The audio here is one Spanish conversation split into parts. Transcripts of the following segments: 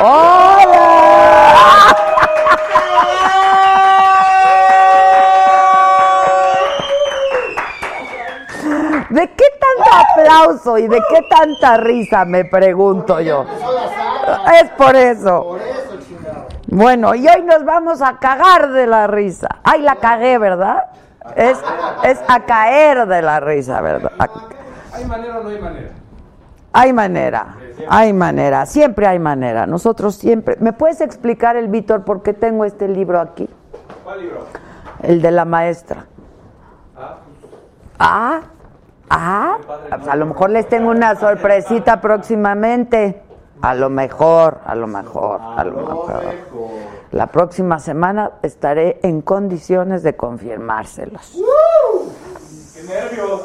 ¡Hola! ¿De qué tanto aplauso y de qué tanta risa, me pregunto yo? Es por eso. Bueno, y hoy nos vamos a cagar de la risa. Ay, la cagué, ¿verdad? Es, es a caer de la risa, ¿verdad? ¿Hay manera o no hay manera? Hay manera, hay manera, siempre hay manera. Nosotros siempre. ¿Me puedes explicar, el Víctor, por qué tengo este libro aquí? ¿Cuál libro? El de la maestra. Ah, Ah, ah, pues a lo mejor les tengo una sorpresita próximamente. A lo mejor, a lo mejor, a lo mejor. La próxima semana estaré en condiciones de confirmárselos. ¡Qué nervios!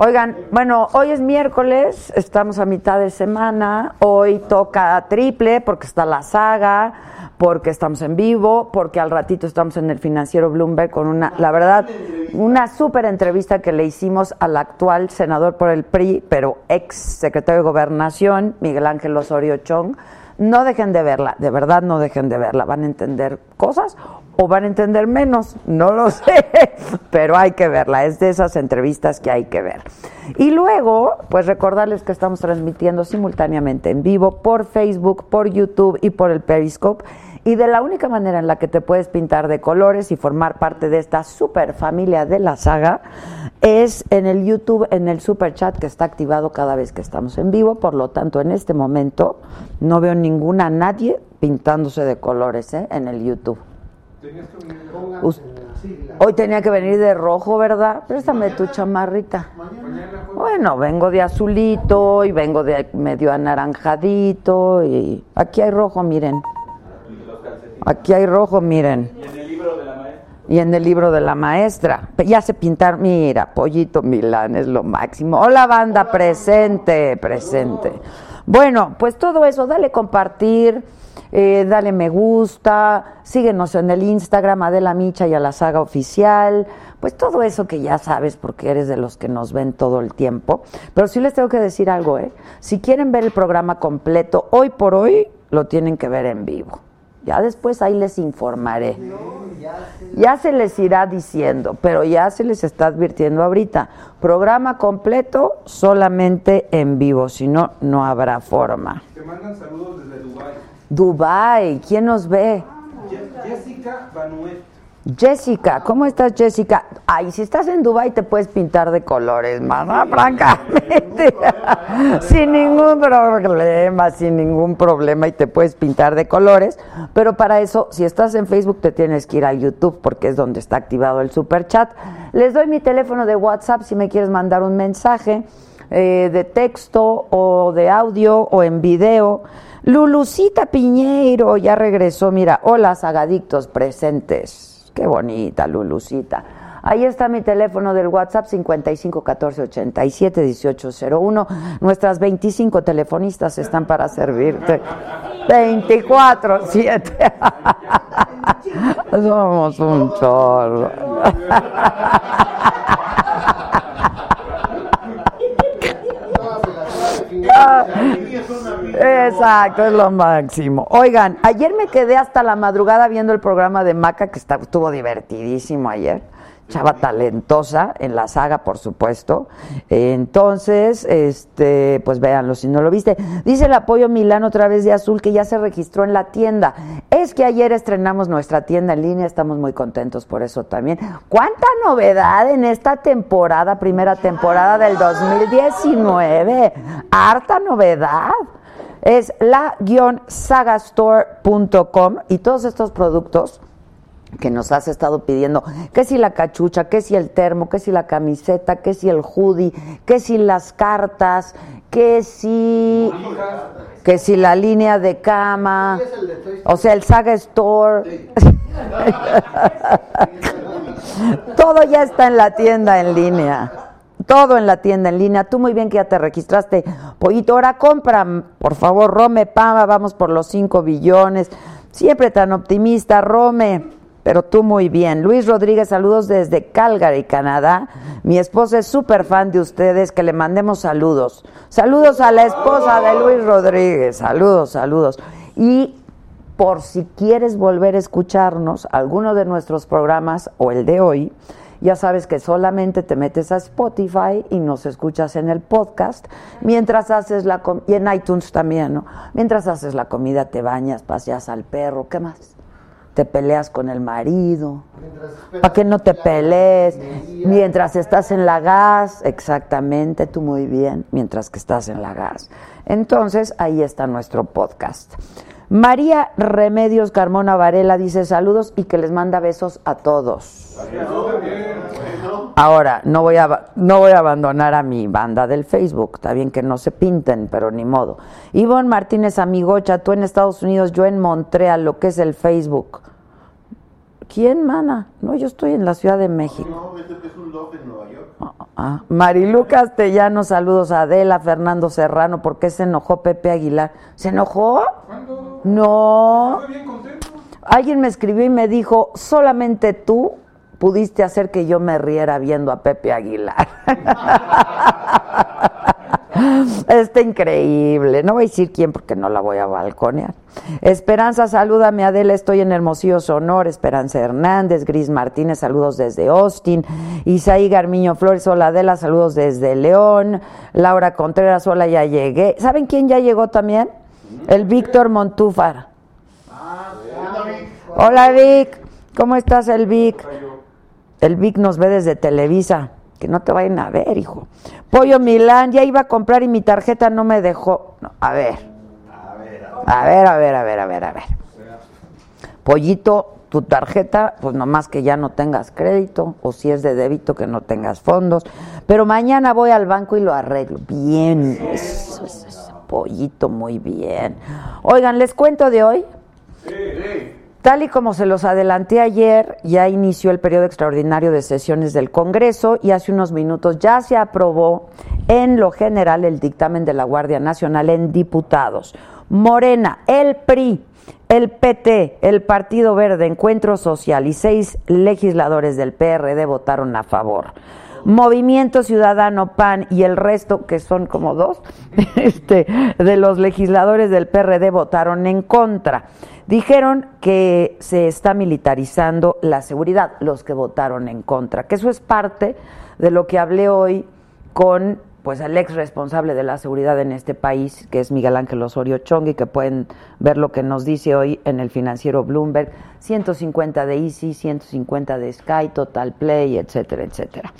Oigan, bueno, hoy es miércoles, estamos a mitad de semana, hoy toca triple porque está la saga, porque estamos en vivo, porque al ratito estamos en el financiero Bloomberg con una, la verdad, una súper entrevista que le hicimos al actual senador por el PRI, pero ex secretario de Gobernación, Miguel Ángel Osorio Chong. No dejen de verla, de verdad no dejen de verla, van a entender cosas o van a entender menos, no lo sé, pero hay que verla, es de esas entrevistas que hay que ver. Y luego, pues recordarles que estamos transmitiendo simultáneamente en vivo por Facebook, por YouTube y por el Periscope. Y de la única manera en la que te puedes pintar de colores y formar parte de esta super familia de la saga es en el YouTube, en el super chat que está activado cada vez que estamos en vivo. Por lo tanto, en este momento no veo ninguna nadie pintándose de colores ¿eh? en el YouTube. Hoy tenía que venir de rojo, ¿verdad? Préstame tu chamarrita. Bueno, vengo de azulito y vengo de medio anaranjadito y aquí hay rojo, miren. Aquí hay rojo, miren. ¿Y en el libro de la maestra? Y en el libro de la maestra. Ya se pintar, mira, Pollito Milán es lo máximo. Hola banda, presente, presente. Bueno, pues todo eso, dale compartir, eh, dale me gusta, síguenos en el Instagram, Adela Micha y a la saga oficial. Pues todo eso que ya sabes porque eres de los que nos ven todo el tiempo. Pero sí les tengo que decir algo, ¿eh? Si quieren ver el programa completo, hoy por hoy lo tienen que ver en vivo. Ya después ahí les informaré. Ya se les irá diciendo, pero ya se les está advirtiendo ahorita. Programa completo solamente en vivo, si no, no habrá forma. Te mandan saludos desde Dubái. Dubai, ¿quién nos ve? Je- Jessica Banuet. Jessica, ¿cómo estás Jessica? Ay, si estás en Dubai te puedes pintar de colores, mamá, francamente. sin ningún problema, sin ningún problema y te puedes pintar de colores, pero para eso si estás en Facebook te tienes que ir a YouTube porque es donde está activado el super chat. Les doy mi teléfono de WhatsApp si me quieres mandar un mensaje eh, de texto o de audio o en video. Lulucita Piñeiro ya regresó, mira, hola sagadictos presentes. Qué bonita, Lulucita. Ahí está mi teléfono del WhatsApp 55 14 87 18 01. Nuestras 25 telefonistas están para servirte. 24 7. Somos un chorro. Exacto, es lo máximo. Oigan, ayer me quedé hasta la madrugada viendo el programa de Maca, que estuvo divertidísimo ayer. Chava talentosa en la saga, por supuesto. Entonces, este, pues véanlo si no lo viste. Dice el apoyo Milán otra vez de Azul que ya se registró en la tienda. Es que ayer estrenamos nuestra tienda en línea, estamos muy contentos por eso también. ¿Cuánta novedad en esta temporada, primera temporada del 2019? Harta novedad es la-sagastore.com y todos estos productos que nos has estado pidiendo, que si la cachucha, que si el termo, que si la camiseta, que si el hoodie, que si las cartas, que si que si la línea de cama, o sea, el Saga Store. Todo ya está en la tienda en línea. Todo en la tienda en línea. Tú muy bien que ya te registraste. Pollito, ahora compra, por favor, Rome Pama, vamos por los 5 billones. Siempre tan optimista, Rome. Pero tú muy bien. Luis Rodríguez, saludos desde Calgary, Canadá. Mi esposa es súper fan de ustedes, que le mandemos saludos. Saludos a la esposa de Luis Rodríguez, saludos, saludos. Y por si quieres volver a escucharnos, alguno de nuestros programas o el de hoy, ya sabes que solamente te metes a Spotify y nos escuchas en el podcast mientras haces la y en iTunes también, ¿no? Mientras haces la comida, te bañas, paseas al perro, ¿qué más? Te peleas con el marido. Para que no te pelees. Mientras estás en la gas, exactamente, tú muy bien, mientras que estás en la gas. Entonces, ahí está nuestro podcast. María Remedios Carmona Varela dice saludos y que les manda besos a todos. Ahora, no voy, a, no voy a abandonar a mi banda del Facebook, está bien que no se pinten, pero ni modo. Ivonne Martínez Amigocha, tú en Estados Unidos, yo en Montreal, lo que es el Facebook. ¿Quién, mana? No, yo estoy en la Ciudad de México. No, es un love en Nueva York. Ah, ah. Marilu Castellano, saludos a Adela, Fernando Serrano, ¿por qué se enojó Pepe Aguilar? ¿Se enojó? ¿Cuándo? No. Bien contento. Alguien me escribió y me dijo, solamente tú pudiste hacer que yo me riera viendo a Pepe Aguilar. Está increíble. No voy a decir quién porque no la voy a balconear. Esperanza, salúdame Adela, estoy en Hermosillo, Sonor. Esperanza Hernández, Gris Martínez, saludos desde Austin. Isaí Garmiño Flores, hola Adela, saludos desde León. Laura Contreras, hola, ya llegué. ¿Saben quién ya llegó también? El Víctor Montúfar. Hola Vic, ¿cómo estás el Vic? El Vic nos ve desde Televisa. Que no te vayan a ver, hijo. Pollo Milán, ya iba a comprar y mi tarjeta no me dejó. ver. A ver, a ver, a ver, a ver, a ver, a ver. Pollito, tu tarjeta, pues nomás que ya no tengas crédito, o si es de débito, que no tengas fondos. Pero mañana voy al banco y lo arreglo. Bien. Eso, pollito, muy bien. Oigan, ¿les cuento de hoy? Sí. Tal y como se los adelanté ayer, ya inició el periodo extraordinario de sesiones del Congreso y hace unos minutos ya se aprobó en lo general el dictamen de la Guardia Nacional en diputados. Morena, el PRI, el PT, el Partido Verde, Encuentro Social y seis legisladores del PRD votaron a favor. Movimiento Ciudadano PAN y el resto, que son como dos, este, de los legisladores del PRD votaron en contra. Dijeron que se está militarizando la seguridad, los que votaron en contra, que eso es parte de lo que hablé hoy con pues el ex responsable de la seguridad en este país, que es Miguel Ángel Osorio Chong, y que pueden ver lo que nos dice hoy en el financiero Bloomberg, 150 de Easy, 150 de Sky, Total Play, etcétera, etcétera.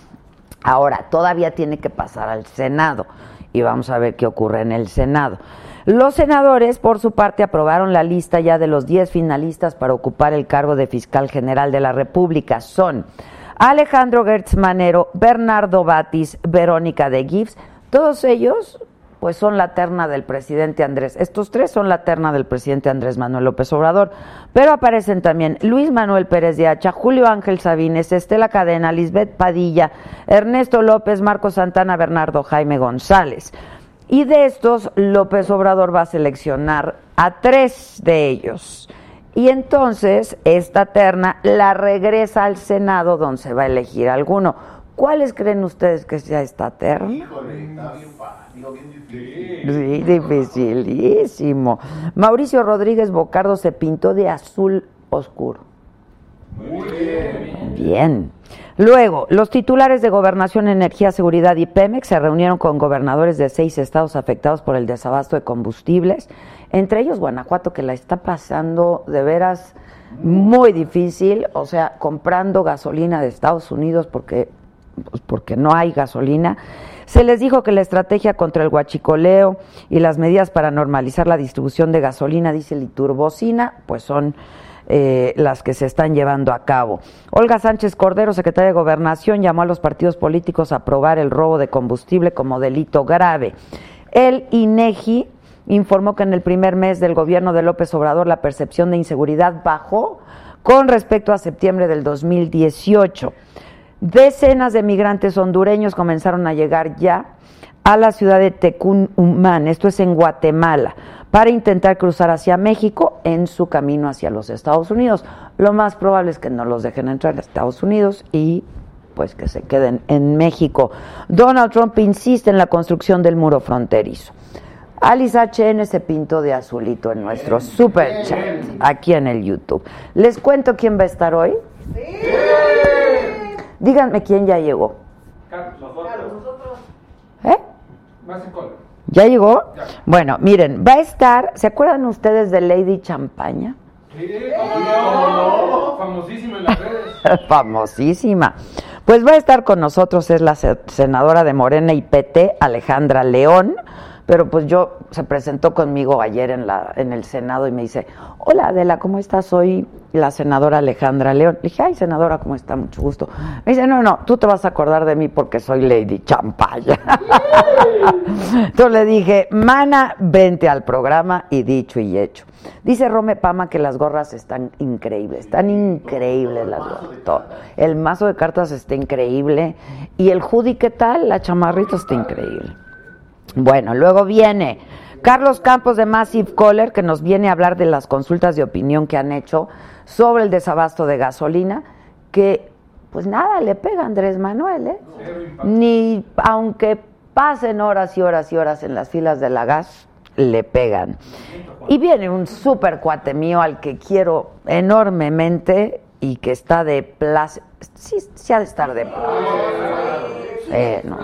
Ahora, todavía tiene que pasar al Senado y vamos a ver qué ocurre en el Senado. Los senadores, por su parte, aprobaron la lista ya de los 10 finalistas para ocupar el cargo de fiscal general de la República. Son Alejandro Gertz Manero, Bernardo Batis, Verónica de Gibbs. Todos ellos, pues son la terna del presidente Andrés. Estos tres son la terna del presidente Andrés Manuel López Obrador. Pero aparecen también Luis Manuel Pérez de Hacha, Julio Ángel Sabines, Estela Cadena, Lisbeth Padilla, Ernesto López, Marco Santana, Bernardo Jaime González. Y de estos, López Obrador va a seleccionar a tres de ellos. Y entonces esta terna la regresa al Senado donde se va a elegir alguno. ¿Cuáles creen ustedes que sea esta terna? Híjole, está bien fácil. Sí, dificilísimo. Mauricio Rodríguez Bocardo se pintó de azul oscuro. Muy bien. Bien. Luego, los titulares de Gobernación, Energía, Seguridad y Pemex se reunieron con gobernadores de seis estados afectados por el desabasto de combustibles, entre ellos Guanajuato, que la está pasando de veras muy difícil, o sea, comprando gasolina de Estados Unidos porque, pues, porque no hay gasolina. Se les dijo que la estrategia contra el huachicoleo y las medidas para normalizar la distribución de gasolina, dice Liturbocina, pues son eh, las que se están llevando a cabo. Olga Sánchez Cordero, secretaria de Gobernación, llamó a los partidos políticos a aprobar el robo de combustible como delito grave. El INEGI informó que en el primer mes del gobierno de López Obrador la percepción de inseguridad bajó con respecto a septiembre del 2018. Decenas de migrantes hondureños comenzaron a llegar ya a la ciudad de Tecumán, esto es en Guatemala, para intentar cruzar hacia México en su camino hacia los Estados Unidos. Lo más probable es que no los dejen entrar a Estados Unidos y pues que se queden en México. Donald Trump insiste en la construcción del muro fronterizo. Alice HN se pintó de azulito en nuestro super chat, aquí en el YouTube. ¿Les cuento quién va a estar hoy? Díganme quién ya llegó. ¿Eh? ¿Ya llegó? Bueno, miren, va a estar, ¿se acuerdan ustedes de Lady Champaña? Sí, famosísima en las redes. Famosísima. Pues va a estar con nosotros, es la senadora de Morena y PT, Alejandra León pero pues yo se presentó conmigo ayer en la en el Senado y me dice, "Hola Adela, ¿cómo estás? Soy la senadora Alejandra León." Le dije, "Ay, senadora, ¿cómo está? Mucho gusto." Me dice, "No, no, tú te vas a acordar de mí porque soy Lady Champaya." Entonces le dije, "Mana, vente al programa" y dicho y hecho. Dice Rome Pama que las gorras están increíbles, están increíbles las gorras. El mazo de cartas está increíble y el hoodie, ¿qué tal? La chamarrita está increíble. Bueno, luego viene Carlos Campos de Massive Caller, que nos viene a hablar de las consultas de opinión que han hecho sobre el desabasto de gasolina, que pues nada le pega a Andrés Manuel, ¿eh? Ni aunque pasen horas y horas y horas en las filas de la gas, le pegan. Y viene un super cuate mío al que quiero enormemente y que está de plaza. Sí, sí ha de estar de plaza. Eh, no.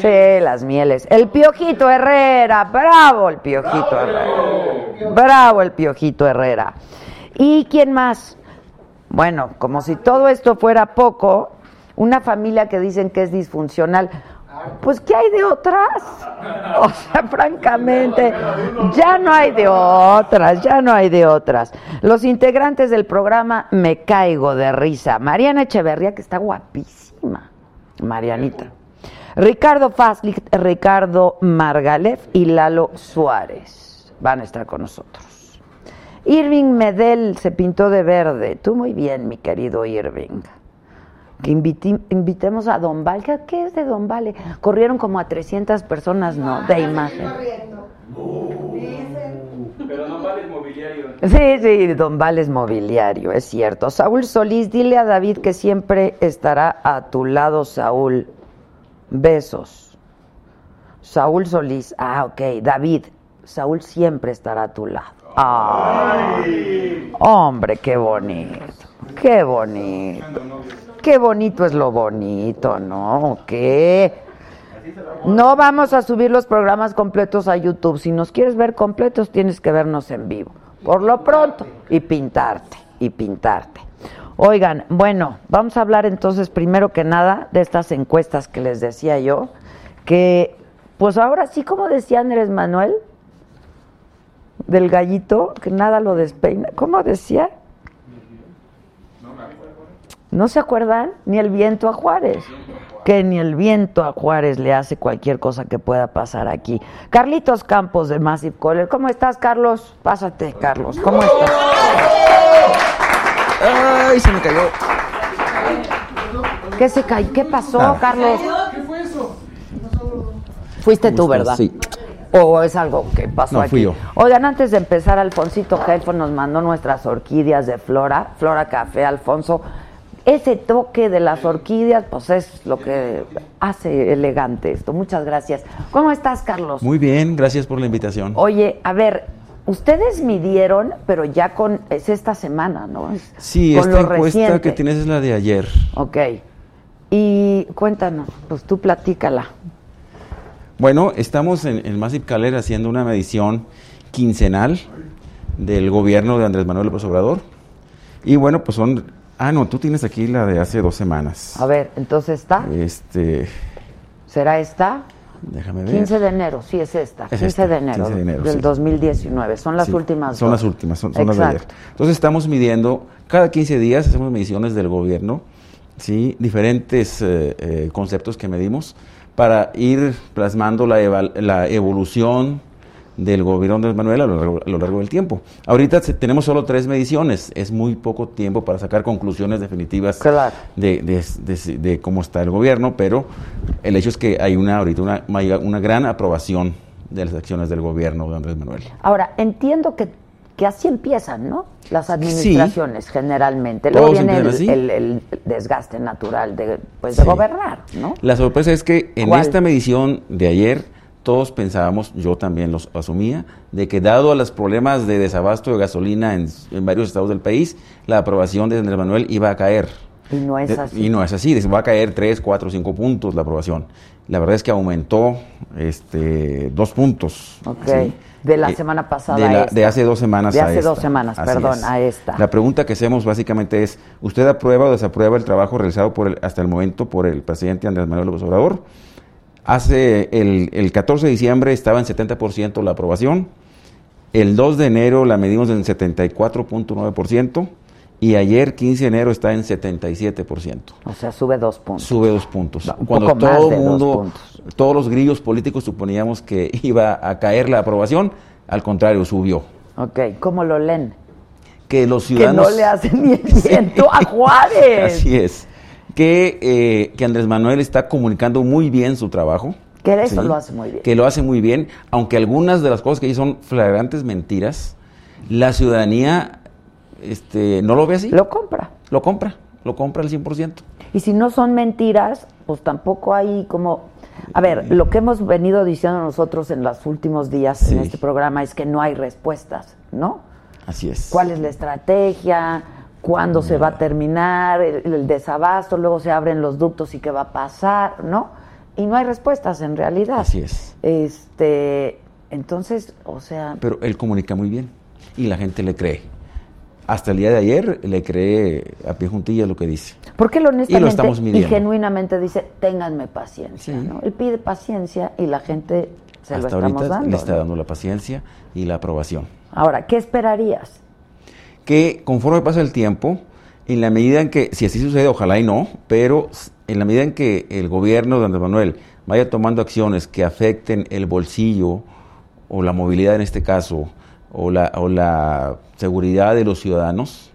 Sí, las mieles. El Piojito Herrera, bravo el Piojito Herrera. Bravo el Piojito Herrera. ¿Y quién más? Bueno, como si todo esto fuera poco, una familia que dicen que es disfuncional. Pues, ¿qué hay de otras? O sea, francamente, ya no hay de otras, ya no hay de otras. Los integrantes del programa Me Caigo de Risa. Mariana Echeverría, que está guapísima. Marianita. Ricardo Faslik, Ricardo Margalef y Lalo Suárez van a estar con nosotros. Irving Medel se pintó de verde. Tú muy bien, mi querido Irving. Que invitemos a Don Vale. ¿Qué es de Don Vale? Corrieron como a 300 personas, ¿no? De imagen. Pero Don Vale es mobiliario. Sí, sí, Don Vale es mobiliario, es cierto. Saúl Solís, dile a David que siempre estará a tu lado, Saúl. Besos. Saúl Solís, ah, ok. David, Saúl siempre estará a tu lado. Ay. Hombre, qué bonito. Qué bonito. Qué bonito es lo bonito, ¿no? ¿Qué? No vamos a subir los programas completos a YouTube. Si nos quieres ver completos, tienes que vernos en vivo. Por lo pronto, y pintarte, y pintarte. Oigan, bueno, vamos a hablar entonces primero que nada de estas encuestas que les decía yo, que pues ahora sí, como decía Andrés Manuel, del gallito, que nada lo despeina. ¿Cómo decía? ¿No se acuerdan? Ni el viento a Juárez que ni el viento a Juárez le hace cualquier cosa que pueda pasar aquí. Carlitos Campos de Massive Caller. ¿Cómo estás, Carlos? Pásate, Carlos. ¿Cómo estás? Ay, se me cayó. ¿Qué se cayó? ¿Qué pasó, Ah. Carlos? ¿Qué fue eso? Fuiste tú, ¿verdad? Sí. ¿O es algo que pasó No, aquí? fui yo. Oigan, antes de empezar, Alfonsito Gelfo nos mandó nuestras orquídeas de Flora, Flora Café, Alfonso. Ese toque de las orquídeas, pues es lo que hace elegante esto. Muchas gracias. ¿Cómo estás, Carlos? Muy bien, gracias por la invitación. Oye, a ver, ustedes midieron, pero ya con, es esta semana, ¿no? Es Sí, con esta lo encuesta reciente. que tienes es la de ayer. Ok. Y cuéntanos, pues tú platícala. Bueno, estamos en el Massive Caler haciendo una medición quincenal del gobierno de Andrés Manuel López Obrador. Y bueno, pues son... Ah, no, tú tienes aquí la de hace dos semanas. A ver, entonces está. Este, ¿Será esta? déjame ver. 15 de enero, sí es esta, Es 15 esta, de enero, 15 de enero, del sí. 2019, son las Sí, últimas Son dos. las últimas, son, son las de ayer. Entonces estamos midiendo, cada 15 días hacemos mediciones del gobierno, ¿sí? diferentes eh, eh, conceptos que medimos para ir plasmando la, la evolución del gobierno de Manuel a lo largo, a lo largo del tiempo. Ahorita se- tenemos solo tres mediciones, es muy poco tiempo para sacar conclusiones definitivas Claro. de, de- de- de cómo está el gobierno, pero el hecho es que hay una ahorita una, una gran aprobación de las acciones del gobierno de Andrés Manuel. Ahora, entiendo que, que así empiezan, ¿no? Las administraciones, generalmente. Luego Todos viene el, así. el- el desgaste natural de, pues, de gobernar, ¿no? La sorpresa es que en ¿Cuál? esta medición de ayer todos pensábamos, yo también los asumía, de que dado a los problemas de desabasto de gasolina en, en varios estados del país, la aprobación de Andrés Manuel iba a caer. Y no es De- así. Y no es así, va a caer 3, 4, 5 puntos la aprobación. La verdad es que aumentó este, dos puntos. Ok. ¿sí? De la Eh, semana pasada De, a la- esta. de hace dos semanas De a hace esta. dos semanas, Así perdón, es. a esta. La pregunta que hacemos básicamente es, ¿usted aprueba o desaprueba el trabajo realizado por el- hasta el momento por el presidente Andrés Manuel López Obrador? Hace el, el 14 de diciembre estaba en 70% la aprobación, el 2 de enero la medimos en 74.9% y ayer 15 de enero está en 77%. O sea, sube dos puntos. Sube dos puntos. Un Cuando poco todo el mundo, puntos. todos los grillos políticos suponíamos que iba a caer la aprobación, al contrario, subió. Ok, ¿cómo lo leen? Que los Que ciudadanos... no le hacen ni el viento a Juárez. Así es. Que, eh, que Andrés Manuel está comunicando muy bien su trabajo. Que eso lo hace muy bien. Que lo hace muy bien, aunque algunas de las cosas que dice son flagrantes mentiras, la ciudadanía este, no lo ve así. Lo compra. Lo compra, lo compra al 100%. Y si no son mentiras, pues tampoco hay como... A ver, lo que hemos venido diciendo nosotros en los últimos días en este programa es que no hay respuestas, ¿no? Así es. ¿Cuál es la estrategia? ¿Cuándo se va a terminar el, el desabasto? Luego se abren los ductos y qué va a pasar, ¿no? Y no hay respuestas en realidad. Así es. Este, entonces, o sea, Pero él comunica muy bien y la gente le cree. Hasta el día de ayer le cree a pie juntilla lo que dice. porque él honestamente y midiendo. genuinamente dice, ténganme paciencia, Sí. ¿no? Él pide paciencia y la gente se lo estamos ahorita dando. le está ¿no? dando la paciencia y la aprobación. Ahora, ¿qué esperarías? que conforme pasa el tiempo, en la medida en que, si así sucede, ojalá y no, pero en la medida en que el gobierno de Andrés Manuel vaya tomando acciones que afecten el bolsillo o la movilidad en este caso, o la, o la seguridad de los ciudadanos,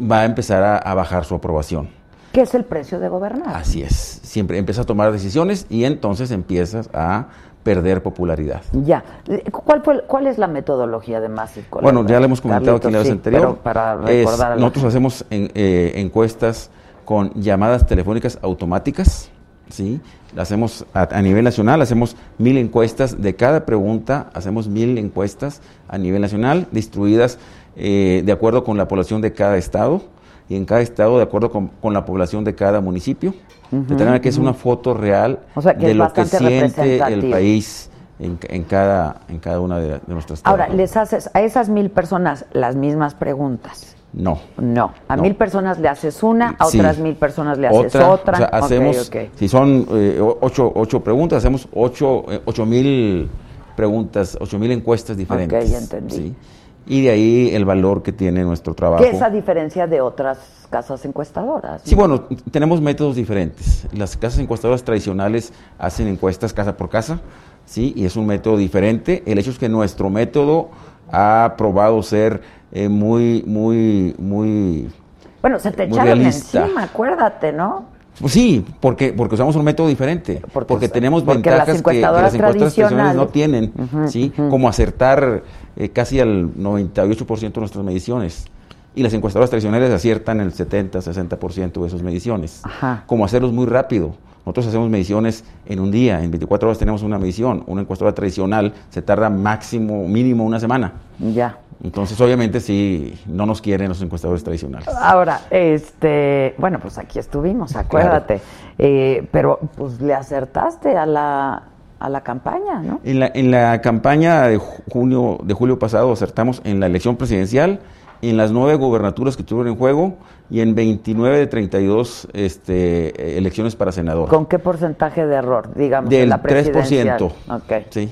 va a empezar a, a bajar su aprobación. ¿Qué es el precio de gobernar? Así es, siempre empieza a tomar decisiones y entonces empiezas a perder popularidad. Ya. ¿Cuál, fue, ¿Cuál es la metodología de Massive Bueno, ya lo hemos comentado aquí en la vez sí, anterior. pero para recordar nosotros hacemos en- eh, encuestas con llamadas telefónicas automáticas, ¿sí? Hacemos a, a nivel nacional, hacemos mil encuestas. De cada pregunta, hacemos mil encuestas a nivel nacional, distribuidas eh, de acuerdo con la población de cada estado. Y en cada estado de acuerdo con, con la población de cada municipio. de tal manera que es una foto real O sea, que de lo que siente el país en, en cada, en cada una de, de nuestras Ahora, les haces a esas mil personas las mismas preguntas. No. No, a No. mil personas le haces una, a Sí. otras mil personas le haces otra. O sea, Ok, hacemos, ok. si son eh, ocho, ocho preguntas, hacemos ocho, eh, ocho mil preguntas, ocho mil encuestas diferentes. ya entendí. ¿sí? Y de ahí el valor que tiene nuestro trabajo. ¿Qué es a diferencia de otras casas encuestadoras? Sí, bueno, tenemos métodos diferentes. Las casas encuestadoras tradicionales hacen encuestas casa por casa, ¿sí? Y es un método diferente. El hecho es que nuestro método ha probado ser eh, muy, muy, muy... Bueno, se te echaron realista. encima, acuérdate, ¿no? Pues sí, porque, porque usamos un método diferente. Porque- Porque, tenemos porque las ventajas que- que, encuestadoras las encuestas tradicionales no tienen, ¿sí? Como acertar eh, casi al 98% de nuestras mediciones. Y las encuestadoras tradicionales aciertan el 70, 60% de sus mediciones. Ajá. Como hacerlos muy rápido. Nosotros hacemos mediciones en un día, en 24 horas tenemos una medición. Una encuestadora tradicional se tarda máximo, mínimo una semana. Ya. Entonces, obviamente, sí, no nos quieren los encuestadores tradicionales. Ahora, este, bueno, pues aquí estuvimos, acuérdate. Eh, pero pues le acertaste a la, a la campaña, ¿no? En la, en la campaña de junio, de julio pasado acertamos en la elección presidencial, en las nueve gubernaturas que estuvieron en juego y en 29 de 32 este, elecciones para senador. ¿Con qué porcentaje de error, digamos, en Del la presidencial? 3%. Ok. Sí.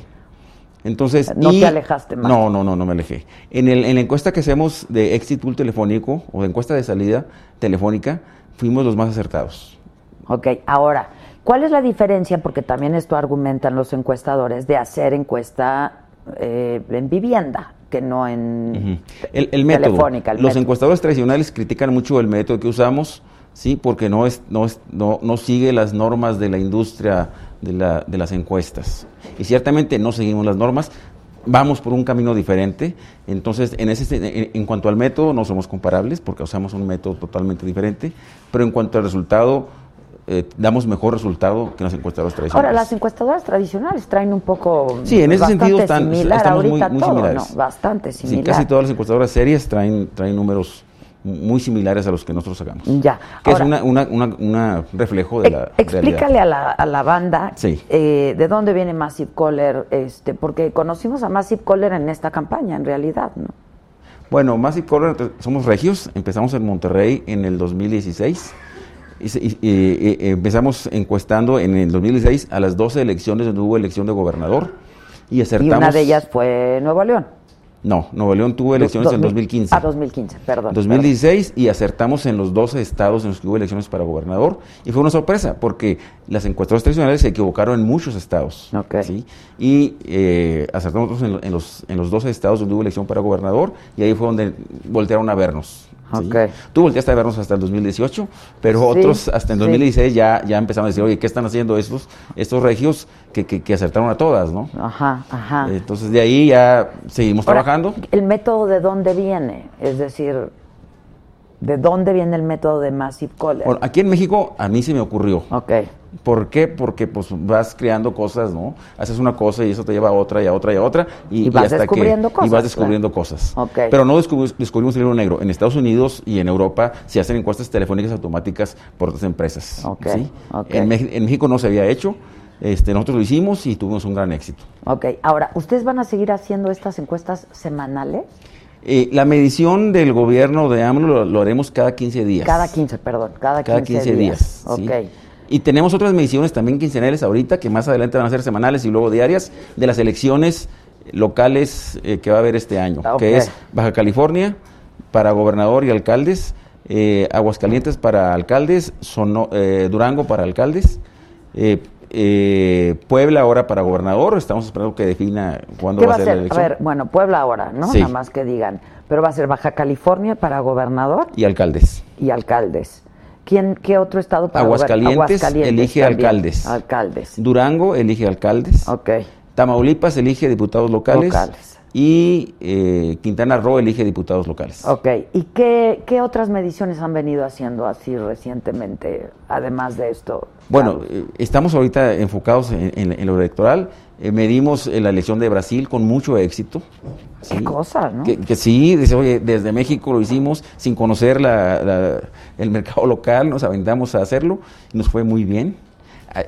Entonces, No te alejaste más. No, no, no, no me alejé. En, el, en la encuesta que hacemos de exit pool telefónico o de encuesta de salida telefónica, fuimos los más acertados. Ok, ahora, ¿cuál es la diferencia? Porque también esto argumentan los encuestadores de hacer encuesta eh, en vivienda que no en el, el método. telefónica. el Los método. encuestadores tradicionales critican mucho el método que usamos, sí, porque no es, no es, no, no sigue las normas de la industria de, la- de las encuestas. Y ciertamente no seguimos las normas. Vamos por un camino diferente. Entonces, en, ese, en, en cuanto al método, no somos comparables porque usamos un método totalmente diferente. Pero en cuanto al resultado, eh, damos mejor resultado que los encuestadores tradicionales. Ahora, las encuestadoras tradicionales traen un poco. Sí, en ese sentido están- similar estamos muy- ahorita muy todo, similares. ¿no? Bastante Sí, similar. casi todas las encuestadoras serias traen, traen números muy similares a los que nosotros sacamos. Ya. Que Ahora- es una, una, una, una reflejo de la Explícale a la, a la banda Sí. eh, de dónde viene Massive Caller, este, porque conocimos a Massive Caller en esta campaña, en realidad, ¿no? Bueno, Massive Caller, somos regios, empezamos en Monterrey en el 2016. Y, y- y- y- empezamos encuestando en el 2016 a las 12 elecciones donde hubo elección de gobernador. Y Y acertamos. una de ellas fue Nuevo León. No, Nuevo León tuvo elecciones en 2015. Ah, 2015, perdón. 2016 y acertamos en los 12 estados en los que hubo elecciones para gobernador y fue una sorpresa porque las encuestadoras tradicionales se equivocaron en muchos estados Ok. ¿sí? y eh, acertamos en, en los, en los 12 estados donde hubo elección para gobernador y ahí fue donde voltearon a vernos. ¿Sí? Ok. Tú volteaste a vernos hasta el 2018, pero Sí, otros hasta sí. 2016 ya, ya empezaron a decir, oye, ¿qué están haciendo estos, estos regios que, que, que acertaron a todas? ¿no? Ajá, ajá. Entonces de ahí ya seguimos Ahora, trabajando. ¿El método de dónde viene? Es decir, ¿de dónde viene el método de Massive Caller? Bueno, aquí en México a mí se me ocurrió. ok. ¿Por qué? Porque pues vas creando cosas, ¿no? Haces una cosa y eso te lleva a otra y a otra y a otra. Y, Y vas hasta descubriendo que, cosas, Y vas descubriendo cosas. Ok. Pero no descubrimos, descubrimos el libro negro. En Estados Unidos y en Europa se hacen encuestas telefónicas automáticas por otras empresas. Ok, ¿sí? ok. En, Mex- en México no se había hecho. Este, nosotros lo hicimos y tuvimos un gran éxito. Ok, ahora, ¿ustedes van a seguir haciendo estas encuestas semanales? Eh, la medición del gobierno de AMLO lo, lo haremos cada 15 días. Cada 15, perdón, cada 15, cada 15 días. ¿sí? Ok. Y tenemos otras mediciones también quincenales ahorita, que más adelante van a ser semanales y luego diarias, de las elecciones locales eh, que va a haber este año, Ah, que es Baja California para gobernador y alcaldes, eh, Aguascalientes para alcaldes, Sono- eh, Durango para alcaldes, eh, Puebla ahora para gobernador, estamos esperando que defina cuándo ¿Qué va va a ser la A elección. ver, bueno, Puebla ahora, ¿no? Sí. Nada más que digan. Pero va a ser Baja California para gobernador Y alcaldes. y alcaldes. ¿Quién, ¿Qué otro estado para gober- Aguascalientes elige también. alcaldes. Alcaldes. Durango elige alcaldes. Ok. Tamaulipas elige diputados locales. Locales. Y eh, Quintana Roo elige diputados locales. Ok. ¿Y qué, qué otras mediciones han venido haciendo así recientemente, además de esto? Bueno, eh, estamos ahorita enfocados en, en- en lo electoral. Eh, medimos eh, la elección de Brasil con mucho éxito. Qué cosa, ¿no? Que, que sí, dice, oye, desde México lo hicimos sin conocer la- la- el mercado local, nos aventamos a hacerlo y nos fue muy bien.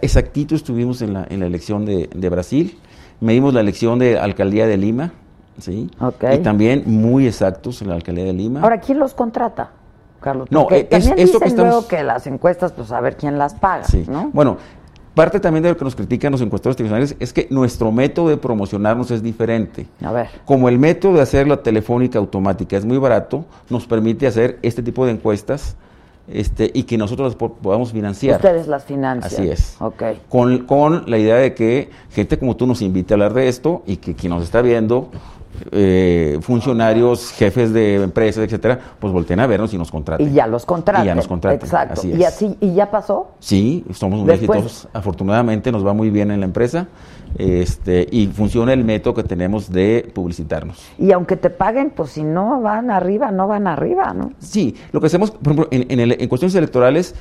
Exactito estuvimos en la, en la elección de, de Brasil. Medimos la elección de alcaldía de Lima, ¿sí? Ok. Y también muy exactos en la alcaldía de Lima. Ahora, ¿quién los contrata, Carlos? No, es- también esto dicen que estamos- luego que las encuestas, pues a ver quién las paga, Sí. ¿no? Bueno, parte también de lo que nos critican los encuestadores tradicionales es que nuestro método de promocionarnos es diferente. A ver. Como el método de hacer la telefónica automática es muy barato, nos permite hacer este tipo de encuestas este, y que nosotros las po- podamos financiar. Ustedes las financian. Así es. Ok. Con, con la idea de que gente como tú nos invite a hablar de esto y que quien nos está viendo, eh, funcionarios, jefes de empresas, etcétera, pues volteen a vernos y nos contraten. Y ya los contratan. Y ya nos contraten, Exacto. así Y así, y ya pasó. Sí, somos muy Después- exitosos. Afortunadamente nos va muy bien en la empresa este, y funciona el método que tenemos de publicitarnos. Y aunque te paguen, pues si no van arriba, no van arriba, ¿no? Sí, lo que hacemos, por ejemplo, en, en el- en cuestiones electorales,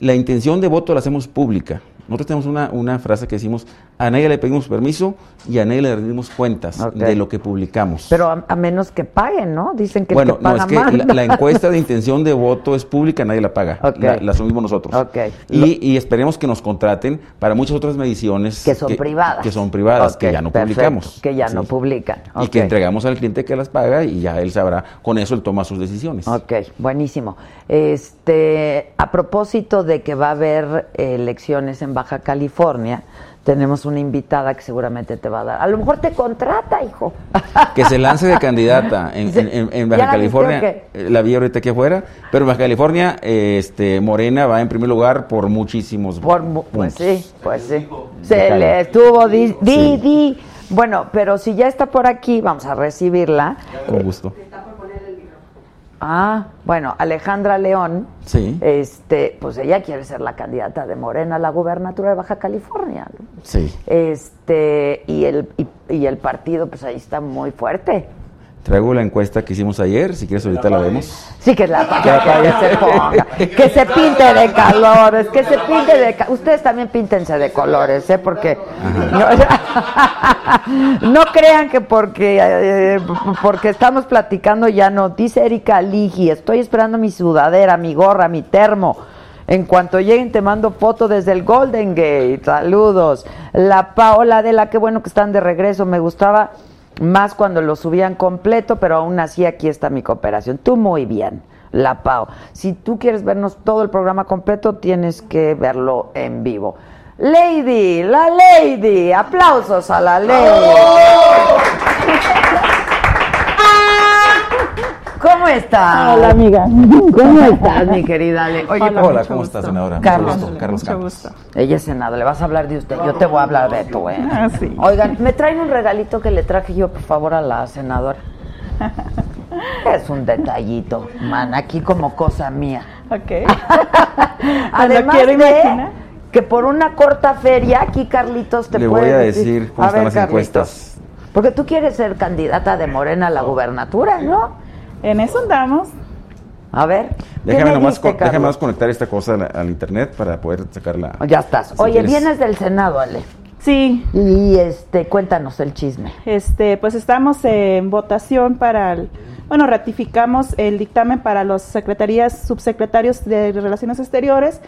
la intención de voto la hacemos pública. Nosotros tenemos una, una frase que decimos, a nadie le pedimos permiso y a nadie le rendimos cuentas de lo que publicamos. Pero a, a menos que paguen, ¿no? Dicen que bueno, el que no, es que la, la encuesta de intención de voto es pública, nadie la paga. La, la asumimos nosotros. Y, y esperemos que nos contraten para muchas otras mediciones. que son privadas. Que son privadas, que ya no perfecto, publicamos. Que ya no publican. Y que entregamos al cliente que las paga y ya él sabrá, con eso él toma sus decisiones. Ok, buenísimo. Este, a propósito de que va a haber elecciones en Baja California, tenemos una invitada que seguramente te va a dar. A lo mejor te contrata, hijo. Que se lance de candidata en, en- en- en ¿Ya Baja la California. qué? eh, La vi ahorita aquí afuera. Pero en Baja California, este, Morena va en primer lugar por muchísimos Por pues sí, pues sí. Se le estuvo di, di, Sí. di. Bueno, pero si ya está por aquí, vamos a recibirla. Con gusto. Ah, bueno, Alejandra León, Sí. este, pues ella quiere ser la candidata de Morena a la gubernatura de Baja California. ¿no? Sí. Este, y el, y, y el partido, pues ahí está muy fuerte. Traigo la encuesta que hicimos ayer, si quieres ahorita la vemos. Sí, que la que, que se ponga, que se pinte de colores, que se pinte de ustedes también píntense de colores, ¿eh? Porque no, no crean que porque eh, porque estamos platicando ya no. Dice Erika Ligi, estoy esperando mi sudadera, mi gorra, mi termo. En cuanto lleguen te mando foto desde el Golden Gate. Saludos. La Paola de la qué bueno que están de regreso. Me gustaba más cuando lo subían completo, pero aún así aquí está mi cooperación. Tú muy bien, la Pau. Si tú quieres vernos todo el programa completo, tienes que verlo en vivo. Lady, la Lady, aplausos a la Lady. ¿Cómo estás? Hola, amiga. ¿Cómo estás, mi querida Ale? Oye, Hola, ¿cómo gusto. estás, senadora? Mucho Carlos. gusto, Carlos Mucho Campos. gusto. ella es senadora, le vas a hablar de usted, yo te voy a hablar de tú, ¿eh? Ah, sí. Oigan, ¿me traen un regalito que le traje yo, por favor, a la senadora? Es un detallito, man, aquí como cosa mía. Ok. Además quiero de imaginar. que por una corta feria, aquí Carlitos te Le puede voy a decir cómo están las encuestas. Porque tú quieres ser candidata de Morena a la gubernatura, ¿no? En eso andamos. A ver. ¿qué Déjame me nomás, con- déjame nomás conectar esta cosa al, al internet para poder sacarla. Ya estás. Si Oye, quieres. vienes del Senado, Ale. Sí, Y este, cuéntanos el chisme. este, pues estamos en votación para, el- bueno, ratificamos el dictamen para los secretarías, subsecretarios de Relaciones Exteriores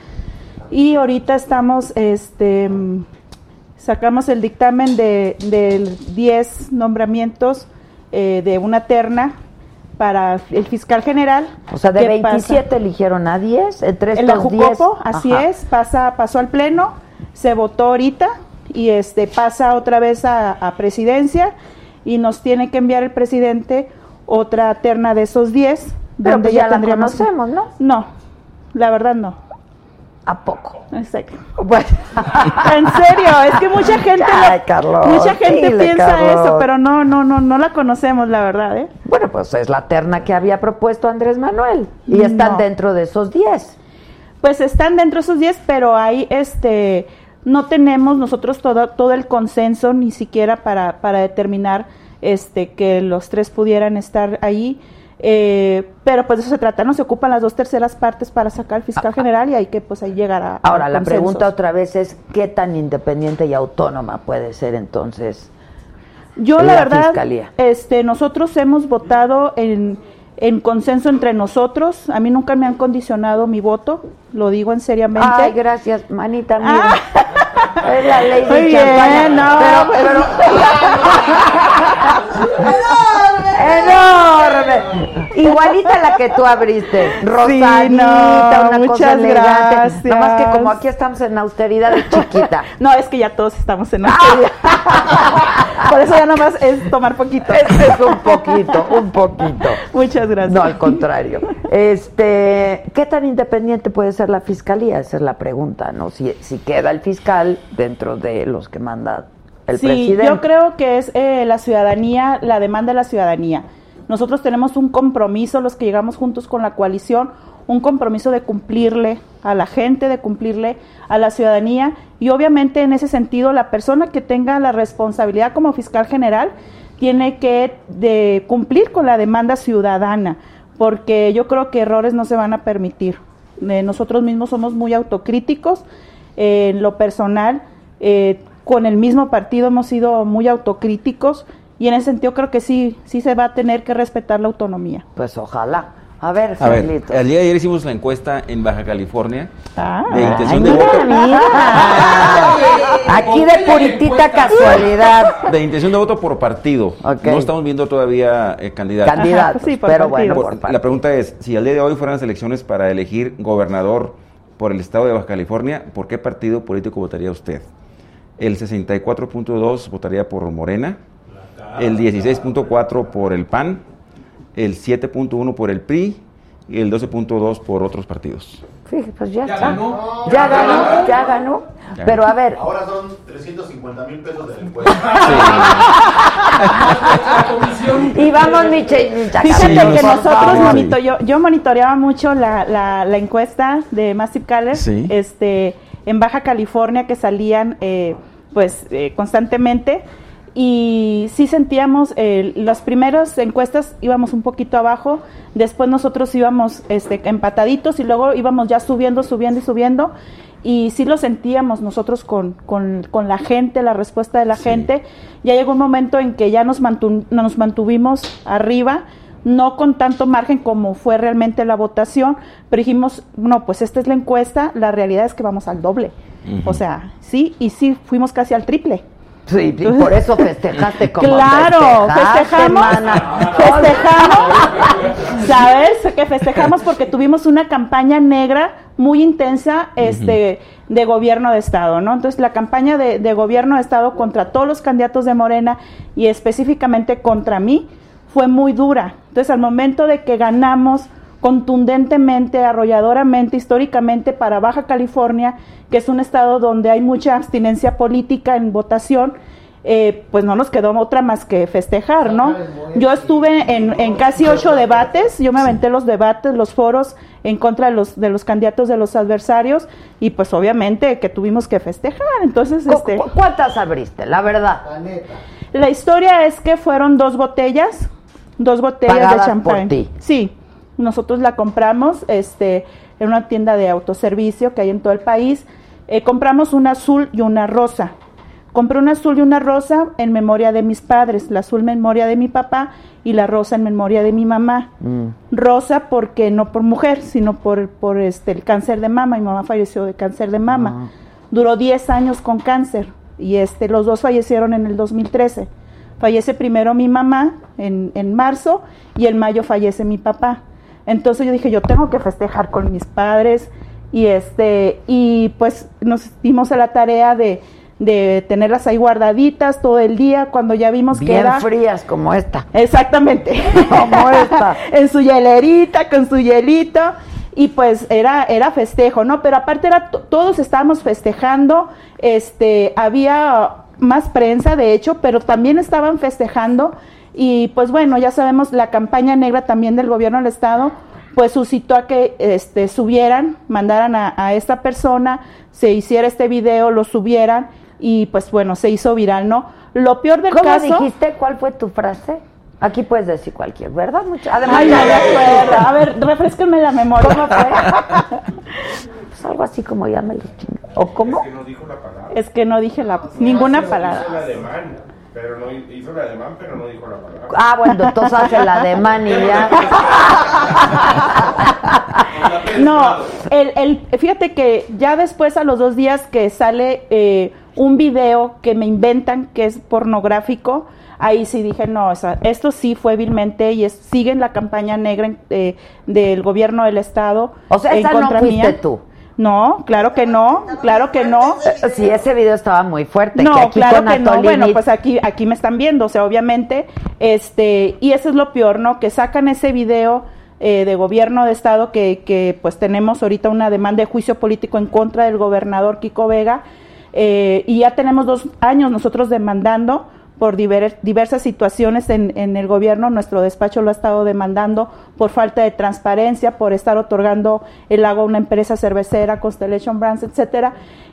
y ahorita estamos, este, sacamos el dictamen de, de 10 nombramientos eh, de una terna para el fiscal general. O sea, de ¿Qué pasa? 27 eligieron a 10, entre En la estos 10. Jucopo, así Ajá. es, pasa, pasó al pleno, se votó ahorita y este pasa otra vez a, a presidencia y nos tiene que enviar el presidente otra terna de esos 10. Pero donde pues ya la conocemos, ¿no? No, la verdad no. ¿A poco? Exacto. Bueno. En serio, es que mucha gente, Ay, lo- Carlos, mucha gente dile, piensa Carlos. eso, pero no, no, no, no la conocemos, la verdad, ¿eh? Bueno, pues es la terna que había propuesto Andrés Manuel. Y están No. dentro de esos 10. Pues están dentro de esos 10, pero ahí este no tenemos nosotros todo, todo el consenso ni siquiera para, para determinar este que los tres pudieran estar ahí. Eh, pero pues de eso se trata, no se ocupan las dos terceras partes para sacar al fiscal general y hay que pues ahí llegar a. Ahora, a la pregunta otra vez es, ¿qué tan independiente y autónoma puede ser entonces? Yo la la verdad, fiscalía. este, nosotros hemos votado en, en consenso entre nosotros. A mí nunca me han condicionado mi voto, lo digo en seriamente. Ay, gracias, manita mía. Ah. Es la ley Muy de bien, champaña. no, pero, pues. ¡Enorme! Igualita a la que tú abriste. Rosadita, no, una cosa muchas elegante. gracias. Nomás que como aquí estamos en austeridad es chiquita. No, es que ya todos estamos en austeridad. Por eso ya nomás es tomar poquito. Este es un poquito, un poquito. Muchas gracias. No, al contrario. Este, ¿qué tan independiente puede ser la fiscalía? Esa es la pregunta, ¿no? Si, si queda el fiscal dentro de los que manda el sí, presidente. yo creo que es eh, la ciudadanía, la demanda de la ciudadanía. Nosotros tenemos un compromiso, los que llegamos juntos con la coalición, un compromiso de cumplirle a la gente, de cumplirle a la ciudadanía y obviamente en ese sentido la persona que tenga la responsabilidad como fiscal general tiene que de cumplir con la demanda ciudadana, porque yo creo que errores no se van a permitir. Eh, nosotros mismos somos muy autocríticos eh, en lo personal. eh, con el mismo partido hemos sido muy autocríticos y en ese sentido creo que sí, sí se va a tener que respetar la autonomía. Pues ojalá. A ver, A ver, el día de ayer hicimos la encuesta en Baja California Ah, de Ay, intención de mira, voto. mira. Aquí de puritita casualidad. De intención de voto por partido. No estamos viendo todavía eh, candidatos. Candidatos, sí, por pero partido. bueno, Por- por la pregunta es, si al día de hoy fueran las elecciones para elegir gobernador por el estado de Baja California, ¿por qué partido político votaría usted? El 64.2 votaría por Morena, el 16.4 por el PAN, el 7.1 por el PRI y el 12.2 por otros partidos. Fíjate, pues ya, Ya está. ganó. Ya ganó, ya ganó. Ya. Pero a ver, Ahora son 350 mil pesos de la encuesta. La comisión. y vamos, Miche, Fíjate Sí, que nosotros monito- yo, yo monitoreaba mucho la, la, la encuesta de Massive Caller Sí. este, en Baja California que salían eh, pues eh, constantemente y sí sentíamos eh, las primeras encuestas íbamos un poquito abajo, después nosotros íbamos este, empataditos y luego íbamos ya subiendo, subiendo y subiendo y sí lo sentíamos nosotros con, con, con la gente, la respuesta de la Sí. gente. Ya llegó un momento en que ya nos, mantu- nos mantuvimos arriba, no con tanto margen como fue realmente la votación, pero dijimos, no, pues esta es la encuesta, la realidad es que vamos al doble. O sea, sí, y sí, fuimos casi al triple. sí, y por eso festejaste como claro, festejamos, mana. festejamos, ¿sabes? Que festejamos porque tuvimos una campaña negra muy intensa este, de gobierno de Estado, ¿no? Entonces, la campaña de, de gobierno de Estado contra todos los candidatos de Morena y específicamente contra mí fue muy dura. Entonces, al momento de que ganamos contundentemente, arrolladoramente, históricamente para Baja California, que es un estado donde hay mucha abstinencia política en votación, eh, pues no nos quedó otra más que festejar, ¿no? Yo estuve en, en casi ocho debates, yo me aventé los debates, los foros en contra de los, de los candidatos de los adversarios y pues obviamente que tuvimos que festejar. Entonces, ¿Cu- este, cu- ¿Cuántas abriste? La verdad. La neta. la historia es que fueron dos botellas, dos botellas Pagadas de por champán. ti. Sí, nosotros la compramos este, en una tienda de autoservicio que hay en todo el país. Eh, compramos una azul y una rosa. Compré una azul y una rosa en memoria de mis padres, la azul en memoria de mi papá y la rosa en memoria de mi mamá. Mm. Rosa porque no por mujer, sino por, por este, el cáncer de mama. Mi mamá falleció de cáncer de mama. Duró 10 años con cáncer y este, los dos fallecieron en el 2013. Fallece primero mi mamá en, en marzo y en mayo fallece mi papá. Entonces yo dije, yo tengo que festejar con mis padres y este y pues nos dimos a la tarea de, de tenerlas ahí guardaditas todo el día cuando ya vimos que Bien era frías como esta. Exactamente. Como esta. en su hielerita, con su hielito. Y pues era, era festejo, ¿no? Pero aparte era to- todos estábamos festejando, este, había más prensa, de hecho, pero también estaban festejando. Y pues bueno, ya sabemos, la campaña negra también del gobierno del estado, pues suscitó a que este, subieran, mandaran a, a esta persona, se hiciera este video, lo subieran y pues bueno, se hizo viral, ¿no? Lo peor del ¿Cómo caso... dijiste? ¿Cuál fue tu frase? Aquí puedes decir cualquier, ¿verdad? Mucha- Además, Ay, no me acuerdo. A ver, refresquenme la memoria. ¿Cómo fue? Pues algo así como ya me lo chingué. ¿O cómo? que no dijo la palabra. Es que no dije la, ninguna Hizo palabra. el ademán, pero no hizo el ademán, pero no dijo la palabra. Ah, bueno, entonces hace la de man y ya. No, el, el, fíjate que ya después a los dos días que sale eh, un video que me inventan que es pornográfico, ahí sí dije, no, o sea, esto sí fue vilmente y es, siguen la campaña negra eh, del gobierno del Estado. O sea, en esa no contra fuiste mía. tú. No, claro que no, claro que no. Sí, ese video estaba muy fuerte. No, que aquí claro con que no. Bueno, pues aquí, aquí me están viendo, o sea, obviamente, este, y eso es lo peor, ¿no? Que sacan ese video eh, de gobierno de estado que, que, pues tenemos ahorita una demanda de juicio político en contra del gobernador Kiko Vega, eh, y ya tenemos dos años nosotros demandando por diver- diversas situaciones en, en el gobierno. Nuestro despacho lo ha estado demandando por falta de transparencia, por estar otorgando el agua a una empresa cervecera, Constellation Brands, etcétera.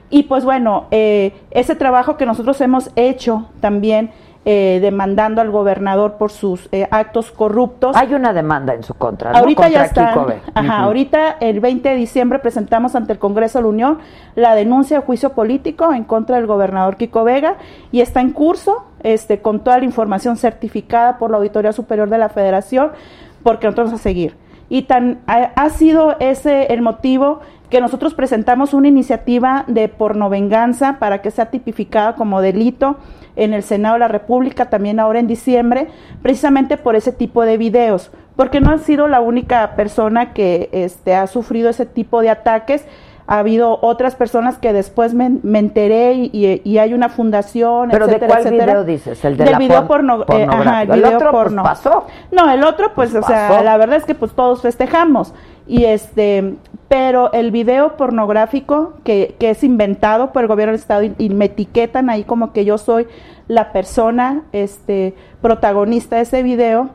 Y pues bueno, eh, ese trabajo que nosotros hemos hecho también eh, demandando al gobernador por sus eh, actos corruptos. Hay una demanda en su contra, ¿no? Ahorita contra ya está. Ajá, ahorita el 20 de diciembre presentamos ante el Congreso de la Unión la denuncia de juicio político en contra del gobernador Kiko Vega y está en curso este con toda la información certificada por la Auditoría Superior de la Federación porque nosotros vamos a seguir. Y tan ha, ha sido ese el motivo que nosotros presentamos una iniciativa de pornovenganza para que sea tipificada como delito en el Senado de la República, también ahora en diciembre, precisamente por ese tipo de videos, porque no ha sido la única persona que este, ha sufrido ese tipo de ataques. Ha habido otras personas que después me, me enteré y, y- y hay una fundación, ¿Pero de etcétera, cuál etcétera. video dices? ¿El de Del la video porn- porno, eh, ajá, el El video otro, pues, porno. pasó. No, el otro, pues, Pues o sea, la verdad es que pues todos festejamos. Y este, pero el video pornográfico que, que es inventado por el gobierno del estado y, y me etiquetan ahí como que yo soy la persona este, protagonista de ese video,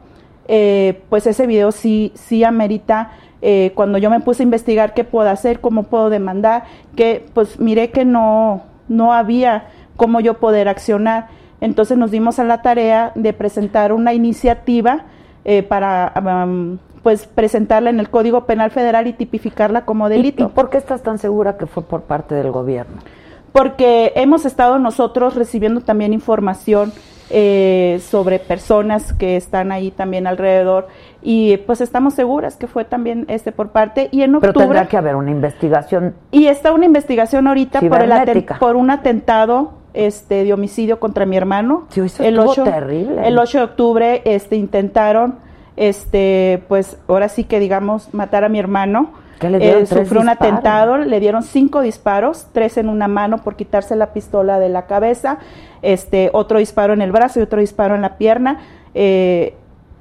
eh, pues ese video sí, sí amerita, eh, cuando yo me puse a investigar qué puedo hacer, cómo puedo demandar, que pues miré que no, no había cómo yo poder accionar. Entonces nos dimos a la tarea de presentar una iniciativa eh, para um, pues presentarla en el Código Penal Federal y tipificarla como ¿Y, delito y por qué estás tan segura que fue por parte del gobierno? porque hemos estado nosotros recibiendo también información eh, sobre personas que están ahí también alrededor y pues estamos seguras que fue también este por parte y en Pero octubre tendrá que haber una investigación. y está una investigación ahorita por, el por un atentado este de homicidio contra mi hermano. Sí, eso estuvo terrible. El 8 de octubre este intentaron este pues ahora sí que digamos matar a mi hermano. ¿Qué le dieron? Eh, ¿Tres sufrió un disparos? atentado, le dieron cinco disparos, tres en una mano por quitarse la pistola de la cabeza, este otro disparo en el brazo y otro disparo en la pierna, eh,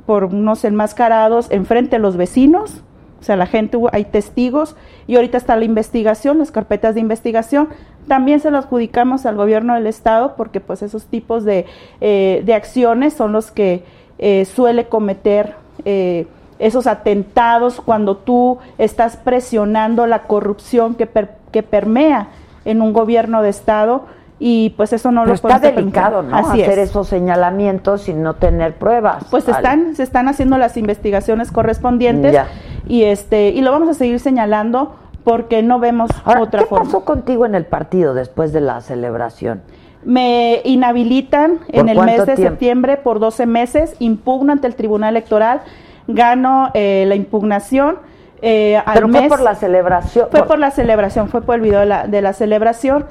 por unos enmascarados enfrente de los vecinos, o sea, la gente, hay testigos y ahorita está la investigación, las carpetas de investigación. También se lo adjudicamos al gobierno del estado porque pues esos tipos de, eh, de acciones son los que eh, suele cometer eh, esos atentados cuando tú estás presionando la corrupción que, per- que permea en un gobierno de estado y pues eso no Pero lo está permitir. delicado, ¿no? Así Hacer es. esos señalamientos sin no tener pruebas. Pues Vale. están, se están haciendo las investigaciones correspondientes Ya. y este y lo vamos a seguir señalando porque no vemos Ahora, otra ¿qué forma. pasó contigo en el partido después de la celebración? Me inhabilitan en el mes de tiempo? septiembre por 12 meses, impugno ante el Tribunal Electoral, gano eh, la impugnación. eh, al Pero fue mes- por la celebración. Fue por la celebración, fue por el video de la, de la celebración.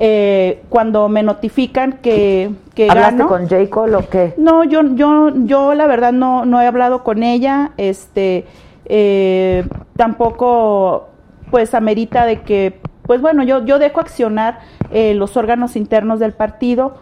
eh, cuando me notifican que, que ¿Hablaste gano. con J. Cole o qué? No, yo, yo, yo la verdad no, no he hablado con ella, este, eh, tampoco, pues amerita de que, pues bueno, yo, yo dejo accionar eh, los órganos internos del partido,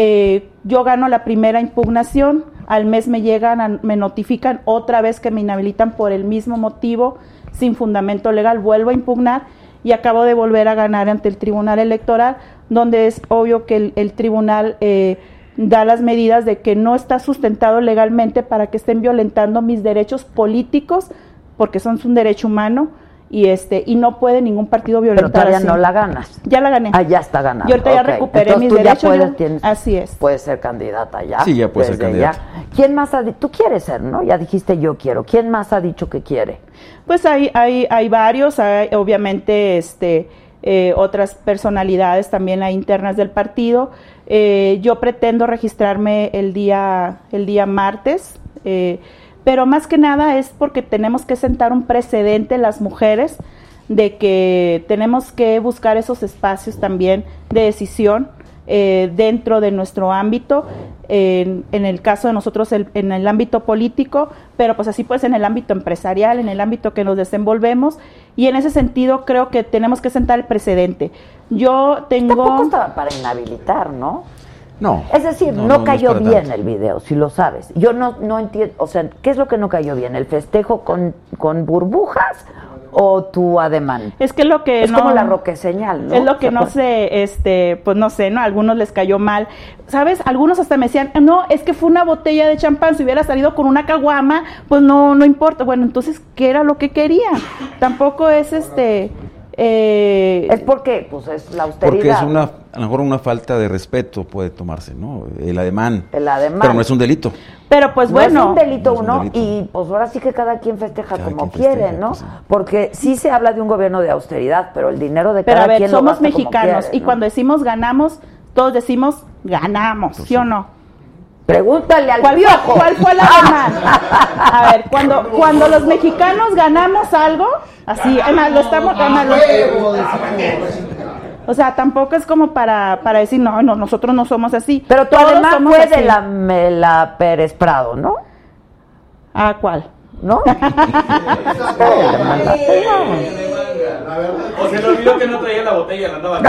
eh, yo gano la primera impugnación, al mes me llegan, me notifican otra vez que me inhabilitan por el mismo motivo, sin fundamento legal, vuelvo a impugnar y acabo de volver a ganar ante el Tribunal Electoral, donde es obvio que el, el tribunal eh, da las medidas de que no está sustentado legalmente para que estén violentando mis derechos políticos, porque son un derecho humano, y este y no puede ningún partido Pero violentar todavía así. no la ganas. Ya la gané. Ah, ya está ganada. Yo ahorita ya Ok. recuperé Entonces mis tú ya derechos, puedes, ya- tienes- así es. Puedes ser candidata ya. Sí, ya puedes ser candidata. ya. ¿Quién más ha dicho? Tú quieres ser, ¿no? Ya dijiste yo quiero. ¿Quién más ha dicho que quiere? Pues hay, hay, hay varios, hay, obviamente este, eh, otras personalidades también hay internas del partido. Eh, yo pretendo registrarme el día, el día martes, eh, pero más que nada es porque tenemos que sentar un precedente las mujeres de que tenemos que buscar esos espacios también de decisión eh, dentro de nuestro ámbito, en, en el caso de nosotros el- en el ámbito político, pero pues así pues en el ámbito empresarial, en el ámbito que nos desenvolvemos y en ese sentido creo que tenemos que sentar el precedente. Yo tengo... Tampoco estaba para inhabilitar, ¿no? No. Es decir, no, no es cayó bien tanto. el video, si lo sabes. Yo no, no entiendo, o sea, ¿qué es lo que no cayó bien? ¿El festejo con, con burbujas o tu ademán? Es que lo que es no- como la roque señal, ¿no? Es lo que ¿Se no sé, este, pues no sé, ¿no? A algunos les cayó mal. ¿Sabes? Algunos hasta me decían, no, es que fue una botella de champán, si hubiera salido con una caguama, pues no, no importa. Bueno, entonces, ¿qué era lo que quería? Tampoco es este. Eh, Es porque, pues es la austeridad. Porque es una, a lo mejor una falta de respeto puede tomarse, ¿no? El ademán. El ademán. Pero no es un delito. pero pues no bueno. es un delito No un uno delito. y pues ahora sí que cada quien festeja Cada como quien festeja, quiere, ¿no? pues, sí. Porque sí se habla de un gobierno de austeridad, pero el dinero de Pero cada a ver, quien lo somos como mexicanos quiere, y ¿no? cuando decimos ganamos, todos decimos ganamos, Pues ¿sí o no? Pregúntale al ¿Cuál fue, cuál fue la demás? A ver, cuando, cuando los mexicanos ganamos algo, así, además lo estamos, además lo- o sea, tampoco es como para, para decir, no, no, nosotros no somos así. Pero tu somos fue así. de la, la Pérez Prado, ¿no? ¿Ah, cuál? ¿No? La verdad. O se le olvidó que no traía la botella, la andaba.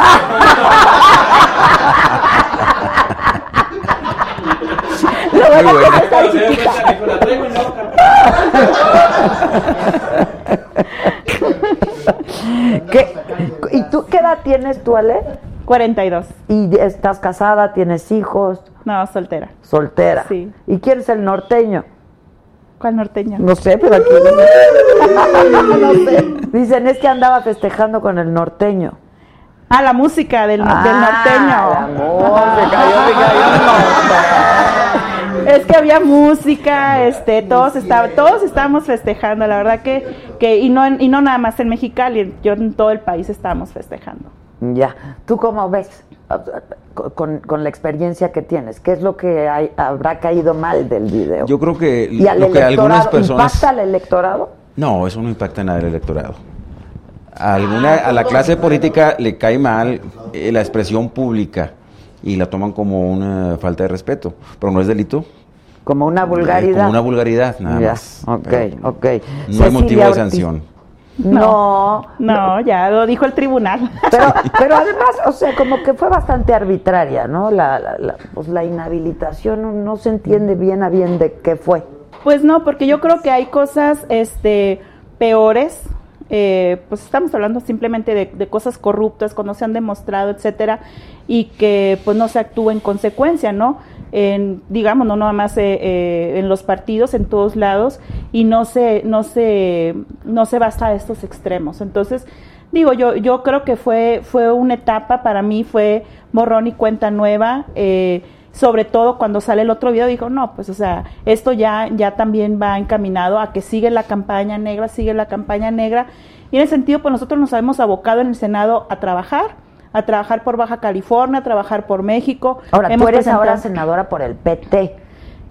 Lo bueno está chiquita. cuenta, dijo, la traigo en la boca. ¿Qué- ¿Y tú qué edad tienes tú, Ale? 42. ¿Y estás casada, tienes hijos, No, soltera. soltera? Sí. ¿Y quién es el norteño? ¿Cuál norteño? No sé, pero aquí no sé. Dicen, es que andaba festejando con el norteño. Ah, la música del, del Ah, la norteño. música, yo dije, yo no. Es que había música, este, todos estaban, todos estábamos festejando, la verdad que, que y no en- y no nada más en Mexicali, yo en todo el país estábamos festejando. Ya, ¿tú cómo ves con, con la experiencia que tienes? ¿Qué es lo que hay- habrá caído mal del video? Yo creo que ¿Y al lo que algunas personas... impacta al electorado? No, eso no impacta nada al electorado. A, alguna, a la clase política le cae mal eh, la expresión pública y la toman como una falta de respeto, pero no es delito. Como una vulgaridad. Eh, Como una vulgaridad, nada Ya, más. ok, Pero ok. No hay motivo de Ortiz. No, No, ya lo dijo el tribunal. Pero, pero además, o sea, como que fue bastante arbitraria, ¿no? La, la, la- pues la inhabilitación no, no se entiende bien a bien de qué fue. Pues no, porque yo creo que hay cosas este, peores. eh, pues estamos hablando simplemente de, de cosas corruptas cuando se han demostrado, etcétera, y que pues no se actúa en consecuencia, ¿no? En, digamos, no nada más eh, eh, en los partidos, en todos lados, y no se, no se, no se basta a estos extremos. Entonces, digo, yo, yo creo que fue, fue una etapa para mí, fue borrón y cuenta nueva. eh, sobre todo cuando sale el otro video, dijo, no, pues o sea, esto ya, ya también va encaminado a que sigue la campaña negra, sigue la campaña negra. Y en ese sentido, pues nosotros nos hemos abocado en el Senado a trabajar, a trabajar por Baja California, a trabajar por México. Ahora, Hemos tú eres presentado- ahora senadora por el PT.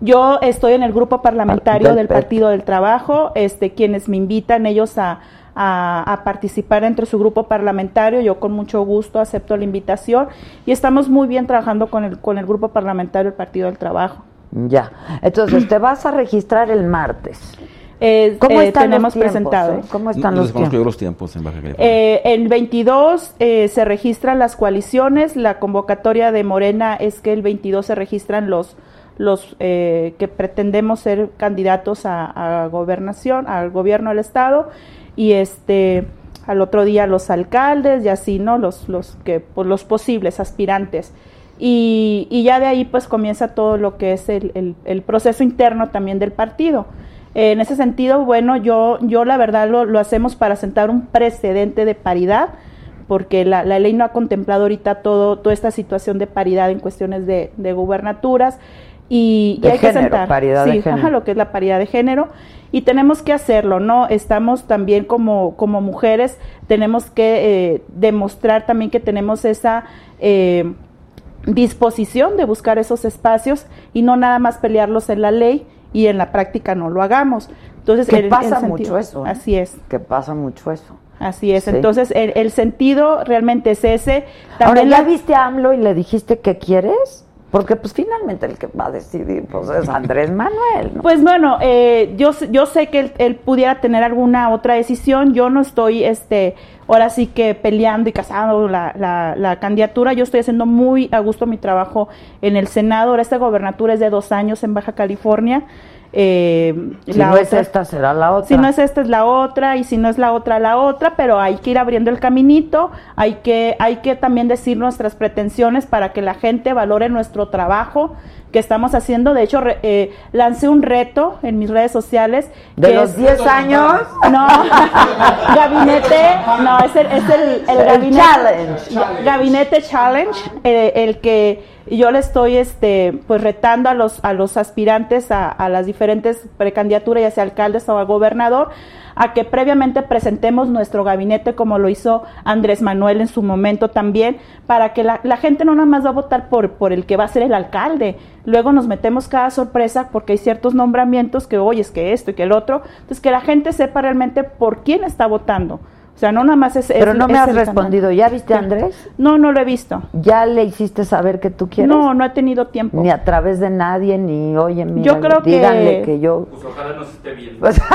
yo estoy en el grupo parlamentario Del. Partido del Trabajo, este, quienes me invitan ellos a, a- a participar entre su grupo parlamentario, yo con mucho gusto acepto la invitación y estamos muy bien trabajando con el, con el grupo parlamentario del Partido del Trabajo. Ya. Entonces, te vas a registrar el martes. Eh, ¿Cómo eh, están tenemos los tiempos? presentado. eh? ¿Cómo están No los tiempos? los tiempos en Baja California. Eh, el 22 eh, se registran las coaliciones, la convocatoria de Morena es que el 22 se registran los los eh, que pretendemos ser candidatos a, a gobernación, al gobierno del estado y este al otro día los alcaldes y así, ¿no? Los los que pues, los posibles aspirantes. Y, y ya de ahí pues comienza todo lo que es el, el- el proceso interno también del partido. Eh, en ese sentido, bueno, yo, yo la verdad lo, lo hacemos para sentar un precedente de paridad, porque la, la ley no ha contemplado ahorita todo, toda esta situación de paridad en cuestiones de, de gubernaturas. Y, y De hay género, que sentar paridad de sí, género. ajá, lo que es la paridad de género y tenemos que hacerlo, ¿no? Estamos también como, como mujeres, tenemos que eh, demostrar también que tenemos esa eh, disposición de buscar esos espacios y no nada más pelearlos en la ley y en la práctica no lo hagamos. Entonces, Que el- el pasa sentido- mucho eso. ¿eh? Así es. Que pasa mucho eso. Así es, Sí. entonces el, el sentido realmente es ese. Ahora, ¿ya la- viste a AMLO y le dijiste que quieres? Porque pues finalmente el que va a decidir pues es Andrés Manuel, ¿no? Pues bueno, eh, yo, yo sé que él, pudiera tener alguna otra decisión. Yo no estoy, este, ahora sí que peleando y casando la, la, la candidatura. Yo estoy haciendo muy a gusto mi trabajo en el Senado. Ahora esta gobernatura es de dos años en Baja California. Eh, si la no es esta, será la otra. si no es esta es la otra y si no es la otra la otra, pero hay que ir abriendo el caminito, hay que hay que también decir nuestras pretensiones para que la gente valore nuestro trabajo que estamos haciendo. De hecho, re- eh, lancé un reto en mis redes sociales De que los es- 10 años, no, gabinete, no, es el, es el, el El gabinete challenge. Gabinete Challenge, eh, el que yo le estoy este pues retando a los a los aspirantes a, las diferentes precandidaturas, ya sea alcaldes o a gobernador, a que previamente presentemos nuestro gabinete como lo hizo Andrés Manuel en su momento también, para que la, la gente no nada más va a votar por, por el que va a ser el alcalde. Luego nos metemos cada sorpresa porque hay ciertos nombramientos que hoy es que esto y que el otro. Entonces que la gente sepa realmente por quién está votando. O sea, no nada más es... Pero es- no me has respondido. ¿Ya viste a Andrés? No, no lo he visto. ¿Ya le hiciste saber que tú quieres? No, no he tenido tiempo. Ni a través de nadie, ni oye, mira, Yo creo que- díganle que, yo... Pues ojalá nos esté viendo. Pues,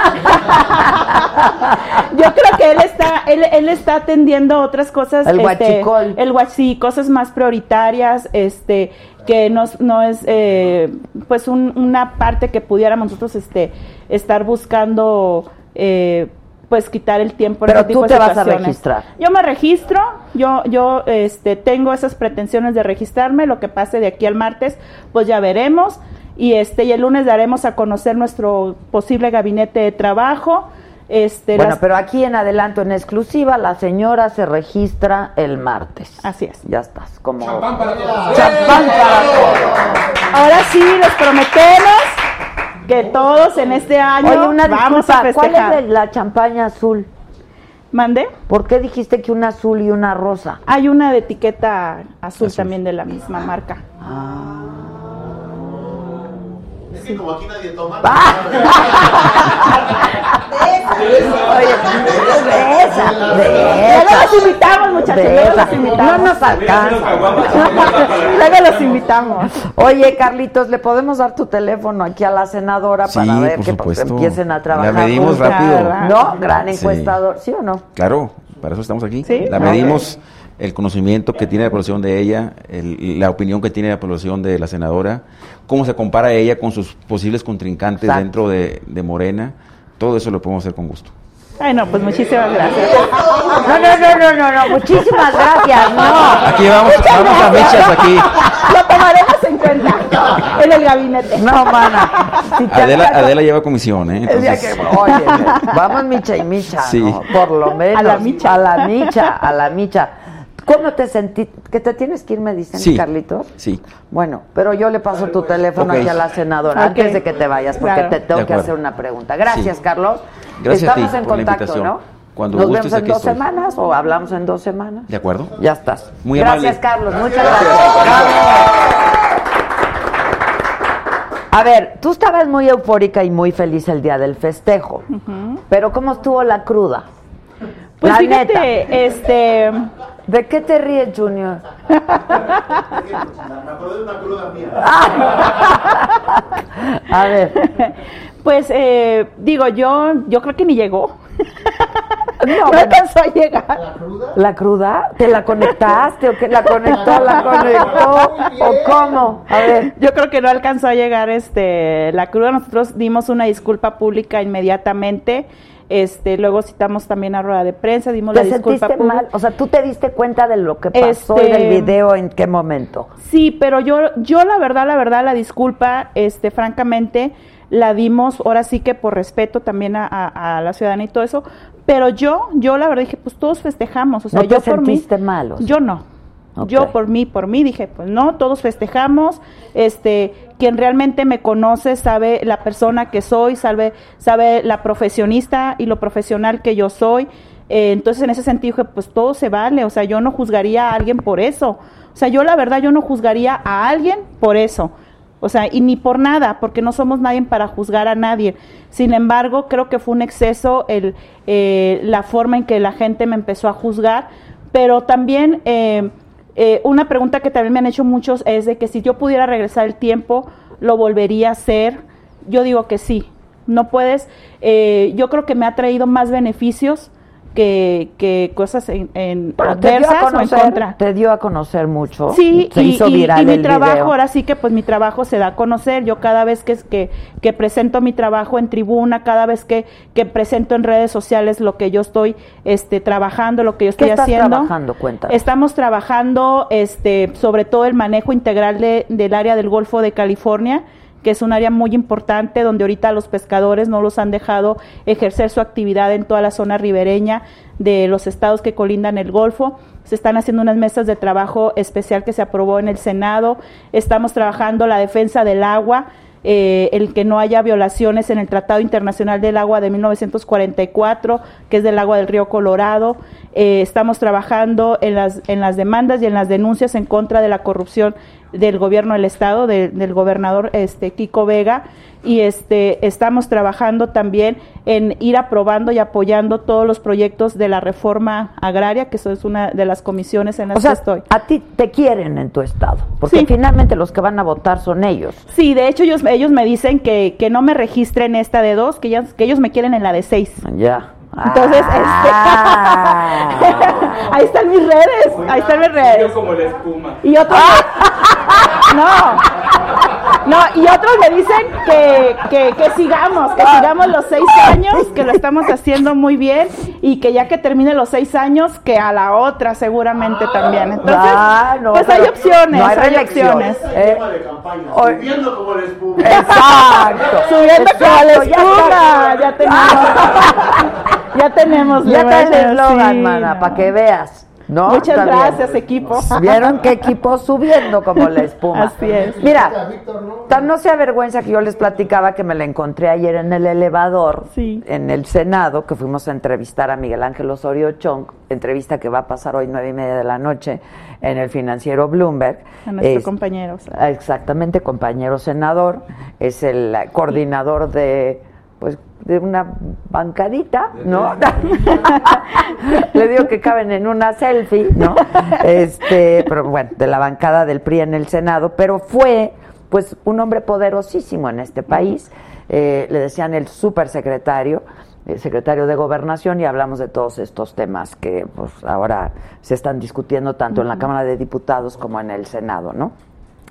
Yo creo que él está, él, él está atendiendo otras cosas. El este, huachicol. El sí, cosas más prioritarias, este, que no, es- no es, eh, pues, un- una parte que pudiéramos nosotros, este, estar buscando, eh, pues, quitar el tiempo. Pero tipo tú de te vas a registrar. Yo me registro, yo, yo, este, tengo esas pretensiones de registrarme. Lo que pase de aquí al martes, pues ya veremos. Y este, y el lunes daremos a conocer nuestro posible gabinete de trabajo. Este, bueno, las- pero aquí en adelanto, en exclusiva, la señora se registra el martes. Así es. Ya estás, como... Champán para todos. Champán para todos. Ahora sí, les prometemos que todos en este año Oye, una vamos a disculpa, ¿cuál es la champaña azul? ¿Mande? ¿Por qué dijiste que una azul y una rosa? Hay una de etiqueta azul, también de la misma marca. Es que como aquí nadie toma. Luego esa. los invitamos, muchachos. Luego los invitamos. No nos alcanza. Luego los invitamos. Oye, Carlitos, ¿le podemos dar tu teléfono aquí a la senadora Sí, para ver por que pues, supuesto. empiecen a trabajar? La medimos rápido. ¿No? Gran encuestador, ¿sí o no? Claro, para eso estamos aquí. Sí. La Ah, medimos el conocimiento que tiene la población de ella, el- la opinión que tiene la población de la senadora, cómo se compara ella con sus posibles contrincantes Exacto. dentro de, de Morena. Todo eso lo podemos hacer con gusto. Ay, no, pues muchísimas gracias. No, no, no, no, no, no. Muchísimas gracias. No. Aquí vamos, vamos a mechas aquí. Lo tomaremos en cuenta en el gabinete. No, mana. Si Adela, Adela lleva comisión, ¿eh? Entonces, que, oye, vamos micha y micha, Sí. ¿no? Por lo menos. A la micha. A la micha, a la micha. ¿Cómo te sentí? ¿Que te tienes que ir, me dicen, Sí. Carlitos? Sí. Bueno, pero yo le paso tu teléfono aquí a la senadora antes de que te vayas, porque Claro. te tengo que hacer una pregunta. Gracias, Sí. Carlos. Gracias a ti Estamos en por contacto. ¿no? Cuando Nos gustes, vemos en dos estoy. semanas o hablamos en dos semanas. ¿De acuerdo? Ya estás. Muy gracias, amable. Carlos. Muchas gracias. Bravo. A ver, tú estabas muy eufórica y muy feliz el día del festejo. Pero ¿cómo estuvo la cruda? Pues la fíjate, neta. este. ¿De qué te ríes, Junior? Me acordé de una cruda mía. A ver. Pues eh, digo, yo, yo creo que ni llegó. No, No, bueno, alcanzó a llegar. ¿La cruda? ¿Te la conectaste o qué? ¿La conectó, la conectó? ¿O cómo? A ver. Yo creo que no alcanzó a llegar este la cruda. Nosotros dimos una disculpa pública inmediatamente. Este, luego citamos también a rueda de prensa, dimos la ¿Te disculpa sentiste mal? O sea, ¿tú te diste cuenta de lo que pasó Este- y del video en qué momento? Sí, pero yo, yo la verdad, la verdad, la disculpa, este, francamente, la dimos, ahora sí que por respeto también a, a- a la ciudadanía y todo eso, pero yo, yo la verdad dije, pues todos festejamos, o sea, ¿No te yo por mí, sentiste mal, o sea? yo no. Yo por mí, por mí dije, pues no, todos festejamos, este, quien realmente me conoce sabe la persona que soy, sabe, sabe la profesionista y lo profesional que yo soy. Eh, entonces en ese sentido dije, pues todo se vale, o sea, yo no juzgaría a alguien por eso. O sea, yo la verdad yo no juzgaría a alguien por eso. O sea, y ni por nada, porque no somos nadie para juzgar a nadie. Sin embargo, creo que fue un exceso el, eh, la forma en que la gente me empezó a juzgar, pero también eh, eh, una pregunta que también me han hecho muchos es de que si yo pudiera regresar el tiempo, ¿lo volvería a hacer? Yo digo que sí. No puedes, eh, yo creo que me ha traído más beneficios que, que cosas en, en adversas o en contra. te dio a conocer mucho. Sí, se y, hizo y- viral y mi el trabajo, video. ahora sí que pues mi trabajo se da a conocer. Yo cada vez que, que, que presento mi trabajo en tribuna, cada vez que, que presento en redes sociales lo que yo estoy este, trabajando, lo que yo ¿Qué estoy estás haciendo. trabajando? Cuéntame. Estamos trabajando este, sobre todo el manejo integral de- del área del Golfo de California que es un área muy importante donde ahorita los pescadores no los han dejado ejercer su actividad en toda la zona ribereña de los estados que colindan el Golfo. Se están haciendo unas mesas de trabajo especial que se aprobó en el Senado. Estamos trabajando la defensa del agua, eh, el que no haya violaciones en el Tratado Internacional del Agua de 1944, que es del agua del río Colorado. Eh, estamos trabajando en las, en las demandas y en las denuncias en contra de la corrupción del gobierno del estado, de- del gobernador este Kiko Vega, y este estamos trabajando también en ir aprobando y apoyando todos los proyectos de la reforma agraria, que eso es una de las comisiones en las O sea, que estoy. a ti te quieren en tu estado, porque Sí. finalmente los que van a votar son ellos. Sí, de hecho ellos, ellos me dicen que, que no me registren esta de dos, que, ya, que ellos me quieren en la de seis. Ya. Entonces, Ah. este, ahí están mis redes, ahí están mis redes. Yo como la espuma. Y otros no, no, y otros me dicen que, que, que sigamos, que sigamos los seis años, que lo estamos haciendo muy bien y que ya que termine los seis años, que a la otra seguramente también. Entonces, Ah, no, pues hay opciones, no hay opciones. Eh, Tema de campaña. Hoy- Subiendo como la espuma. Exacto. Subiendo como la ya espuma, ya tenemos, ya tenemos. Ya está el eslogan, sí, mana, no. para que veas. ¿No? Muchas bien. gracias, equipo. ¿Vieron qué equipo subiendo como la espuma? Así es. Mira, tan no se avergüenza que yo les platicaba que me la encontré ayer en el elevador, Sí. en el Senado, que fuimos a entrevistar a Miguel Ángel Osorio Chong, entrevista que va a pasar hoy nueve y media de la noche en el financiero Bloomberg. A nuestro Es- compañero. o sea. Exactamente, compañero senador, es el coordinador de pues de una bancadita, ¿no? Le digo que caben en una selfie, ¿no? Este, pero bueno, de la bancada del PRI en el Senado, pero fue pues un hombre poderosísimo en este país. Eh, le decían el supersecretario, el secretario de Gobernación, y hablamos de todos estos temas que pues ahora se están discutiendo tanto en la Cámara de Diputados como en el Senado, ¿no?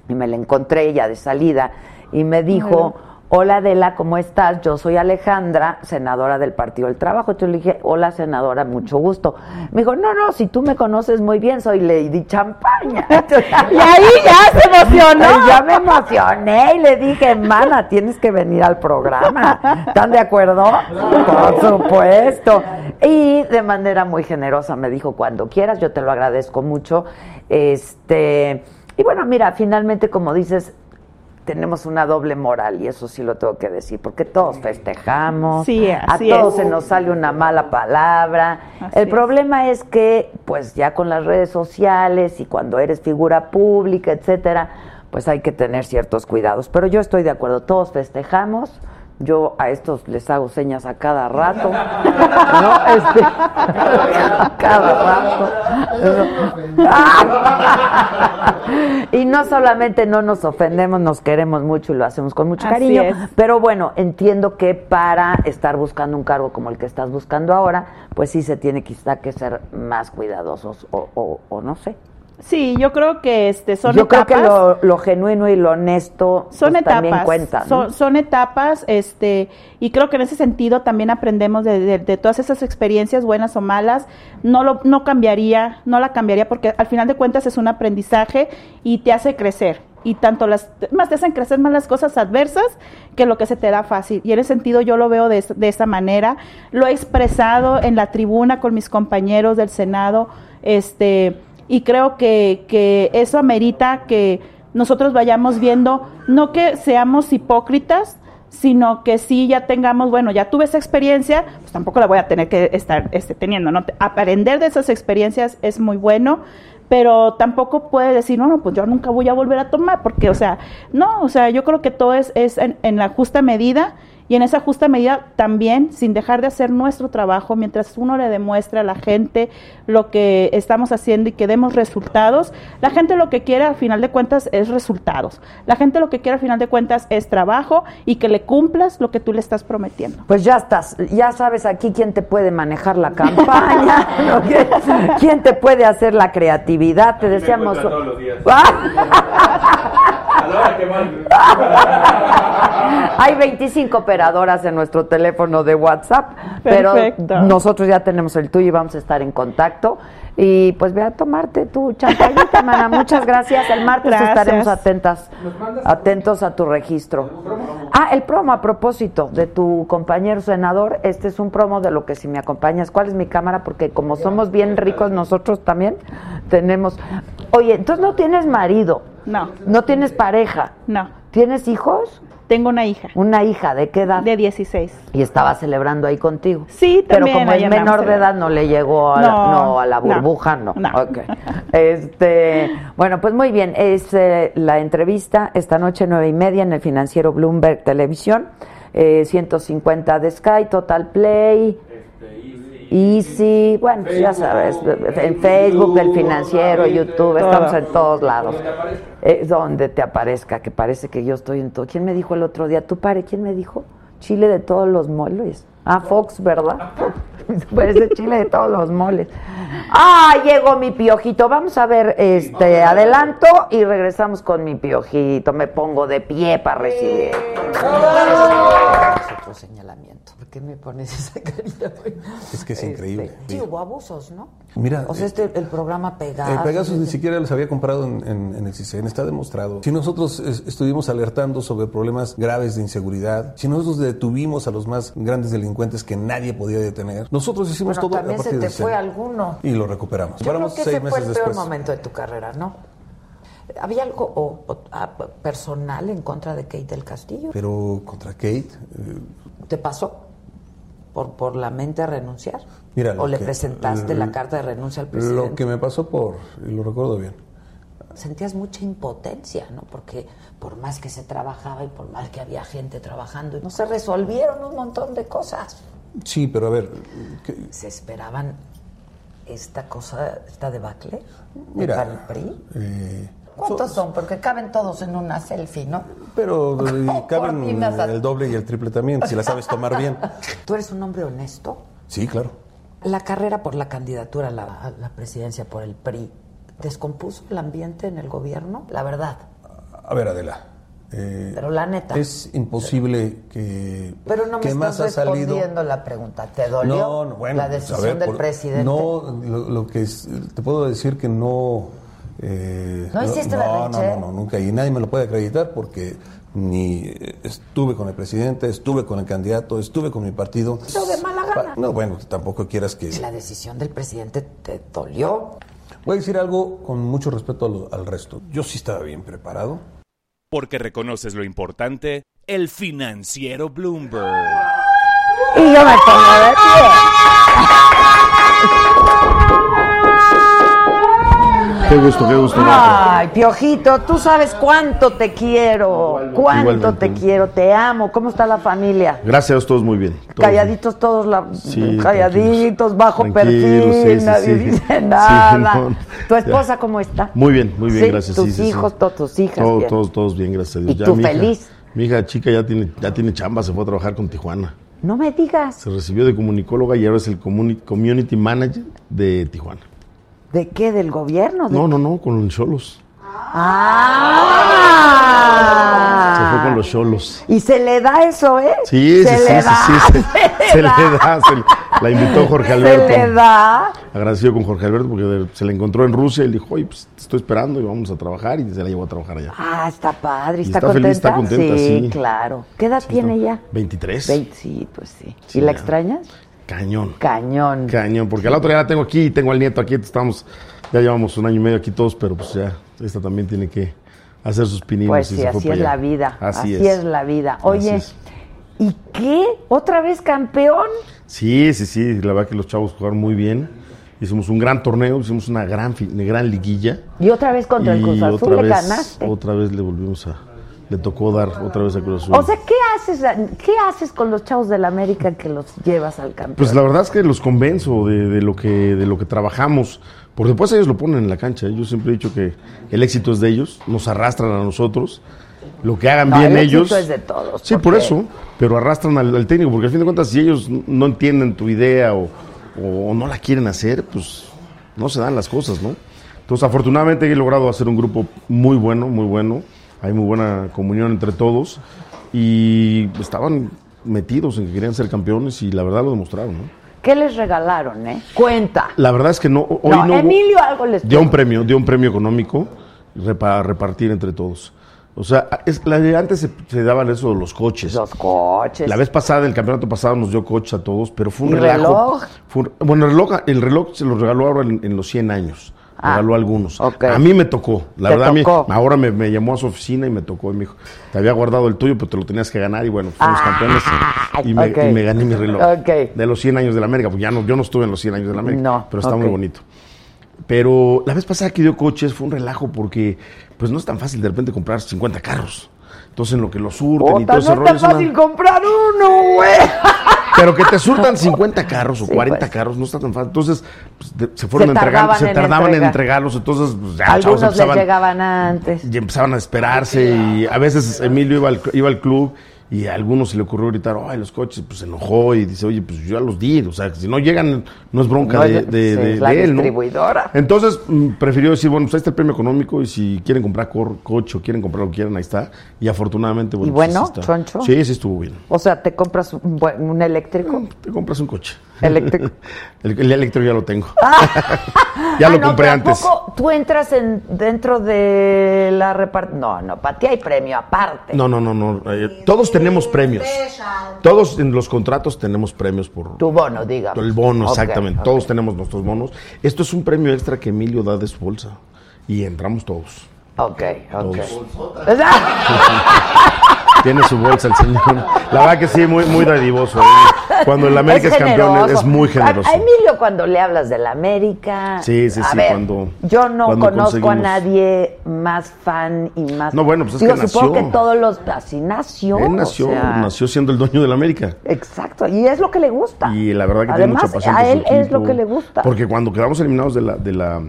y me la encontré ya de salida y me dijo, hola Adela, ¿cómo estás? Yo soy Alejandra, senadora del Partido del Trabajo. Entonces le dije, hola senadora, mucho gusto. Me dijo, no, no, si tú me conoces muy bien, soy Lady Champaña. Y ahí ya se emocionó. Y ya me emocioné y le dije, mana, tienes que venir al programa. ¿Están de acuerdo? Por supuesto. Y de manera muy generosa me dijo, cuando quieras, yo te lo agradezco mucho. Este, y bueno, mira, finalmente, como dices, tenemos una doble moral y eso sí lo tengo que decir, porque todos festejamos, Sí, a todos es. se nos sale una mala palabra. Así El es. problema es que, pues ya con las redes sociales y cuando eres figura pública, etcétera, pues hay que tener ciertos cuidados. Pero yo estoy de acuerdo, todos festejamos. Yo a estos les hago señas a cada rato, ¿no? Este, a cada rato. y no solamente no nos ofendemos, nos queremos mucho y lo hacemos con mucho cariño. Pero bueno, entiendo que para estar buscando un cargo como el que estás buscando ahora, pues sí se tiene quizá que ser más cuidadosos o, o- o no sé. Sí, yo creo que este son Yo creo que etapas. lo, lo genuino y lo honesto son pues, etapas, también cuenta. ¿no? son, son etapas, este, y creo que en ese sentido también aprendemos de, de- de todas esas experiencias, buenas o malas. No lo, no cambiaría, no la cambiaría porque al final de cuentas es un aprendizaje y te hace crecer. Y tanto las, más te hacen crecer más las cosas adversas que lo que se te da fácil. Y en ese sentido yo lo veo de, de esa manera. Lo he expresado en la tribuna con mis compañeros del Senado, este, y creo que, que eso amerita que nosotros vayamos viendo, no que seamos hipócritas, sino que sí ya tengamos, bueno, ya tuve esa experiencia, pues tampoco la voy a tener que estar este, teniendo, ¿no? Aprender de esas experiencias es muy bueno, pero tampoco puede decir, no, no, pues yo nunca voy a volver a tomar, porque, o sea, no, o sea, yo creo que todo es, es en, en la justa medida y en esa justa medida también, sin dejar de hacer nuestro trabajo, mientras uno le demuestra a la gente lo que estamos haciendo y que demos resultados, la gente lo que quiere al final de cuentas es resultados. La gente lo que quiere al final de cuentas es trabajo y que le cumplas lo que tú le estás prometiendo. Pues ya estás, ya sabes aquí quién te puede manejar la campaña, ¿no? ¿Quién- te puede hacer la creatividad, te encuentran todos los días. Ah, A la hora que van. Hay 25 operadoras en nuestro teléfono de WhatsApp, pero nosotros ya tenemos el tuyo y vamos a estar en contacto. Y pues ve a tomarte tu champañita, mana. Muchas gracias. El martes Gracias. estaremos atentas, atentos a tu registro. Ah, el promo a propósito de tu compañero senador. Este es un promo de lo que si me acompañas. ¿Cuál es mi cámara? Porque como somos bien ricos nosotros también tenemos. Oye, entonces no tienes marido, No, no tienes pareja. no. ¿Tienes hijos? Tengo una hija Una hija, ¿de qué edad? de 16. Y estaba celebrando ahí contigo. Sí, Pero también. como ahí es menor de edad, no le llegó a, la, No, a la burbuja, no. no. Ok. Este, bueno, pues muy bien. Es eh, la entrevista esta noche, nueve y media, en el financiero Bloomberg Televisión. Eh, 150 de Sky, Total Play. Easy, bueno, pues ya sabes, en Facebook, el financiero, YouTube, estamos en todos lados. Eh, donde te aparezca, que parece que yo estoy en todo. ¿Quién me dijo el otro día? ¿Tú pare? ¿Quién me dijo? Chile de todos los moles. Ah, Fox, ¿verdad? Parece chile de todos los moles. Ah, llegó mi piojito. Vamos a ver este adelanto y regresamos con mi piojito. Me pongo de pie para recibir. Es otro señalamiento. ¿Por qué me pones esa carita? Es que es Este, increíble. Sí, hubo abusos, ¿no? Mira, O sea, este, el programa Pegasus. El Pegasus ni siquiera los había comprado en, en- en el CISEN, está demostrado. Si nosotros es- estuvimos alertando sobre problemas graves de inseguridad, si nosotros detuvimos a los más grandes delincuentes que nadie podía detener, nosotros hicimos Bueno, todo también a se te fue alguno. Y lo recuperamos. Yo creo que seis ese fue el peor después. momento de tu carrera, ¿no? ¿Había algo o- o- personal en contra de Kate del Castillo? Pero contra Kate, eh, ¿Te pasó por, por la mente a renunciar? Mira, ¿O le que- presentaste la carta de renuncia al presidente? lo que me pasó por, y lo recuerdo bien, Sentías mucha impotencia, ¿no? Porque por más que se trabajaba y por más que había gente trabajando, no se resolvieron un montón de cosas. Sí, pero a ver, ¿Se esperaban esta cosa, esta debacle? mira, ¿Para el PRI? eh, ¿Cuántos son? Porque caben todos en una selfie, ¿no? pero eh, caben el doble y el triple también, si la sabes tomar bien. ¿Tú eres un hombre honesto? Sí, claro. La carrera por la candidatura a la, a la presidencia por el PRI descompuso el ambiente en el gobierno, la verdad. A ver, Adela. Eh, Pero la neta. Es imposible que. Pero no me estás más ha salido. respondiendo la pregunta. ¿Te dolió No, no, bueno, la pues, decisión ver, del por- presidente? No, lo, lo que es- te puedo decir que no. eh, ¿No hiciste no, no, no, no, nunca. Y nadie me lo puede acreditar porque ni estuve con el presidente, estuve con el candidato, estuve con mi partido. Pero de mala gana. No, bueno, tampoco quieras que. La decisión del presidente te dolió. Voy a decir algo con mucho respeto al resto. Yo sí estaba bien preparado. Porque reconoces lo importante, el financiero Bloomberg. Y yo me pongo de Qué gusto, qué gusto. Ay, Piojito, tú sabes cuánto te quiero, cuánto Igualmente. te quiero, te amo. ¿Cómo está la familia? Gracias a Dios, todos muy bien. Todos Calladitos todos, la- Sí, calladitos, bajo perfil, sí, sí, nadie dice nada. no. ¿Tu esposa cómo está? Muy bien, muy bien, gracias. tus hijos, todos tus hijas, Todos, bien. todos, todos bien, gracias a Dios. ¿Y tú mi hija- feliz? mi hija chica ya tiene, ya tiene chamba, se fue a trabajar con Tijuana. No me digas. Se recibió de comunicóloga y ahora es el community manager de Tijuana. ¿De qué? ¿Del gobierno? ¿De No, no, no, con los cholos. ¡Ah! Se fue con los cholos. Y se le da eso, ¿eh? Sí, se sí, le sí, da, sí, sí, se, se le le da. se le- la invitó Jorge Alberto. Se le da. Agradecido con Jorge Alberto porque se la encontró en Rusia y le dijo, oye, pues te estoy esperando y vamos a trabajar y se la llevó a trabajar allá. Ah, está padre. ¿Está, está contenta? feliz, está contenta, sí. claro. ¿Qué edad tiene está- ya? 23. Veinte, sí, pues sí. ¿Y la extrañas? Cañón. Cañón. Cañón, porque la otra ya la tengo aquí y tengo al nieto aquí, estamos, ya llevamos un año y medio aquí todos, pero pues ya, esta también tiene que hacer sus pininos. Pues y sí, se así es la vida. Así, Así, es. es. la vida. Oye. ¿y qué? ¿Otra vez campeón? Sí, sí, sí, la verdad que los chavos jugaron muy bien. Hicimos un gran torneo, hicimos una gran, una gran liguilla. Y otra vez contra el Cruz Azul otra le vez, ganaste. Otra vez le volvimos a, le tocó dar otra vez a Cruz Azul. O sea, ¿qué haces, ¿qué haces con los chavos del América que los llevas al campeón? Pues la verdad es que los convenzo de, de lo que de lo que trabajamos, porque después ellos lo ponen en la cancha. Yo siempre he dicho que el éxito es de ellos, nos arrastran a nosotros, lo que hagan No, bien el éxito ellos. es de todos, Sí, por eso, pero arrastran al, al técnico, porque al fin de cuentas si ellos no entienden tu idea o, o no la quieren hacer, pues no se dan las cosas, ¿no? Entonces, afortunadamente he logrado hacer un grupo muy bueno, muy bueno. Hay muy buena comunión entre todos y estaban metidos en que querían ser campeones y la verdad lo demostraron, ¿no? ¿Qué les regalaron, eh? Cuenta. La verdad es que no. Hoy No, no, hubo- Emilio algo les dio un premio, dio un premio económico para repartir entre todos. O sea, es, la de antes se, se daban eso de los coches. Los coches. La vez pasada, el campeonato pasado, nos dio coches a todos, pero fue un ¿Y relajo. reloj? Fue un- bueno, el reloj, el reloj se lo regaló ahora en, en los 100 años Ah, regaló algunos. A mí me tocó, la verdad, a mí- ahora me, me llamó a su oficina y me tocó y me dijo, te había guardado el tuyo, pero te lo tenías que ganar y bueno, fuimos campeones y me, Ah, ok. y me gané mi reloj de los 100 años de la América, porque ya no, yo no estuve en los 100 años de la América, No, pero está muy bonito. Pero la vez pasada que dio coches fue un relajo porque pues no es tan fácil de repente comprar 50 carros. Entonces en lo que los surten y todo ese no rollo está es una- fácil comprar uno, güey. Pero que te surtan 50 carros o Sí, 40 pues. carros no está tan fácil. Entonces pues, de- se fueron Se tardaban se en tardaban en entregar. entregarlos. Entonces pues, ya, chavos Algunos les empezaban, llegaban antes. y empezaban a esperarse y a veces Emilio iba al, iba al club y a algunos se le ocurrió gritar, ay, los coches, pues se enojó y dice, oye, pues yo ya los di, o sea, si no llegan, no es bronca No de, es- de- sí, de- es la de él, ¿no? distribuidora. Entonces mm, prefirió decir, bueno, pues ahí está el premio económico y si quieren comprar coche o quieren comprar lo que quieran, ahí está. Y afortunadamente, bueno, ¿Y pues, bueno, choncho? Sí, sí estuvo bien. O sea, te compras un, eléctrico. Te compras un coche. Eléctrico. el, el eléctrico ya lo tengo. ya Ah, lo no, compré pero ¿a antes. poco tú entras en, dentro de la repartición? No, no, para ti hay premio aparte. No, no, no, no. eh, todos tenemos premios. Todos en los contratos tenemos premios por Tu bono, digamos. el bono, exactamente. Todos tenemos nuestros bonos. Esto es un premio extra que Emilio da de su bolsa. Y entramos todos. Ok, ok. Todos. Tiene su bolsa el señor. La verdad que sí, muy, muy dadivoso. ¿eh? Cuando el América es, campeón es muy generoso. A, a Emilio cuando le hablas del América. Sí, sí, a sí, ver, cuando- Yo no cuando conozco a nadie más fan y más. No, bueno, pues es Digo, que supongo nació. que todos los. Así nació. Él o nació, sea, nació siendo el dueño del América. Exacto, y es lo que le gusta. Y la verdad que Además, tiene mucha pasión. a él es lo que le gusta. Porque cuando quedamos eliminados de la, de la,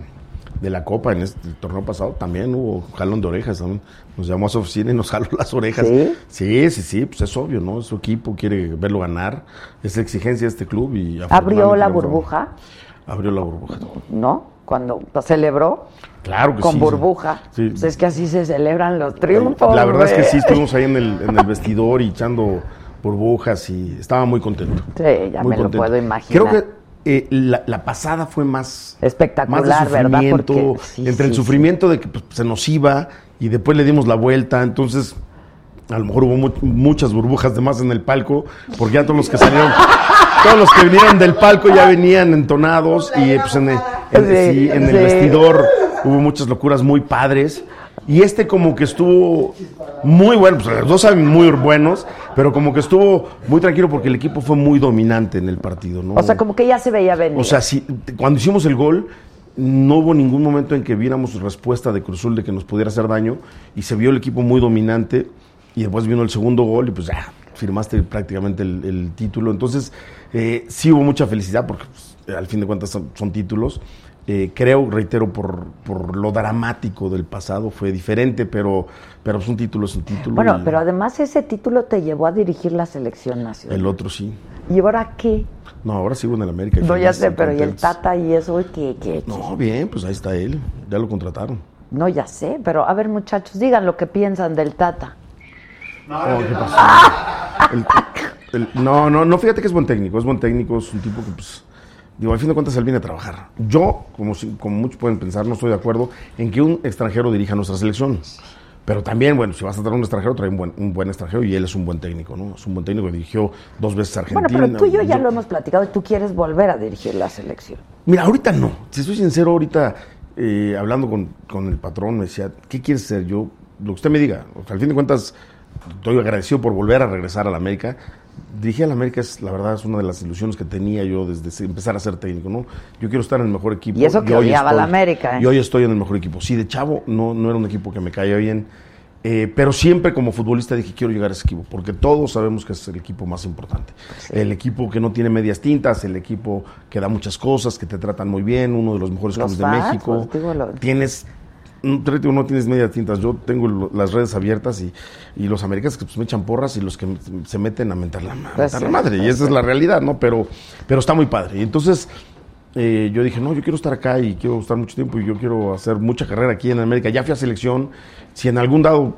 de la Copa en este torneo pasado, también hubo jalón de orejas. también. Nos llamó a su oficina y nos jaló las orejas. ¿Sí? Sí, sí, sí, pues es obvio, ¿no? Su equipo quiere verlo ganar. Es la exigencia de este club y Abrió la burbuja, Abrió la burbuja. ¿no? Cuando celebró Claro que con sí. burbuja. Sí. Pues es que así se celebran los triunfos. La verdad es que sí, estuvimos ahí en el, en el vestidor y echando burbujas y estaba muy contento. Sí, ya Muy me lo puedo imaginar. Creo que eh, la, la pasada fue más Espectacular, más de ¿verdad? sufrimiento, Porque- sí, entre el sí, sufrimiento de que pues, se nos iba y después le dimos la vuelta, entonces a lo mejor hubo mu- muchas burbujas de más en el palco, porque ya todos los que salieron, todos los que vinieron del palco ya venían entonados y pues, en el, en- Sí, sí, en el vestidor hubo muchas locuras muy padres. Y este como que estuvo muy bueno, pues los dos saben muy buenos, pero como que estuvo muy tranquilo porque el equipo fue muy dominante en el partido, ¿no? O sea, como que ya se veía venir. O sea, si, cuando hicimos el gol, no hubo ningún momento en que viéramos respuesta de Cruzul de que nos pudiera hacer daño y se vio el equipo muy dominante y después vino el segundo gol y pues ya firmaste prácticamente el, el título. Entonces, eh, sí hubo mucha felicidad porque pues, al fin de cuentas son, son títulos. Eh, creo, reitero, por, por lo dramático del pasado fue diferente, pero, pero es un título, es un título. bueno, y pero además ese título te llevó a dirigir la selección nacional. el otro sí. ¿Y ahora qué? No, ahora sigo en el América. No, ya sé, pero ¿y el. Tata y eso? ¿y ¿Qué, qué, qué? No, bien, pues ahí está él. Ya lo contrataron. No, ya sé, pero a ver, muchachos, digan lo que piensan del Tata. Oh, ¿qué pasó? El- el- no, no, no, fíjate que es buen técnico, es buen técnico, es un tipo que, pues, digo, al fin de cuentas él viene a trabajar. Yo, como, si- como muchos pueden pensar, no estoy de acuerdo en que un extranjero dirija nuestra selección. Pero también, bueno, si vas a traer un extranjero, trae un buen, un buen extranjero y él es un buen técnico, ¿no? Es un buen técnico que dirigió dos veces a Bueno, Argentina. pero tú y yo ya lo hemos platicado y tú quieres volver a dirigir la selección. Mira, ahorita no. Si soy sincero, ahorita eh, hablando con, con el patrón, me decía, ¿qué quieres ser? Yo, lo que usted me diga. O sea, al fin de cuentas, estoy agradecido por volver a regresar a la América. Dirigir a la América es, la verdad, es una de las ilusiones que tenía yo desde empezar a ser técnico, ¿no? Yo quiero estar en el mejor equipo. Y eso que odiaba a la América, ¿eh? Y hoy estoy en el mejor equipo. Sí, de chavo no, no era un equipo que me caía bien. eh, pero siempre como futbolista dije quiero llegar a ese equipo, porque todos sabemos que es el equipo más importante. El equipo que no tiene medias tintas, el equipo que da muchas cosas, que te tratan muy bien, uno de los mejores clubes de México. pues, lo- Tienes digo, no tienes medias tintas. Yo tengo las redes abiertas y, y los americanos que pues, me echan porras y los que se meten a mentar la, a Pues mentar la madre. Y esa es la realidad, ¿no? Pero, pero está muy padre. Y entonces eh, yo dije, no, yo quiero estar acá y quiero estar mucho tiempo y yo quiero hacer mucha carrera aquí en América. Ya fui a selección. Si en algún dado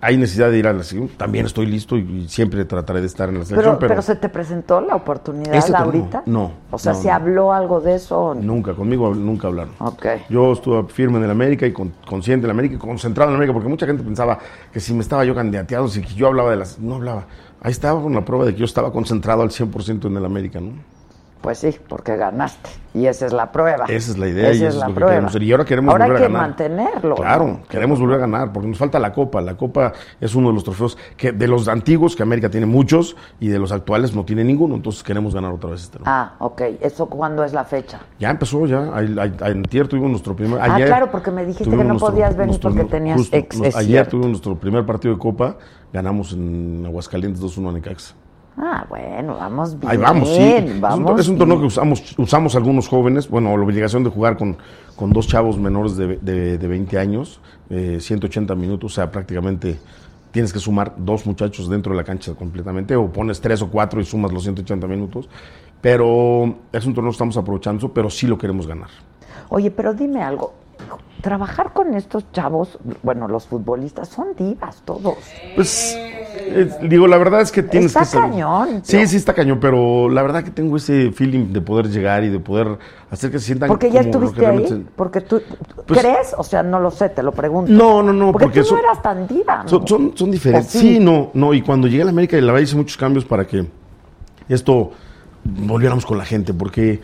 hay necesidad de ir a la selección, también estoy listo y, siempre trataré de estar en la selección. Pero, Pero, pero, se te presentó la oportunidad Este ahorita. no, O sea, no, ¿se no. habló algo de eso? nunca, conmigo nunca hablaron. Ok. Yo estuve firme en el América y con- consciente en el América y concentrado en el América, porque mucha gente pensaba que si me estaba yo candidateado, si yo hablaba de las... No hablaba. Ahí estaba con la prueba de que yo estaba concentrado al 100% en el América, ¿no? Pues sí, porque ganaste. Y esa es la prueba. Esa es la idea Esa y es eso es lo que queremos hacer. Y ahora queremos Ahora volver hay a que ganar. mantenerlo. Claro, ¿no? queremos volver a ganar, porque nos falta la Copa. La Copa es uno de los trofeos que de los antiguos, que América tiene muchos, y de los actuales no tiene ninguno, entonces queremos ganar otra vez este trofeo. Ah, ok. ¿Eso cuándo es la fecha? Ya empezó, ya. Ay- ay- Ayer tuvimos nuestro primer. Ah, Ayer claro, porque me dijiste que no podías venir porque tenías justo, ex- nos- Ayer cierto. tuvimos nuestro primer partido de Copa, ganamos en Aguascalientes 2-1 a Necaxa. Ah, bueno, vamos bien. Ahí vamos, sí. Es un, Vamos es un torneo que usamos, usamos algunos jóvenes, bueno, la obligación de jugar con, con dos chavos menores de, de, de 20 años, eh, 180 minutos, o sea, prácticamente tienes que sumar dos muchachos dentro de la cancha completamente, o pones tres o cuatro y sumas los 180 minutos, pero es un torneo que estamos aprovechando, pero sí lo queremos ganar. Oye, pero dime algo. Trabajar con estos chavos, bueno, los futbolistas son divas todos. Pues, eh, digo, la verdad es que tienes Está que ser- cañón, Sí, tío. sí está cañón, pero la verdad que tengo ese feeling de poder llegar y de poder hacer que se sientan Porque ya estuviste ahí, porque tú Pues- crees, o sea, no lo sé, te lo pregunto. No, no, no, porque, porque tú son- no eras tan diva. ¿no? Son, son, son diferentes. ¿O Sí? no, no. Y cuando llegué a la América, y la verdad hice muchos cambios para que esto volviéramos con la gente, porque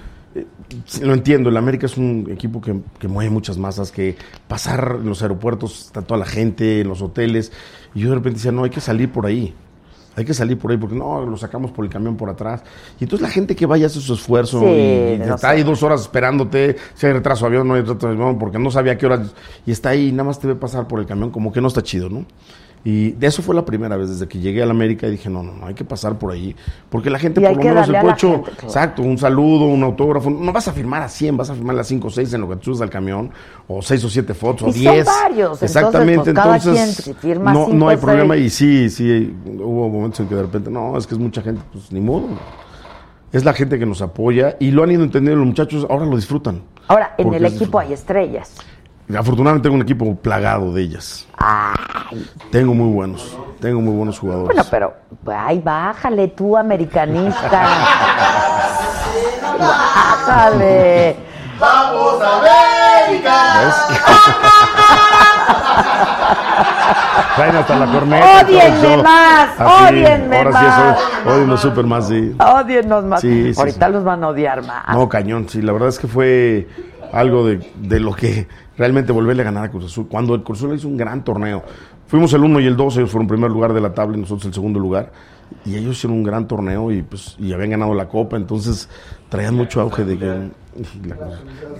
lo entiendo, el América es un equipo que, que mueve muchas masas, que pasar en los aeropuertos está toda la gente, en los hoteles, y yo de repente decía, no, hay que salir por ahí. Hay que salir por ahí porque no, lo sacamos por el camión por atrás. Y entonces la gente que vaya hace su esfuerzo Sí, y, está ahí dos horas esperándote, si hay retraso avión, no hay retraso avión, porque no sabía qué horas, y está ahí y nada más te ve pasar por el camión, como que no está chido, ¿no? Y de eso fue la primera vez, desde que llegué a la América y dije, no, no, no, hay que pasar por ahí, porque la gente Y por lo menos el pocho, gente, claro. exacto, un saludo, un autógrafo, no vas a firmar a 100, vas a firmar a 5 o 6 en lo que te subes al camión, o 6 o 7 fotos, o Y son 10. varios, entonces, Exactamente, pues, cada entonces, quien si firma no, no hay o problema y sí, sí, hubo momentos en que de repente, no, es que es mucha gente, pues ni modo. Es la gente que nos apoya y lo han ido entendiendo los muchachos, ahora lo disfrutan. Ahora, en el equipo hay estrellas. Afortunadamente tengo un equipo plagado de ellas. Tengo muy buenos, tengo muy buenos jugadores. Bueno, pero pues, ay, bájale tú, americanista. bájale. ¡Vamos, América! Traen hasta la corneta. y todo ¡Ódienme eso. más! Así, ¡Ódienme ahora más! sí, eso, ódienos súper más, sí. Odienos más. Sí, sí, Ahorita sí. los van a odiar más. No, cañón, sí, la verdad es que fue algo de, de lo que realmente volverle a ganar a Cruz Azul. Cuando el Cruz Azul hizo un gran torneo, fuimos el 1 y el 2, ellos fueron primer lugar de la tabla y nosotros el segundo lugar. Y ellos hicieron un gran torneo y pues y habían ganado la copa, entonces traían mucho auge de que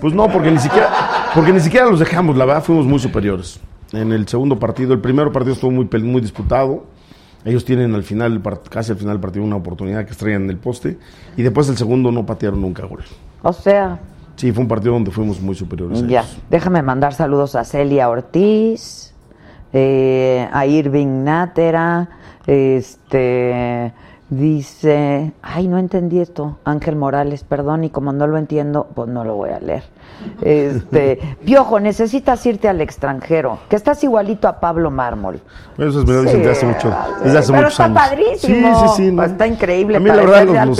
pues no, porque ni siquiera porque ni siquiera los dejamos, la verdad fuimos muy superiores. En el segundo partido, el primer partido estuvo muy muy disputado. Ellos tienen al final, casi al final del partido, una oportunidad que estrellan en el poste. Y después el segundo no patearon nunca gol. O sea, Sí, fue un partido donde fuimos muy superiores. a ya. ellos. Déjame mandar saludos a Celia Ortiz, eh, a Irving Nátera, este. Dice, ay, no entendí esto, Ángel Morales, perdón, y como no lo entiendo, pues no lo voy a leer. Este, Piojo, necesitas irte al extranjero, que estás igualito a Pablo Mármol. Esas me lo dicen desde hace mucho, desde hace Pero muchos está años. padrísimo. Sí, sí, sí. Está increíble, A mí la verdad los,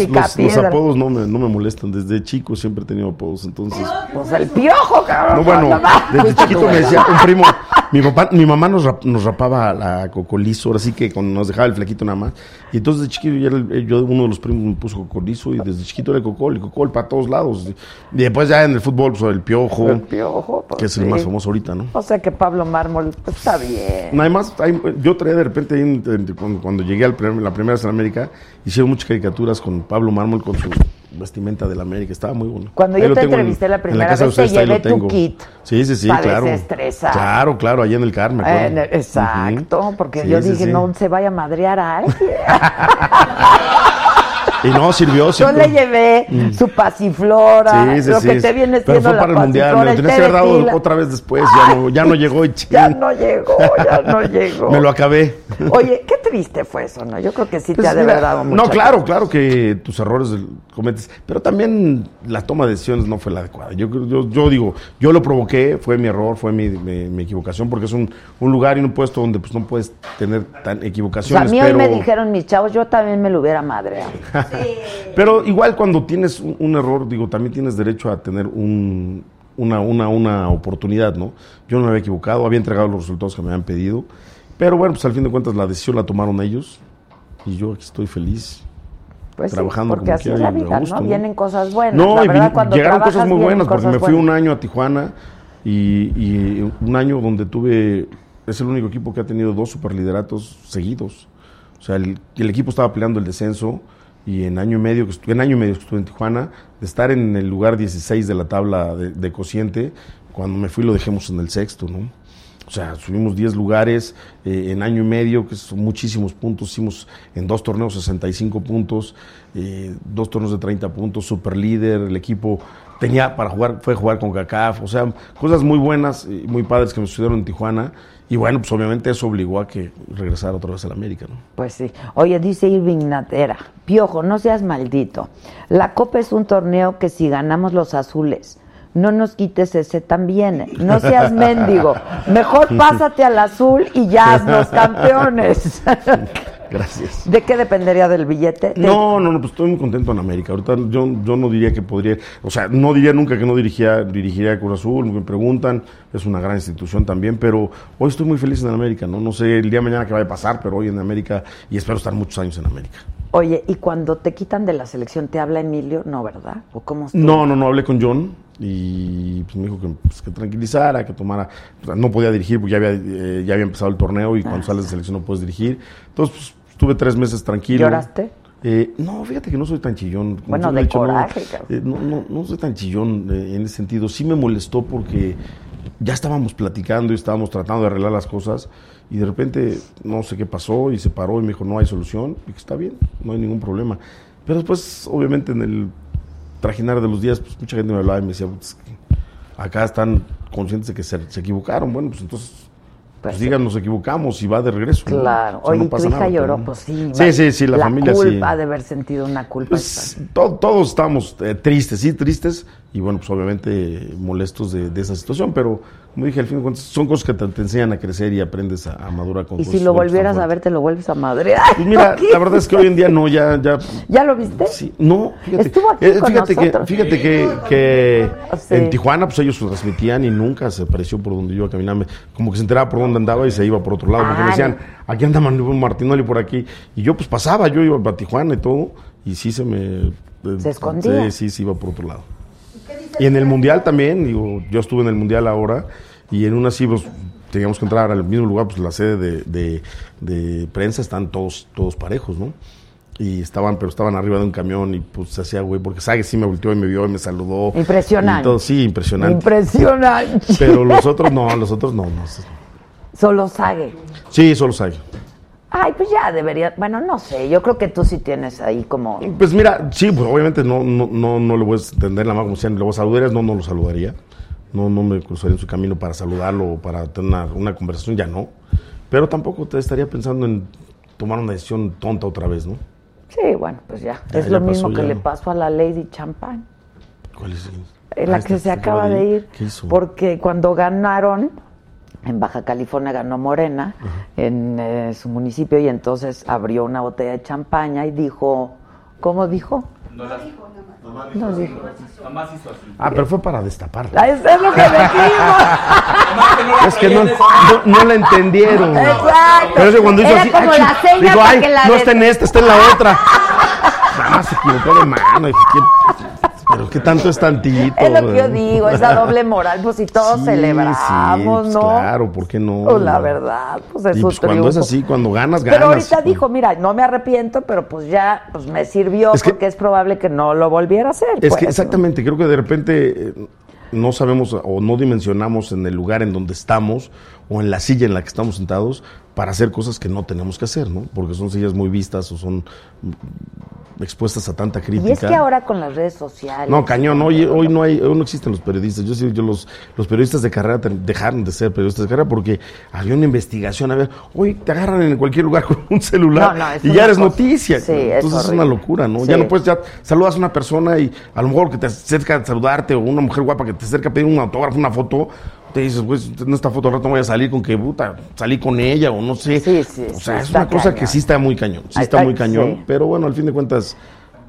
apodos no me, no me molestan. Desde chico siempre he tenido apodos, entonces... Pues el piojo, cabrón. No, bueno, desde chiquito me decía un primo, mi papá, mi mamá nos, rap- nos rapaba la cocolizo, ahora sí que con- nos dejaba el flequito nada más. Y entonces de chiquito yo, era el- yo uno de los primos me puso cocolizo y desde chiquito era cocol, el cocol para todos lados. Y después ya en el fútbol, pues el piojo, El piojo, pues, que es el sí. más famoso ahorita, ¿no? O sea que Pablo Mármol pues, está bien. Además, hay- yo traía de repente, ahí cuando, cuando llegué al primer- la primera vez en América, hicieron muchas caricaturas con Pablo Mármol con su vestimenta de la América, estaba muy bueno. Cuando Ahí yo te en- entrevisté la primera de vez, te ustedes, llevé tu kit Sí, sí, sí, para claro. desestresar. Claro, claro, allá en el Carmen. Eh, exacto, porque yo dije, no se vaya a madrear a alguien. Y no, sirvió, Yo le llevé su pasiflora, Sí, sí, lo sí. que te viene siendo fue la para el mundial, me lo tenías que haber dado otra vez después, ya no, ya no llegó. y Ya no llegó, ya no llegó. Me lo acabé. Oye, qué triste fue eso, ¿no? Yo creo que sí te Pues ha de haber dado mucho. No, claro, claro que tus errores cometes, pero también la toma de decisiones no fue la adecuada. Yo, yo, yo digo, yo lo provoqué, fue mi error, fue mi, mi- mi equivocación, porque es un, un lugar y un puesto donde pues no puedes tener tan O sea, a equivocaciones. mí hoy me dijeron mis chavos, yo también me lo hubiera madreado. pero igual cuando tienes un, un error, digo, también tienes derecho a tener un, una, una, una oportunidad, ¿no? Yo no me había equivocado, había entregado los resultados que me habían pedido, pero bueno, pues al fin de cuentas la decisión la tomaron ellos y yo aquí estoy feliz. Pues sí, trabajando porque como así es la vida, gusto, ¿no? ¿no? Vienen cosas buenas. No, la verdad, cuando llegaron cosas muy buenas porque me fui un buenas. año a Tijuana y, y un año donde tuve, es el único equipo que ha tenido dos superlideratos seguidos. O sea, el, el equipo estaba peleando el descenso y en año y medio que estuve, en año y medio que estuve en Tijuana, de estar en el lugar 16 de la tabla de, de cociente, cuando me fui lo dejemos en el sexto, ¿no? O sea, subimos 10 lugares eh, en año y medio, que son muchísimos puntos. Hicimos en dos torneos 65 puntos, eh, dos torneos de 30 puntos, super líder. El equipo tenía para jugar, fue jugar con CACAF. O sea, cosas muy buenas y muy padres que me sucedieron en Tijuana. Y bueno, pues obviamente eso obligó a que regresara otra vez a la América, ¿no? Pues sí. Oye, dice Irving Natera, Piojo, no seas maldito. La Copa es un torneo que si ganamos los azules, no nos quites ese también. No seas mendigo. Mejor pásate al azul y ya haznos campeones. Gracias. ¿De qué dependería del billete? No, no, no, pues estoy muy contento en América. Ahorita yo, yo no diría que podría, o sea, no diría nunca que no dirigiría, dirigiría a Cruz Azul, me preguntan, es una gran institución también, pero hoy estoy muy feliz en América, ¿no? No sé el día de mañana qué vaya a pasar, pero hoy en América y espero estar muchos años en América. Oye, ¿y cuando te quitan de la selección te habla Emilio? No, ¿verdad? ¿O cómo estuvo? No, no, no, hablé con John y pues, me dijo que, pues, que tranquilizara, que tomara, o sea, no podía dirigir porque ya había, eh, ya había empezado el torneo y cuando sales de selección no puedes dirigir. Entonces, pues, estuve tres meses tranquilo. ¿Lloraste? Eh, no, fíjate que no soy tan chillón. Como Bueno, de no, coraje, eh, no, no, no soy tan chillón eh, en ese sentido. Sí me molestó porque ya estábamos platicando y estábamos tratando de arreglar las cosas y de repente no sé qué pasó y se paró y me dijo no hay solución y que está bien, no hay ningún problema. Pero después, obviamente, en el trajinar de los días, pues mucha gente me hablaba y me decía, "Putz, que acá están conscientes de que se, se equivocaron. Bueno, pues entonces, pues, digan, nos equivocamos y va de regreso. ¿no? Claro. O sea, Oye, no ¿y tu hija nada, lloró? Pues sí. Sí, sí, sí, la, familia sí. culpa de haber sentido una culpa. Pues, to- todos estamos eh, tristes, sí, tristes, y bueno, pues obviamente molestos de, de esa situación, pero como dije, al fin de cuentas, son cosas que te, te enseñan a crecer y aprendes a, a madurar con y cosas si lo volvieras a ver, te lo vuelves a madrear. Pues mira, la verdad es que hoy en día no, ya, ya, ¿Ya lo viste? sí, no, fíjate, Estuvo aquí eh, con fíjate que, fíjate que, que Sí. en Tijuana, pues ellos lo transmitían y nunca se apareció por donde yo iba caminando, como que se enteraba por dónde andaba y se iba por otro lado, porque me decían, aquí anda Manuel Martinoli por aquí, y yo pues pasaba, yo iba a Tijuana y todo, y sí se me... eh, Se escondía. Sí, sí, sí iba por otro lado. Y en el Mundial también, digo, yo estuve en el Mundial ahora y en una sí, pues, teníamos que entrar al mismo lugar, pues la sede de, de- de prensa están todos, todos parejos, ¿no? Y estaban, pero estaban arriba de un camión y pues se hacía, güey, porque Sague sí me volteó y me vio y me saludó. Impresionante. Todo, sí, impresionante. Impresionante. Pero los otros no, los otros no. no. Solo Sague. Sí, solo Sague. Ay, pues ya debería. Bueno, no sé. Yo creo que tú sí tienes ahí como. Pues mira, sí, pues obviamente no, no, no, no le voy a tender la mano como si le voy a saludar, no, no lo saludaría. No, no me cruzaría en su camino para saludarlo o para tener una, una conversación, ya no. Pero tampoco te estaría pensando en tomar una decisión tonta otra vez, ¿no? Sí, bueno, pues ya. Ya, es ya lo mismo pasó, que le pasó a la Lady Champagne. ¿Cuál es? La Ah, que esta se acaba de ir. ¿Qué hizo? Porque cuando ganaron, en Baja California ganó Morena, en eh, su municipio, y entonces abrió una botella de champaña y dijo, ¿cómo dijo? No la No dijo. Nomás hizo así. Ah, pero fue para destaparla. Ah, Eso es lo que decimos. Es que no, no, no la entendieron. Exacto. Pero es que cuando hizo Era así, como ay, la seña dijo, ay, que la no de- está en esta, está en la otra. Nada más se equivocó de mano. Dije, ¿qué- pero qué tanto es tantito. Es lo que yo digo, esa doble moral, pues si todos Sí, celebramos, sí, ¿no? pues Claro, ¿por qué no? Pues la verdad, pues es Y pues cuando es así, cuando ganas, ganas. Pero ahorita dijo, mira, no me arrepiento, pero pues ya pues me sirvió Es que- porque es probable que no lo volviera a hacer. Es pues, que ¿no? exactamente, creo que de repente eh, no sabemos o no dimensionamos en el lugar en donde estamos o en la silla en la que estamos sentados para hacer cosas que no tenemos que hacer, ¿no? Porque son sillas muy vistas o son expuestas a tanta crítica. Y es que ahora con las redes sociales. No, cañón, hoy, hoy no hay, hoy no existen los periodistas. Yo sí, yo los, los periodistas de carrera dejaron de ser periodistas de carrera porque había una investigación. A ver, hoy te agarran en cualquier lugar con un celular No, no, es y ya eres cosa- noticia. sí, es Entonces es, horrible. una locura, ¿no? Sí. Ya no puedes, ya saludas a una persona y a lo mejor que te acerca a saludarte o una mujer guapa que te acerca a pedir un autógrafo, una foto. Te dices, pues, en esta foto al rato voy a salir con que, puta, salí con ella o no sé. Sí, sí, o sí, sea, es una cosa cañón. que sí está muy cañón. Sí Ay, está muy cañón. Pero bueno, al fin de cuentas,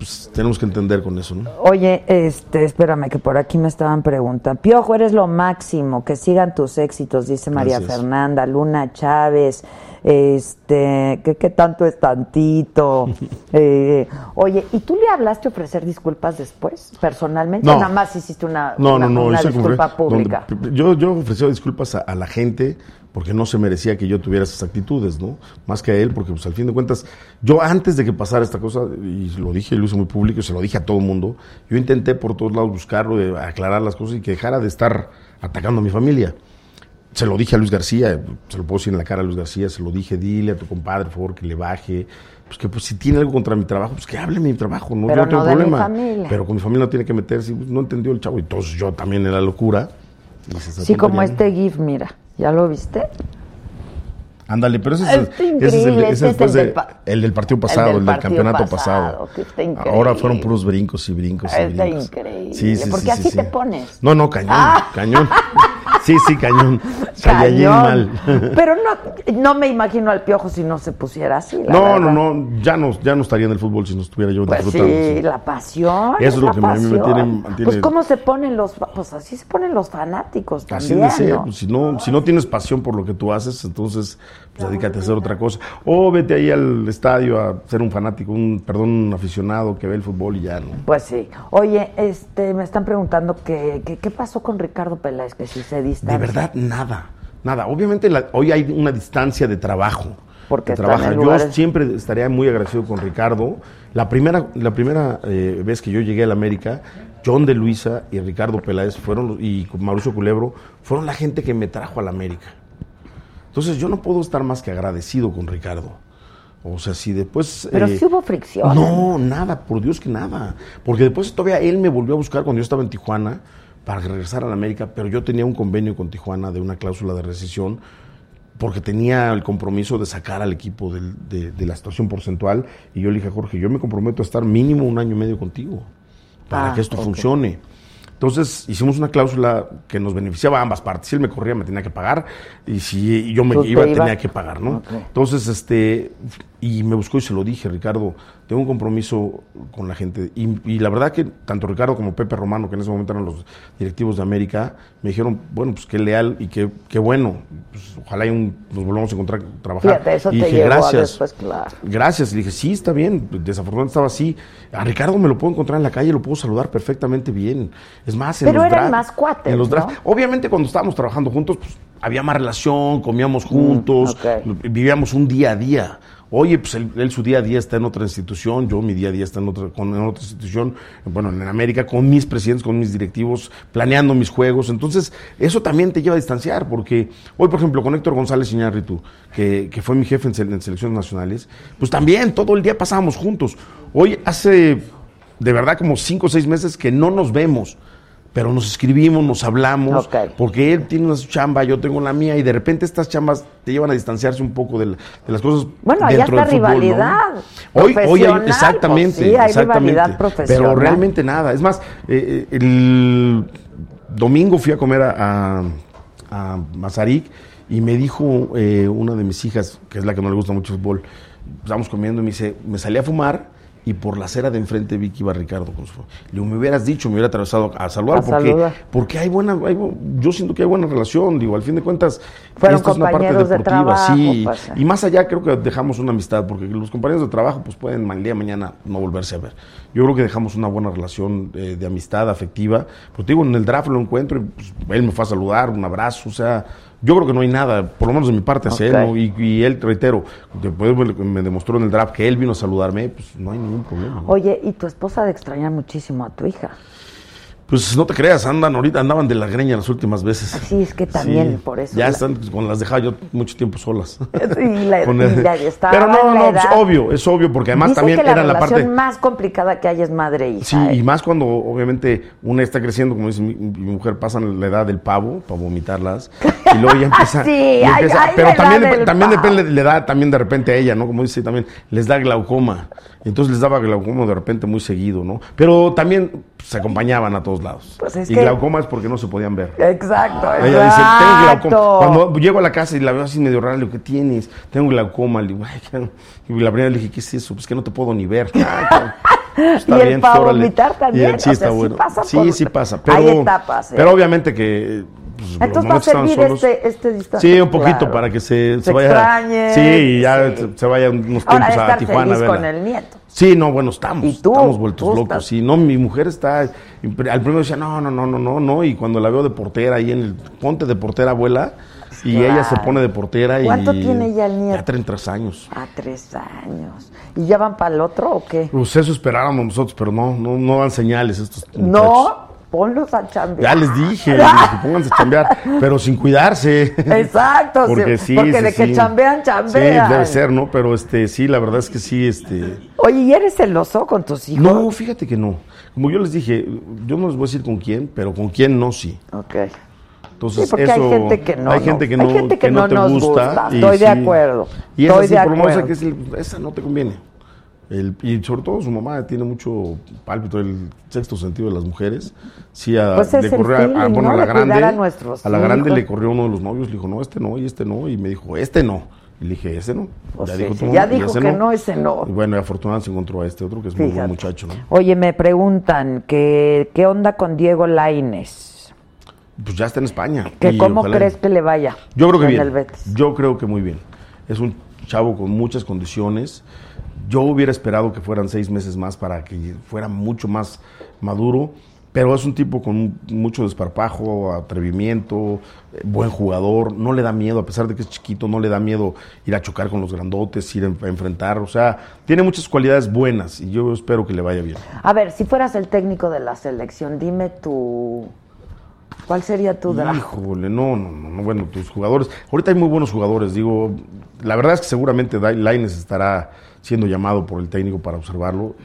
pues tenemos que entender con eso, ¿no? Oye, este, espérame que por aquí me estaban preguntando. Piojo, eres lo máximo, que sigan tus éxitos, dice María Gracias. Fernanda, Luna Chávez, este, que qué tanto es tantito. Eh, oye, ¿y tú le hablaste a ofrecer disculpas después, personalmente? No. ¿O nada más hiciste una, No, una, no, no. una disculpa pública? donde- yo, yo ofrecía disculpas a, a la gente porque no se merecía que yo tuviera esas actitudes, ¿no? Más que a él, porque pues al fin de cuentas, yo antes de que pasara esta cosa, y lo dije, lo hice muy público, y se lo dije a todo el mundo, yo intenté por todos lados buscarlo, de aclarar las cosas y que dejara de estar atacando a mi familia. Se lo dije a Luis García, se lo puedo decir en la cara a Luis García, se lo dije, dile a tu compadre, por favor, que le baje. Pues que pues, si tiene algo contra mi trabajo, pues que hable de mi trabajo, no, Pero yo no tengo de mi problema. familia. Pero con mi familia no tiene que meterse, pues, no entendió el chavo, y entonces yo también en la locura. Y se Sí, como este GIF, mira, ¿ya lo viste? Ándale, pero ese es, el, ese es el, increíble, ese este después es el de- del pa- el del partido pasado, del el del, campeonato pasado. Ahora fueron puros brincos y brincos y Está increíble, porque así te pones. No, no, cañón, Ah. cañón. Sí, sí, cañón. Saiyajin Cañón. mal. Pero no, no me imagino al piojo si no se pusiera así. la No, verdad. no, no, ya no, ya no estaría en el fútbol si no estuviera yo Pues disfrutando. sí, sí. la pasión. Eso es lo que a mí me tiene- mantiene- Pues cómo se ponen los, pues así se ponen los fanáticos Así también, de ser, ¿no? pues, si no, si no tienes pasión por lo que tú haces, entonces pues, dedícate a hacer otra cosa. O vete ahí al estadio a ser un fanático, un, perdón, un aficionado que ve el fútbol y ya, ¿no? Pues sí. Oye, este, me están preguntando que, que- qué pasó con Ricardo Peláez, que si se distancia. De verdad, nada, nada. Obviamente la- hoy hay una distancia de trabajo. Porque trabaja. Yo siempre estaría muy agradecido con Ricardo. La primera, la primera eh, vez que yo llegué a la América, John de Luisa y Ricardo Peláez fueron y Mauricio Culebro fueron la gente que me trajo a la América. Entonces yo no puedo estar más que agradecido con Ricardo. O sea, si después... Pero eh, sí hubo fricción. No, nada, por Dios que nada. Porque después todavía él me volvió a buscar cuando yo estaba en Tijuana para regresar a la América, pero yo tenía un convenio con Tijuana de una cláusula de rescisión porque tenía el compromiso de sacar al equipo del- de, de la situación porcentual y yo le dije a Jorge, yo me comprometo a estar mínimo un año y medio contigo para Ah, que esto funcione. Entonces hicimos una cláusula que nos beneficiaba a ambas partes. Si él me corría, me tenía que pagar. Y si yo me iba, tenía que pagar, ¿no? Entonces, este, y me buscó y se lo dije, Ricardo, tengo un compromiso con la gente. Y, y la verdad que tanto Ricardo como Pepe Romano, que en ese momento eran los directivos de América, me dijeron, bueno, pues qué leal y qué, qué bueno. Pues, ojalá y un- nos volvamos a encontrar, trabajar. Fíjate, eso y te dije, gracias. después, claro. Gracias. Le dije, sí, está bien. Desafortunadamente estaba así. A Ricardo me lo puedo encontrar en la calle, lo puedo saludar perfectamente bien. Es más, en Pero los eran más cuates, En los ¿no? drafts- Obviamente cuando estábamos trabajando juntos, pues había más relación, comíamos juntos, Mm, ok. vivíamos un día a día. Oye, pues él, él su día a día está en otra institución, yo mi día a día está en otra, con- en otra institución, bueno, en América, con mis presidentes, con mis directivos, planeando mis juegos. Entonces, eso también te lleva a distanciar, porque hoy, por ejemplo, con Héctor González Iñárritu, que, que fue mi jefe en, en selecciones nacionales, pues también todo el día pasábamos juntos. Hoy hace de verdad como cinco o seis meses que no nos vemos. Pero nos escribimos, nos hablamos, Ok. porque él tiene una chamba, yo tengo la mía, y de repente estas chambas te llevan a distanciarse un poco del- de, las cosas. Bueno, hasta del fútbol, ¿no? rivalidad Hoy, hoy hay, profesional, exactamente, pues sí, hay exactamente. rivalidad profesional. Pero realmente nada. Es más, eh, eh, el domingo fui a comer a, a, a Mazarik y me dijo eh, una de mis hijas, que es la que no le gusta mucho el fútbol, estábamos comiendo y me dice, me salí a fumar y por la acera de enfrente vi que iba Ricardo con su Le digo, me hubieras dicho, me hubiera atravesado a saludar, A porque, saludar. porque hay buena, hay yo siento que hay buena relación, digo, al fin de cuentas, Fueron esto es una parte compañeros de deportiva, trabajo, sí, pues, sí. y más allá creo que dejamos una amistad, porque los compañeros de trabajo pues pueden el día de mañana no volverse a ver. Yo creo que dejamos una buena relación eh, de amistad, afectiva. Te digo, en el draft lo encuentro y pues, él me fue a saludar, un abrazo, o sea, yo creo que no hay nada, por lo menos de mi parte, hacia Ok. él, ¿no? y, y él, reitero, después me, me demostró en el draft que él vino a saludarme, pues no hay ningún problema. ¿no? Oye, y tu esposa de extrañar muchísimo a tu hija. Pues no te creas, andan ahorita, andaban de la greña las últimas veces. Sí, es que también por eso Ya la- están, con las dejaba yo mucho tiempo solas. Y la- el- estaba Pero no, no, es edad. obvio, es obvio, porque además Dicen también que la era la parte. más complicada que hay es madre e hija. Sí, ¿eh? y más cuando obviamente una está creciendo, como dice mi, mi mujer, pasan la edad del pavo para vomitarlas. Y luego ya empieza. Sí, empieza- hay pero también, también depende, le da también de repente a ella, ¿no? Como dice también, les da glaucoma. Y entonces les daba glaucoma de repente muy seguido, ¿no? Pero también se acompañaban a todos lados. Pues es y que- glaucoma es porque no se podían ver. Exacto, Ella dice, tengo glaucoma. Cuando llego a la casa y la veo así medio rara, le digo, ¿qué tienes? Tengo glaucoma. Le digo, "Ay, qué-". Y la primera le dije, ¿qué es eso? Pues que no te puedo ni ver. Cabrón. Está y el bien, para vomitar también. Y el- sí, o sea, está bueno. pasa sí, por- sí pasa. Pero, Hay etapas. ¿eh? Pero obviamente que. Pues, Entonces va a servir solos. este, este distancia. Sí, un poquito Claro. para que se, Se vaya. extrañe, Sí, y ya sí. Se, se vaya unos Ahora tiempos a Tijuana. feliz con el nieto. Sí, no, bueno, estamos. ¿Y tú? Estamos vueltos Tú locos. Sí, no, mi mujer está. Al primero decía, no, no, no, no, no, no. Y cuando la veo de portera ahí en el. Ponte de portera, abuela. Y Claro. ella se pone de portera y. ¿Cuánto tiene ya el nieto? Ya 33 años. A tres años. ¿Y ya van para el otro o qué? Pues eso esperábamos nosotros, pero no, no, no dan señales estos muchachos. No, ponlos a chambear. Ya les dije, dije, pónganse a chambear, pero sin cuidarse. Exacto, porque sí, porque sí, de que sí. chambean, chambean. Sí, debe ser, ¿no? Pero este, sí, la verdad es que sí, este. Oye, ¿y eres celoso con tus hijos? No, fíjate que no. Como yo les dije, yo no les voy a decir con quién, pero con quién no sí. Ok. Entonces, Sí, porque eso, hay gente que no, hay gente que no, gente que que no no te nos gusta. estoy de acuerdo, Y estoy esa de acuerdo. que es el- esa no te conviene. El- y sobre todo su mamá tiene mucho pálpito, el sexto sentido de las mujeres. Sí, a, Pues es le corrió a- bueno, ¿no? a la grande, a nuestros a la grande hijos. le corrió uno de los novios, le dijo, no, este no, y este no, y me dijo, este no. Y le dije, ese no. Pues ya dijo, ya dijo ese que no, ese no. Y bueno, y afortunadamente se encontró a este otro que es muy buen muchacho, ¿no? Oye, me preguntan que qué onda con Diego Laines. Pues ya está en España. Que cómo ojalá- crees que le vaya. Yo creo que en bien. Yo creo que muy bien. Es un chavo con muchas condiciones. Yo hubiera esperado que fueran seis meses más para que fuera mucho más maduro. Pero es un tipo con mucho desparpajo, atrevimiento, buen jugador, no le da miedo, a pesar de que es chiquito, no le da miedo ir a chocar con los grandotes, ir a enf- a enfrentar, o sea, tiene muchas cualidades buenas y yo espero que le vaya bien. A ver, si fueras el técnico de la selección, dime tu... ¿Cuál sería tu draft? Híjole, no, no, no, no, bueno, tus jugadores. Ahorita hay muy buenos jugadores, digo. La verdad es que seguramente Lainez estará siendo llamado por el técnico para observarlo.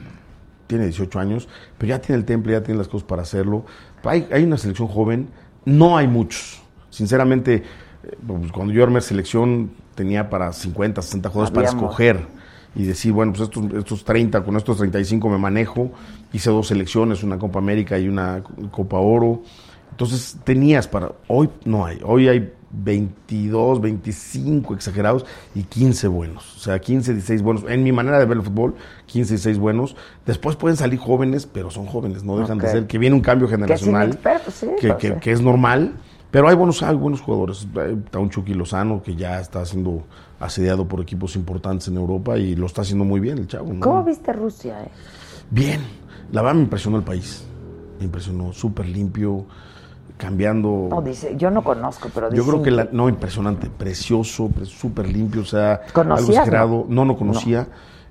Tiene 18 años, pero ya tiene el temple, ya tiene las cosas para hacerlo. Hay, hay una selección joven, no hay muchos. Sinceramente, eh, pues, cuando yo armé selección tenía para 50, 60 jugadores para escoger y decir, bueno, pues estos, estos 30, con estos 35 me manejo. Hice dos selecciones, una Copa América y una Copa Oro. Entonces tenías para. Hoy no hay. Hoy hay 22, 25 exagerados y 15 buenos. O sea, 15, 16 buenos. En mi manera de ver el fútbol, 15, 16 buenos. Después pueden salir jóvenes, pero son jóvenes, no dejan de ser. Que viene un cambio generacional. expertos, sí. que, pues, que- sí. que es normal. Pero hay buenos, hay buenos jugadores. Está un Chucky Lozano que ya está siendo asediado por equipos importantes en Europa y lo está haciendo muy bien el chavo. ¿no? ¿Cómo viste Rusia? eh? Bien, la verdad me impresionó el país. Me impresionó, súper limpio, cambiando. No, dice, yo no conozco, pero Yo dicen creo que, la, no, impresionante, precioso, pre- súper limpio, o sea, ¿Conocías, algo exagerado. no? No, no, conocía.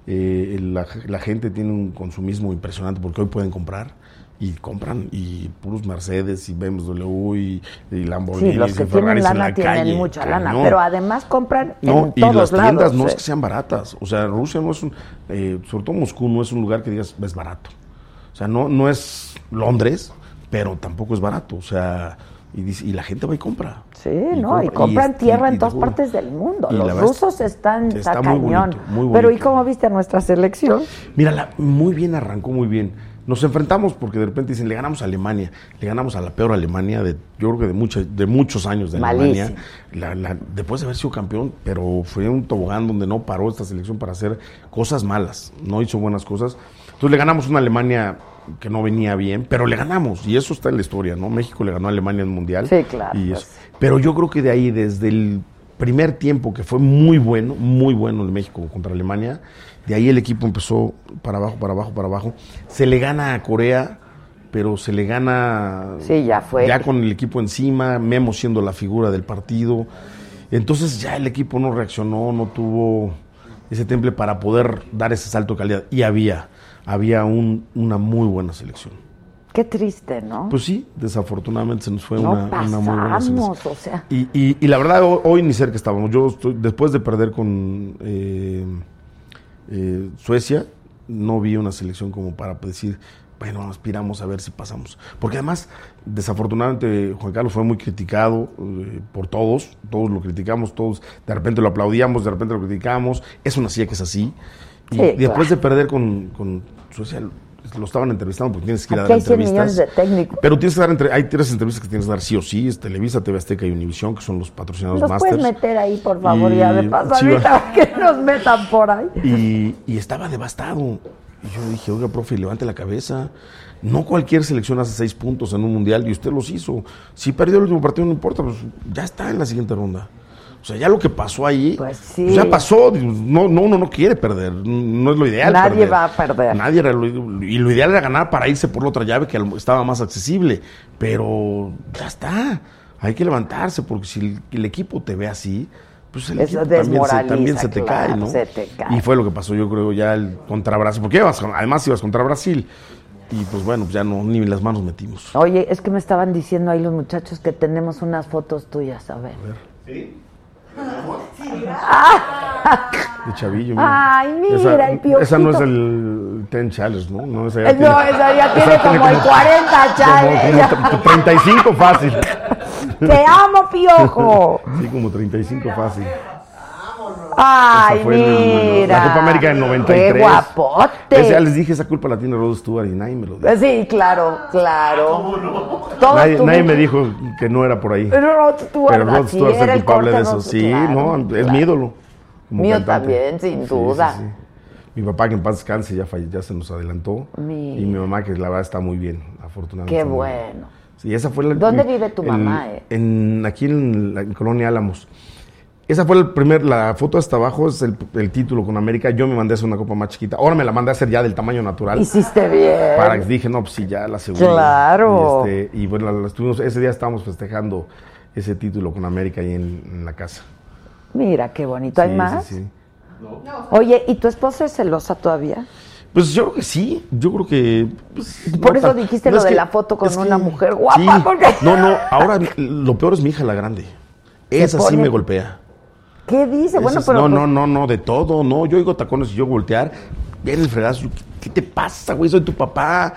Eh, la, la gente tiene un consumismo impresionante porque hoy pueden comprar y compran y puros Mercedes y BMW y, y Lamborghini Sí, los que y tienen lana la tienen calle. mucha lana, pero además compran No, en y todos las tiendas lados. no es eh. que sean baratas. O sea, Rusia no es un. eh, sobre todo Moscú no es un lugar que digas es barato. O sea, no, no es Londres, pero tampoco es barato. O sea, y, dice- y la gente va y compra. Sí, Y ¿no? Y compra, compran y- tierra en todas partes del mundo. Los verdad rusos están está está muy cañón. bonito, muy Pero ¿y cómo viste a nuestra selección? Mira, la- muy bien arrancó, muy bien. Nos enfrentamos porque de repente dicen, le ganamos a Alemania, le ganamos a la peor Alemania de, yo creo que de, mucha- de muchos años de. Alemania. La- la- después de haber sido campeón, pero fue un tobogán donde no paró esta selección para hacer cosas malas, no hizo buenas cosas. Entonces le ganamos una Alemania que no venía bien, pero le ganamos, y eso está en la historia, ¿no? México le ganó a Alemania en el Mundial. Sí, claro, y pues. eso. Pero yo creo que de ahí, desde el primer tiempo, que fue muy bueno, muy bueno el México contra Alemania, de ahí el equipo empezó para abajo, para abajo, para abajo. Se le gana a Corea, pero se le gana Sí, ya fue. ya con el equipo encima, Memo siendo la figura del partido. Entonces ya el equipo no reaccionó, no tuvo ese temple para poder dar ese salto de calidad. Y había, había un- una muy buena selección. Qué triste, ¿no? Pues sí, desafortunadamente se nos fue no una, una muy buena selección. pasamos, o sea. Y, y- y la verdad, hoy, hoy ni cerca estábamos. Yo estoy, después de perder con eh, eh, Suecia, no vi una selección como para decir, bueno, aspiramos a ver si pasamos. Porque además, desafortunadamente, Juan Carlos fue muy criticado eh, por todos, todos lo criticamos, todos de repente lo aplaudíamos, de repente lo criticamos. Es una silla que es así. Y Sí, después claro. de perder con, con Lo estaban entrevistando porque tienes que ir a dar hay 100 entrevistas. de técnicos. Pero tienes que dar entre, hay tres entrevistas que tienes que dar sí o sí, es Televisa, TV Azteca y Univisión, que son los patrocinadores ¿Los masters. puedes meter ahí, por favor, Y- ya de sí, pasadita, que nos metan por ahí? Y, y estaba devastado. Y yo dije, oiga, profe, levante la cabeza. No cualquier selección hace seis puntos en un mundial y usted los hizo. Si perdió el último partido, no importa, pues ya está en la siguiente ronda. O sea, ya lo que pasó ahí, Pues sí. pues ya pasó. No, no, uno no quiere perder. No es lo ideal. Nadie perder. va a perder. Nadie era lo- y lo ideal era ganar para irse por la otra llave que estaba más accesible. Pero ya está. Hay que levantarse porque si el, el equipo te ve así, pues el Eso equipo también se, desmoraliza, también se te claro, cae, ¿no? se te cae. Y fue lo que pasó, yo creo, ya el contra Brasil. Porque ibas además ibas contra Brasil. Y pues bueno, pues ya no, ni las manos metimos. Oye, es que me estaban diciendo ahí los muchachos que tenemos unas fotos tuyas, a ver. ¿Sí? De chavillo. Ay, mira, el piojito. Esa no es el Ten Challenge, ¿no? No, esa ya no, tiene- esa ya esa tiene como el 40 chales. Como, como 35 fácil. Te amo, piojo. Sí, como 35 fácil. Ay, fue mira. la Copa América del 93. Qué guapote. Esa, ya les dije, esa culpa la tiene Rod Stewart y nadie me lo dijo. Sí, claro, claro. Todos Nadie, tuvimos- nadie me dijo que no era por ahí. Pero Rod Stewart, Pero Rod Stewart es era el el culpable de eso. ¿no? Sí, Claro, no, es claro. mi ídolo. como Mío cantante. también, sin Sí, duda. sí, sí. Mi papá, que en paz descanse, ya, falle- ya se nos adelantó. Mi- Y mi mamá, que la verdad está muy bien, afortunadamente. Qué bueno. Sí, esa fue la, ¿Dónde vive tu el- mamá, eh? En, aquí en la en Colonia Álamos. Esa fue el primer, la foto hasta abajo es el, el título con América. Yo me mandé a hacer una copa más chiquita. Ahora me la mandé a hacer ya del tamaño natural. Hiciste bien. Para que dije, no, pues sí, ya la segunda. Claro. Y, este, y bueno, la estuvimos, ese día estábamos festejando ese título con América ahí en, en la casa. Mira, qué bonito. ¿Hay Sí, más? sí, sí. Oye, ¿y tu esposa es celosa todavía? Pues yo creo que sí, yo creo que... pues, Por no eso dijiste no, lo de que- la foto con una que- mujer guapa, sí. porque- No, no, ahora lo peor es mi hija la grande. Esa sí me golpea. ¿Qué dice? Bueno, Esas- pero. no, pues, no, no, no, de todo, no. Yo oigo tacones y yo voltear, ver el fregazo. ¿Qué te pasa, güey? Soy tu papá.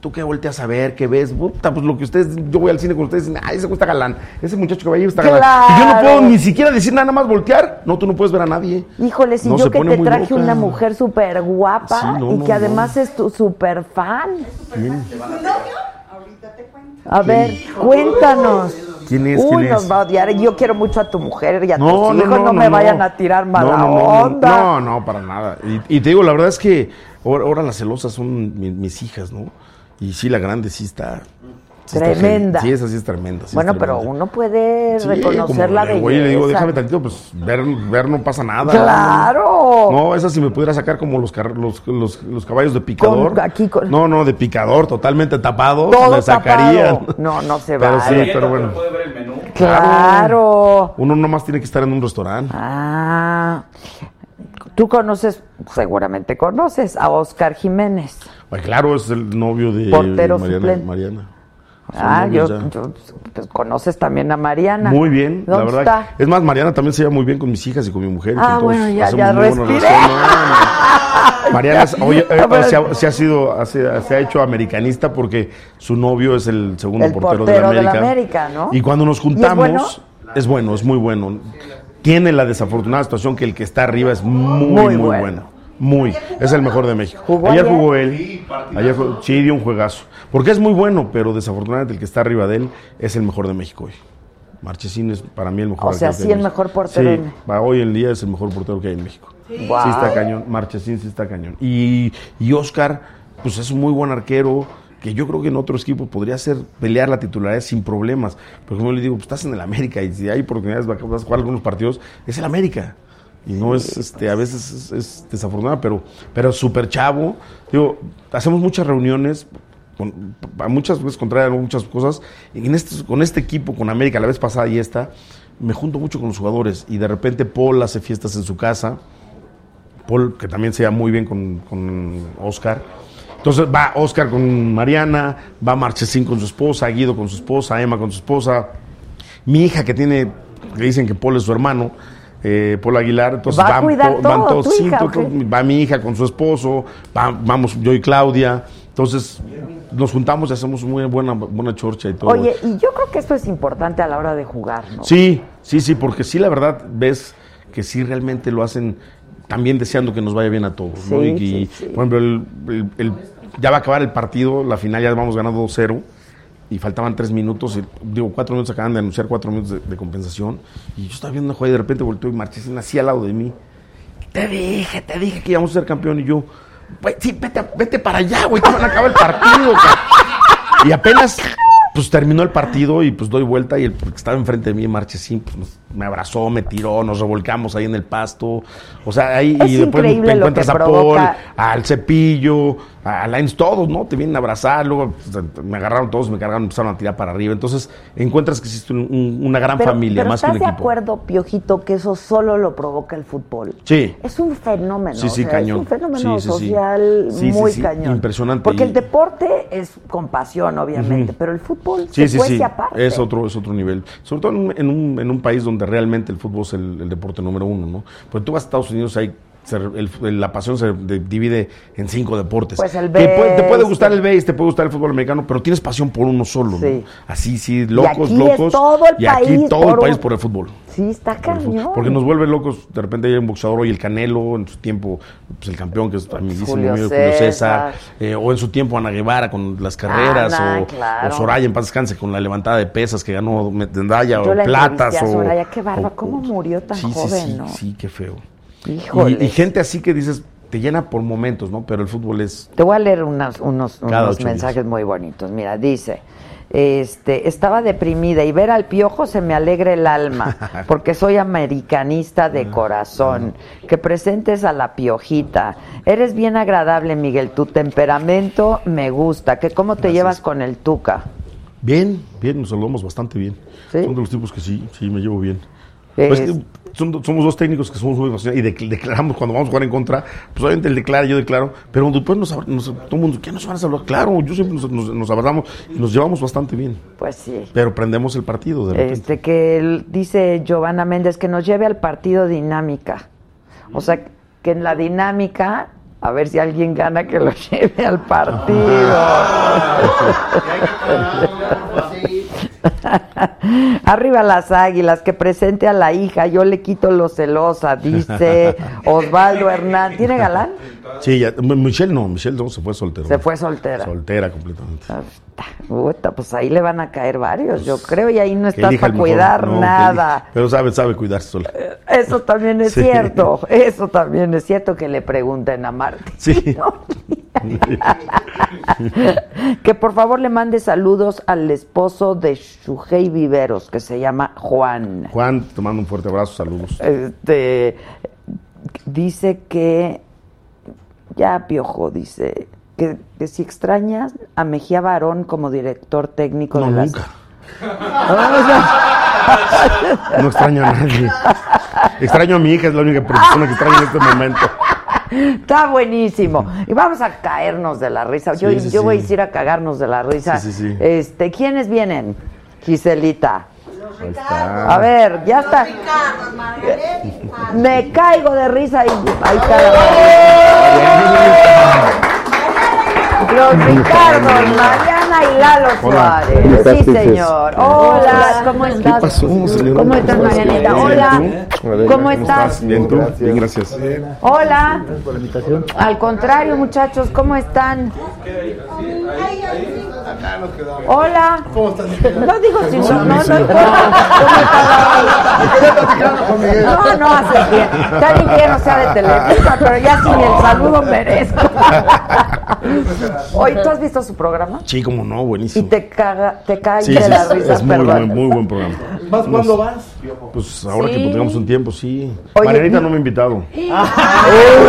¿Tú qué volteas a ver? ¿Qué ves? Puta, pues lo que ustedes, yo voy al cine con ustedes y dicen, ay, ese güey está galán. Ese muchacho que va ahí está galán. Y yo no Claro. puedo ni siquiera decir nada más voltear. No, tú no puedes ver a nadie. Híjole, si No, yo que te traje loca. una mujer súper guapa Sí, no, y no, que no. además es tu súper fan. ¿Quién? A ver, cuéntanos. ¿Quién es? Uy, ¿Quién nos es? va a odiar. Yo quiero mucho a tu mujer y a No, tus no, hijos. no, No, no, me vayan a tirar mala onda. No, no, para nada. Y, y te digo, la verdad es que ahora, ahora las celosas son mi- mis hijas, ¿no? Y sí, la grande sí está. Sí Tremenda. sí, esa sí es tremenda. sí bueno, es pero uno puede reconocer la le belleza. voy y le digo, déjame tantito, pues ver, ver no pasa nada. ¡Claro! No, esa si me pudiera sacar como los, los, los, los caballos de picador. Con- aquí con- No, no, de picador, totalmente tapados. Todo me sacarían. tapado. No, no se Pero vale. sí, pero bueno. Puede ver el menú. Claro. Uno nomás tiene que estar en un restaurante. Ah. Tú conoces, seguramente conoces a Oscar Jiménez. Pues claro, es el novio de Portero Mariana. suplente. Mariana. Son Ah, yo, ya. yo- pues, conoces también a Mariana. Muy bien, la ¿Dónde verdad. está? Es más, Mariana también se lleva muy bien con mis hijas y con mi mujer. Ah, bueno, ya- ya respiré. Mariana oye, eh, No, se, ha, se ha sido, se, se ha hecho americanista porque su novio es el segundo El portero, portero de de la la América. América, ¿no? Y cuando nos ¿Y es juntamos, bueno? es bueno, es muy bueno. Tiene la desafortunada situación que el que está arriba es muy, Muy muy, bueno. bueno. Muy, es el mejor de México. ¿Jugó ayer, ayer? jugó él. Ayer jugó- sí, dio un juegazo. Porque es muy bueno, pero desafortunadamente el que está arriba de él es el mejor de México hoy. Marchesín es para mí el mejor. O sea, sí el mejor portero Sí, en- para hoy en día es el mejor portero que hay en México. Sí está cañón. Marchesín sí está cañón. Y, y Oscar, pues es un muy buen arquero que yo creo que en otros equipos podría hacer pelear la titularidad sin problemas. Pero como le digo, pues estás en el América y si hay oportunidades vas a jugar algunos partidos, es el América. Y no es, este, a veces es, es desafortunado, pero, pero súper chavo. Digo, hacemos muchas reuniones, a muchas veces contrarian muchas cosas. En este, con este equipo, con América, la vez pasada y esta, me junto mucho con los jugadores. Y de repente Paul hace fiestas en su casa. Paul, que también se lleva muy bien con, con Oscar. Entonces va Oscar con Mariana, va Marchesín con su esposa, Guido con su esposa, Emma con su esposa. Mi hija que tiene, le dicen que Paul es su hermano, eh, Paul Aguilar. Entonces Va a van, cuidar van todo, todos, va mi hija con su esposo, va- vamos yo y Claudia. Entonces nos juntamos y hacemos muy buena, buena chorcha y todo. Oye, y yo creo que esto es importante a la hora de jugar, ¿no? Sí, sí, sí, porque sí, la verdad, ves que sí realmente lo hacen también deseando que nos vaya bien a todos. ¿no? Sí, Y, y, sí, sí. por ejemplo, el- el- el- ya va a acabar el partido, la final ya vamos ganando 2-0 y faltaban tres minutos, y, digo, cuatro minutos, acaban de anunciar cuatro minutos de, de compensación y yo estaba viendo una jugada y de repente volteó y Marchesín así al lado de mí. Te dije, te dije que íbamos a ser campeón y yo, sí, vete, vete para allá, güey, que van a acabar el partido. Y apenas, pues terminó el partido y pues doy vuelta y el que estaba enfrente de mí, Marchesín, pues nos- me abrazó, me tiró, nos revolcamos ahí en el pasto. O sea, ahí Es y después te encuentras a Paul, al Cepillo, a Lines, todos, ¿no? Te vienen a abrazar, luego pues, me agarraron todos, me cargaron, empezaron a tirar para arriba. Entonces encuentras que existe un- un- una gran Pero, familia, pero más que ¿estás un de equipo. acuerdo, Piojito, que eso solo lo provoca el fútbol? Sí. Es un fenómeno. Sí, sí, o sea, cañón. Es un fenómeno Sí, sí, sí. social Sí, muy cañón. impresionante. Porque Y- el deporte es con pasión, obviamente, pero el fútbol se sí, aparte. Es otro, es otro nivel. Sobre todo en un, en un, en un país donde realmente el fútbol es el, el deporte número uno, ¿no? Porque tú vas a Estados Unidos, hay se- el- la pasión se de- divide en cinco deportes. Pues el Te puede, te puede gustar el base, te puede gustar el fútbol americano, pero tienes pasión por uno solo, Sí. ¿no? Así, sí, locos, aquí es locos. todo el y aquí país todo por el país por el fútbol. Sí, está cañón. Porque nos vuelve locos, de repente hay un boxeador hoy, el Canelo, en su tiempo, pues el campeón que es amiguísimo Julio mío, Julio César, eh, o en su tiempo Ana Guevara con las carreras, Ana, o, claro. o Soraya en paz descanse con la levantada de pesas que ganó medalla o la platas. o, Soraya, qué barba, o- cómo murió tan sí, sí, joven, sí, ¿no? Sí, qué feo. Híjole. Y, y gente así que dices, te llena por momentos, ¿no? Pero el fútbol es... Te voy a leer unos, unos, unos mensajes días. muy bonitos. Mira, dice, este, estaba deprimida y ver al piojo se me alegra el alma, porque soy americanista de corazón. Que presentes a la piojita. Eres bien agradable, Miguel. Tu temperamento me gusta. Que cómo te llevas con el tuca. Bien, bien, nos saludamos bastante bien. ¿Sí? Son de los tipos que sí, sí, me llevo bien. Es- Pues son somos dos técnicos que somos muy apasionados y dec- declaramos cuando vamos a jugar en contra, pues obviamente él declara, yo declaro, pero después nos, abra- nos- todo el mundo, ¿qué nos van a saludar? Claro, yo siempre nos, nos, nos abrazamos y nos llevamos bastante bien, Pues sí. pero prendemos el partido de repente. Este que él- dice Giovanna Méndez que nos lleve al partido dinámica. O sea, que en la dinámica, a ver si alguien gana que lo lleve al partido. Arriba las águilas, que presente a la hija, yo le quito lo celosa, dice Osvaldo Hernán. ¿Tiene galán? Sí, ya, Michelle no, Michelle no, se fue soltera. Se fue soltera. Soltera completamente. Puta, pues ahí le van a caer varios, yo creo, y ahí no elija para cuidar No, nada. Pero sabe, sabe cuidarse sola. Eso también es Sí. cierto, eso también es cierto que le pregunten a Martín. Sí. que por favor le mande saludos al esposo de Shugei Viveros, que se llama Juan. Juan, te mando un fuerte abrazo, saludos. Este dice que ya piojo, dice que, que si extrañas a Mejía Barón como director técnico No, de las nunca. No extraño a nadie. Extraño a mi hija, es la única persona que extraño en este momento. Está buenísimo. Y vamos a caernos de la risa. Yo, Sí, sí, yo voy a ir a cagarnos de la risa. Sí, sí, sí. Este, ¿quiénes vienen? Giselita. A ver, ya está. Me caigo de risa y ahí está. Los Ricardos, Mariana y Lalo Suárez. ¿Cómo estás, Sí, señor. Hola, ¿cómo estás? pasó, señora? ¿Cómo estás, Marianita? Hola. ¿Cómo estás? Bien, tú. Bien, gracias. Hola. Al contrario, muchachos, ¿cómo están? Hola. ¿Cómo estás? No digo si no, no, no importa. No, no haces bien. Está bien que no sea de Televisa, pero ya sin el saludo merezco. Oye, ¿tú has visto su programa? Sí, como no, Y buenísimo. te caga, te cae Sí, de sí, la es- risa, es muy buen, muy buen programa. ¿Vas cuándo vas? Pues ahora Sí. que tengamos un tiempo, sí. Oye, Marianita no me ha invitado. ¡Oh!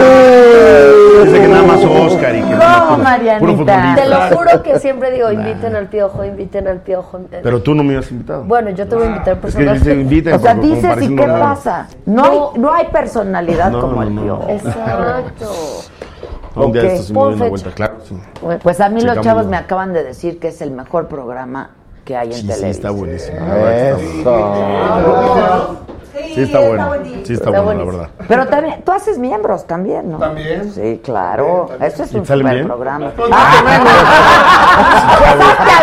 Dice que nada más Oscar y que nada, ¿Cómo, puro- Marianita? puro. Te lo juro que siempre digo, inviten al piojo, inviten al piojo. Pero tú no me has invitado. Bueno, yo te voy a invitar es que personalmente. dice, inviten. O sea, como- como dices y qué pasa. No, hay, no hay personalidad No, como no, el no. tío. Un día Ok. de estos sí me doy una vuelta, claro. sí. Pues a mí los Checámoslo. chavos me acaban de decir que es el mejor programa que hay en Sí, sí, televisión. está buenísimo. Eso. Sí, está bueno. Sí, está bueno, la verdad. Pero también, tú haces miembros también, ¿no? También. Sí, claro. Eso es ¿Y un super bien? programa. Ah,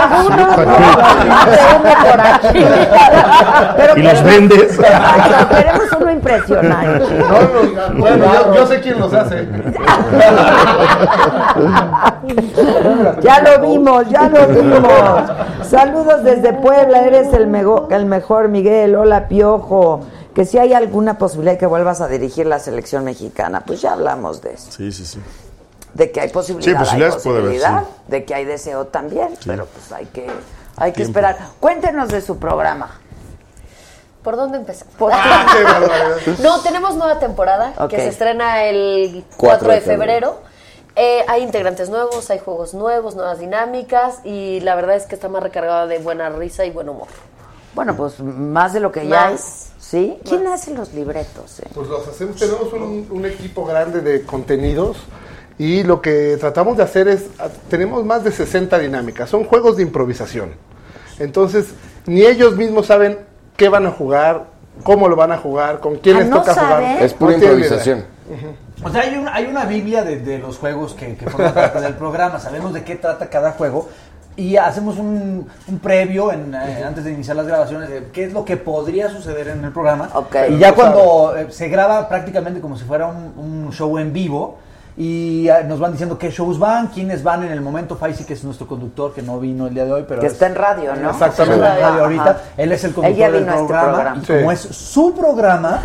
algunos, ¿no? Aquí. Pero ¿Y los vendes? Queremos uno impresionante. Bueno, yo, yo sé quién los hace. Ya lo vimos, ya lo vimos. Saludos desde Puebla, eres el, mego- el mejor, Miguel. Hola, Piojo. Que si hay alguna posibilidad de que vuelvas a dirigir la selección mexicana, pues ya hablamos de eso. Sí, sí, sí. De que hay posibilidad, Sí, posibilidades hay puede haber, posibilidad, sí. de que hay deseo también, pero pues hay que, hay que esperar. Cuéntenos de su programa. ¿Por dónde empezamos? Por- no, tenemos nueva temporada que se estrena el 4, 4 de de febrero. Eh, hay integrantes nuevos, hay juegos nuevos, nuevas dinámicas y la verdad es que está más recargada de buena risa y buen humor. Bueno, pues más de lo que ya hay. ¿Quién hace los libretos? eh? Pues los hacemos, tenemos un, un equipo grande de contenidos y lo que tratamos de hacer es, a- tenemos más de 60 dinámicas, son juegos de improvisación. Entonces, ni ellos mismos saben qué van a jugar, cómo lo van a jugar, con quién Ah, les ¿no toca jugar. Es pura No improvisación. O sea, hay una, hay una Biblia de, de los juegos que, que forman parte del programa. Sabemos de qué trata cada juego. Y hacemos un, un previo en, eh, antes de iniciar las grabaciones de qué es lo que podría suceder en el programa. Y ya cuando eh, se graba prácticamente como si fuera un, un show en vivo. Y eh, nos van diciendo qué shows van, quiénes van en el momento. Faisy, que es nuestro conductor, que no vino el día de hoy, pero Que es- está en radio, ¿no? Exactamente. En radio ahorita. Ajá. Él es el Ella conductor del vino a este programa. programa. Y Sí. como es su programa,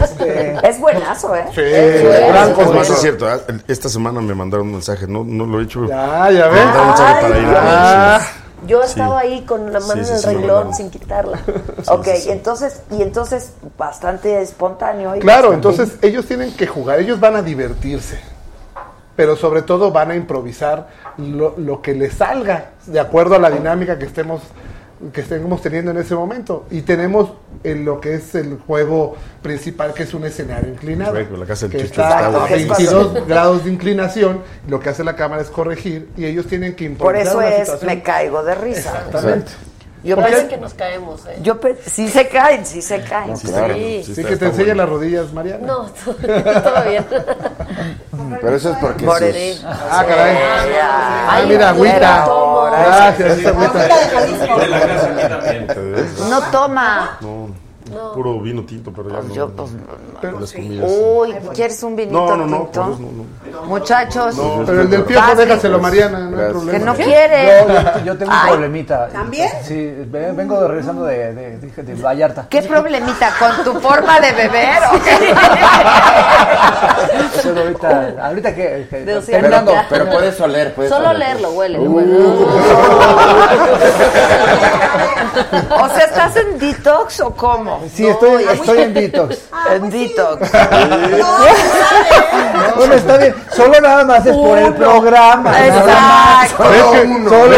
este, Es buenazo, ¿eh? Sí, más, es cierto, ah, esta semana me mandaron un mensaje, no, no lo he hecho. Ya, ya Me ves. mandaron un mensaje para ir a Ah. Yo he estado ahí con la mano Sí, sí, en el sí, me renglón sin quitarla. ok, entonces, y entonces bastante espontáneo. y Claro, bastante- entonces ellos tienen que jugar, ellos van a divertirse, pero sobre todo van a improvisar lo, lo que les salga de acuerdo a la dinámica que estemos que estemos teniendo en ese momento y tenemos en lo que es el juego principal que es un escenario inclinado Correcto, la casa del que está está a buenísima. 22 grados de inclinación lo que hace la cámara es corregir y ellos tienen que Por improvisar eso una es, situación. me caigo de risa. Exactamente. Yo Parece que nos caemos, ¿eh? yo pe- sí se caen, sí se caen. Claro. Sí. Sí, está- que te enseñen bueno. las rodillas, Mariana. No, todo bien. Pero eso es porque Por sus-. Ah, caray. Ah, mira, agüita. Gracias, esa agüita. No toma. No, puro vino tinto, pero ya no. Yo, pues, Pero las comidas. Uy, ¿quieres un vinito No, no, no, eso no, no. Muchachos, Pero el del piojo déjaselo, Mariana, no hay problema. que no quiere. yo- yo tengo un Ay. problemita. ¿También? Sí, ve- vengo de- regresando de, de, de, de Vallarta. ¿Qué problemita? ¿Con tu forma de beber o qué? Pero ahorita, ahorita que, terminando. Pero puedes oler, puedes Solo oler. leerlo, huele. O sea, ¿estás en detox o cómo? Sí, estoy, estoy en detox. En detox. Bueno, está bien. Solo nada más es por el programa. Exacto. más. ¿Ves que, Solo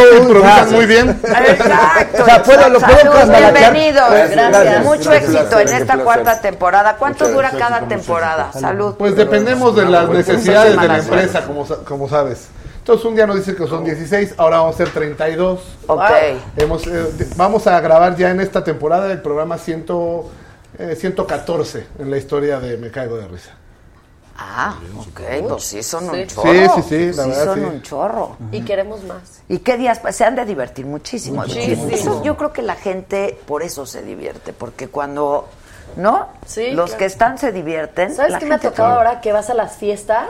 ves que muy bien? Exacto. O sea, puedo- lo puedo Salud, bienvenidos. Gracias. Mucho Gracias, éxito en esta cuarta temporada. ¿Cuánto Muchas dura gracias, cada temporada? Salud. Pues dependemos de las necesidades de la empresa, como, sa- como sabes. Entonces un día nos dicen que son 16, ahora vamos a ser 32. Ok. Hemos, eh, vamos a grabar ya en esta temporada el programa 100, eh, 114 en la historia de Me Caigo de Risa. Ah, ok. Pues sí, son un chorro. Sí, sí, sí, la verdad, son sí. un chorro. Y queremos más. ¿Y qué días? Se han de divertir muchísimo. Muchísimo. Eso- yo creo que la gente por eso se divierte, porque cuando, ¿no? Sí, Los claro. que están se divierten. ¿Sabes la qué me ha tocado ahora? Que vas a las fiestas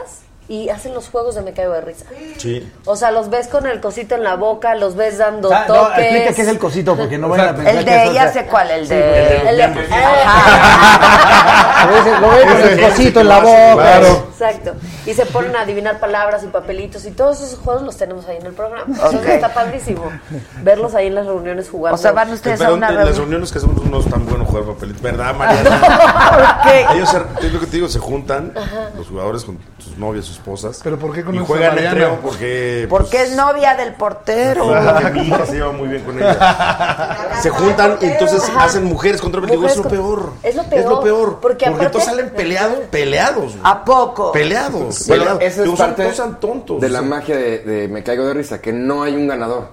y hacen los juegos de me caigo de risa. Sí. O sea, los ves con el cosito en la boca, los ves dando Ah, no, toques. explica qué es el cosito, porque no vayan a pensar El que de, eso ya sé cuál, el Sí, de... El de- A Lo ven con el cosito en la boca. Claro. Exacto. Y se ponen a adivinar palabras y papelitos y todos esos juegos los tenemos ahí en el programa. Entonces Ok. está padrísimo verlos ahí en las reuniones jugando. O sea, van ustedes a Pero una en las reunión. reuniones que hacemos no es tan bueno jugar papelitos, ¿verdad, Mariana? ¿Qué? Ellos, es lo que te digo, se juntan los jugadores con sus novias, sus esposas. ¿Pero por qué con Y juegan Mariana? entre ellos porque... Porque pues, es novia del portero. porque mi hija se lleva muy bien con ella. Se juntan y entonces Ajá. hacen mujeres contra hombres. Digo, es lo Mujeres peor. es lo peor, Es lo peor. porque Porque, aparte- salen peleados, peleados. ¿A poco? Peleados. Bueno, peleados. esa es Digo, son- parte sean tontos. de la magia de, de Me Caigo de Risa, que no hay un ganador.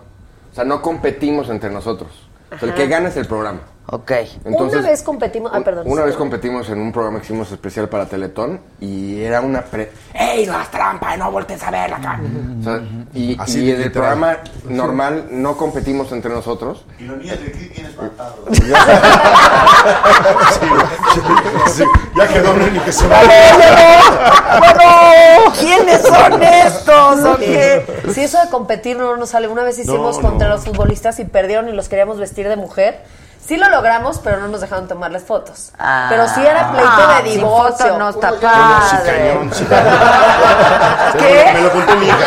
O sea, no competimos entre nosotros. O sea, el que gana es el programa. Ok. Entonces, una vez competimos. Ah, perdón. Una vez competimos en un programa que hicimos especial para Teletón y era una pre... ¡Ey, no hagas trampa! ¡No voltees a ver acá! O sea, y, Así y en el programa normal no competimos entre nosotros. Ironías de aquí tienes espantado. Sí, ya quedó ni que se Bueno, ¿quiénes son estos o qué? Si eso de competir no nos sale. Una vez hicimos No, contra no. los futbolistas y perdieron y los queríamos vestir de mujer. Sí lo logramos, pero no nos dejaron tomarles fotos. Ah. pero sí era pleito Ah, de sin divorcio. foto no está Sí, padre. cañón, sí. ¿Qué? Me lo contó mi hija.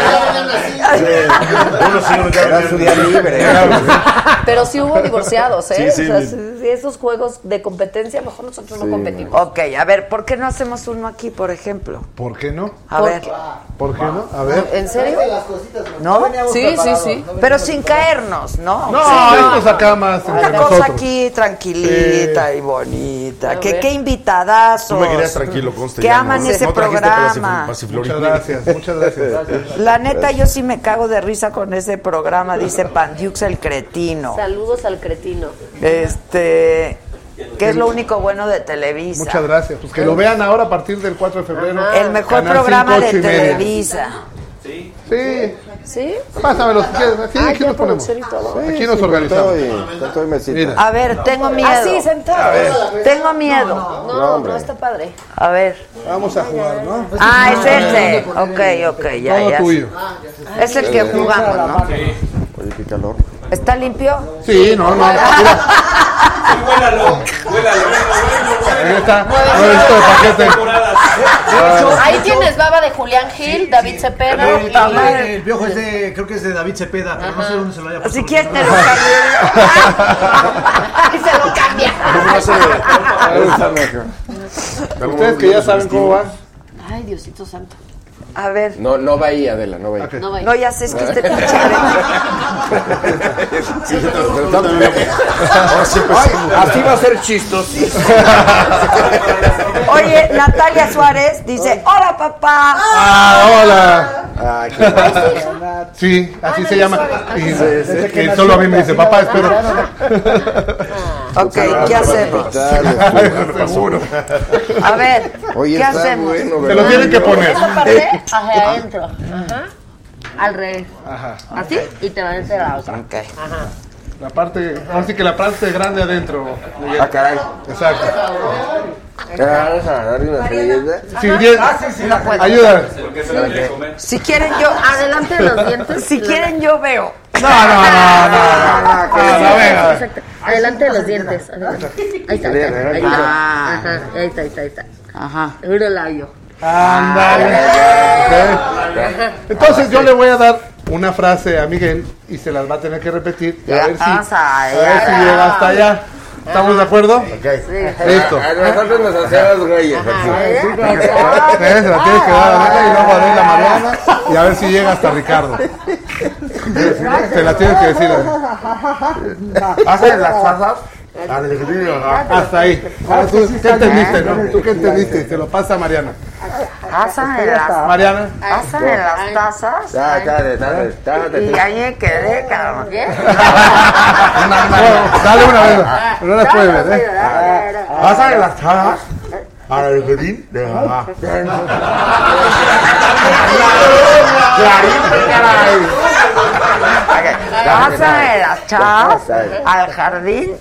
¿eh? Uno sí, uno ya- Era su día libre. Pero sí hubo divorciados, ¿eh? Sí, sí, o sea, mi- sí, sí, esos juegos de competencia, mejor nosotros no competimos. Ok, a ver, ¿por qué no hacemos uno aquí, por ejemplo? ¿Por qué no? A ¿Por ver. ¿Por qué no? A ver. ¿En serio? ¿No? Sí, sí, sí. Pero sin caernos, ¿no? No, Sí, esto es acá más Una entre cosa nosotros. aquí tranquilita y bonita. A Que qué invitadazos. Tú me querías tranquilo, conste. Que aman ¿no? ese No programa. Muchas gracias, muchas gracias. La neta, yo sí me cago de risa con ese programa, dice Pandiux el cretino. Saludos al cretino. Este, que es lo único bueno de Televisa. Muchas gracias. Pues que lo vean ahora a partir del 4 de febrero. El mejor Canal programa 5, de. Televisa. Sí. ¿Sí? Pásamelo si quieres. Sí, Ah, aquí ya nos ponemos. todo. Aquí nos organizamos. Con todo y mesita. Mira. A ver, tengo miedo. Así, sentado. Tengo miedo. No, no, está padre. A ver. Vamos a jugar, ¿no? Ah, es ese. Ok, ok, ya, Todo ya. tuyo. Es el que jugamos, ¿no? Oye, qué calor. ¿Está limpio? Sí, no, no. Mira, Huélalo, huélalo. ahí está. Nuevecito de paquete. Ahí tienes baba de Julián Gil, David Cepeda. El, y- el- el piojo es de, creo que es de David Cepeda, pero no sé dónde se lo haya puesto. Si quieres te lo y se lo cambia. Ahí está mejor. Ustedes que ya saben cómo va. Ay, Diosito santo. A ver. No, no va ahí, Adela, no va ahí. No vaya. No, ya sé, es que este pinche. Así va a ser chistosísimo. Oye, Natalia Suárez dice, hola papá. Ah, hola. Ah, qué Sí, así Ah, se no, llama. Y, Ajá. y solo a mí me dice, papá, espero. Ok, ¿qué hacemos? Seguro. A ver, Oye, ¿qué hacemos? bueno, Te lo tienen que poner. Esa parte hacia adentro. Ajá. Al revés. Ajá. Así y te van a hacer la otra. Ok. Ajá. La parte, así que la parte grande adentro. Miguel. Ah, caray. Exacto. ¿Te vas a dar una servilleta? Sí, bien. Ayuda. Porque se lo quiere comer. Si quieren yo, Adelante de los dientes. si quieren yo veo. No, no, no, no, no. Ah, no, venga. Exacto. Adelante de los dientes. Ahí está. Ahí está. Ahí está. Ah. Ajá. Ahí está, ahí está, ahí está. Ajá. Labio. Ándale. Ok. Entonces yo le voy a dar una frase a Miguel y se las va a tener que repetir. Y a ver si, a ver si llega hasta allá. ¿Estamos de acuerdo? Listo. A nosotros nos hacemos güeyes. Eh, Se la tienes que dar a Adela y luego a Adela Mariana y a ver si llega hasta Ricardo. Se la tienes que decir. ¿Hacen las pasas? Hasta ahí. Ahora tú, ¿Qué entendiste? no? ¿Tú qué entendiste? Se lo pasa a Mariana. Pasan en las, Mariana. pasan en las tazas. Dale, dale, dale, dale. Y ahí quedé, cabrón. Dale una vez. No las puedes ver, ¿eh? ¿Pasan las pasas? Para el jardín de mamá. Pasan en las chavas al jardín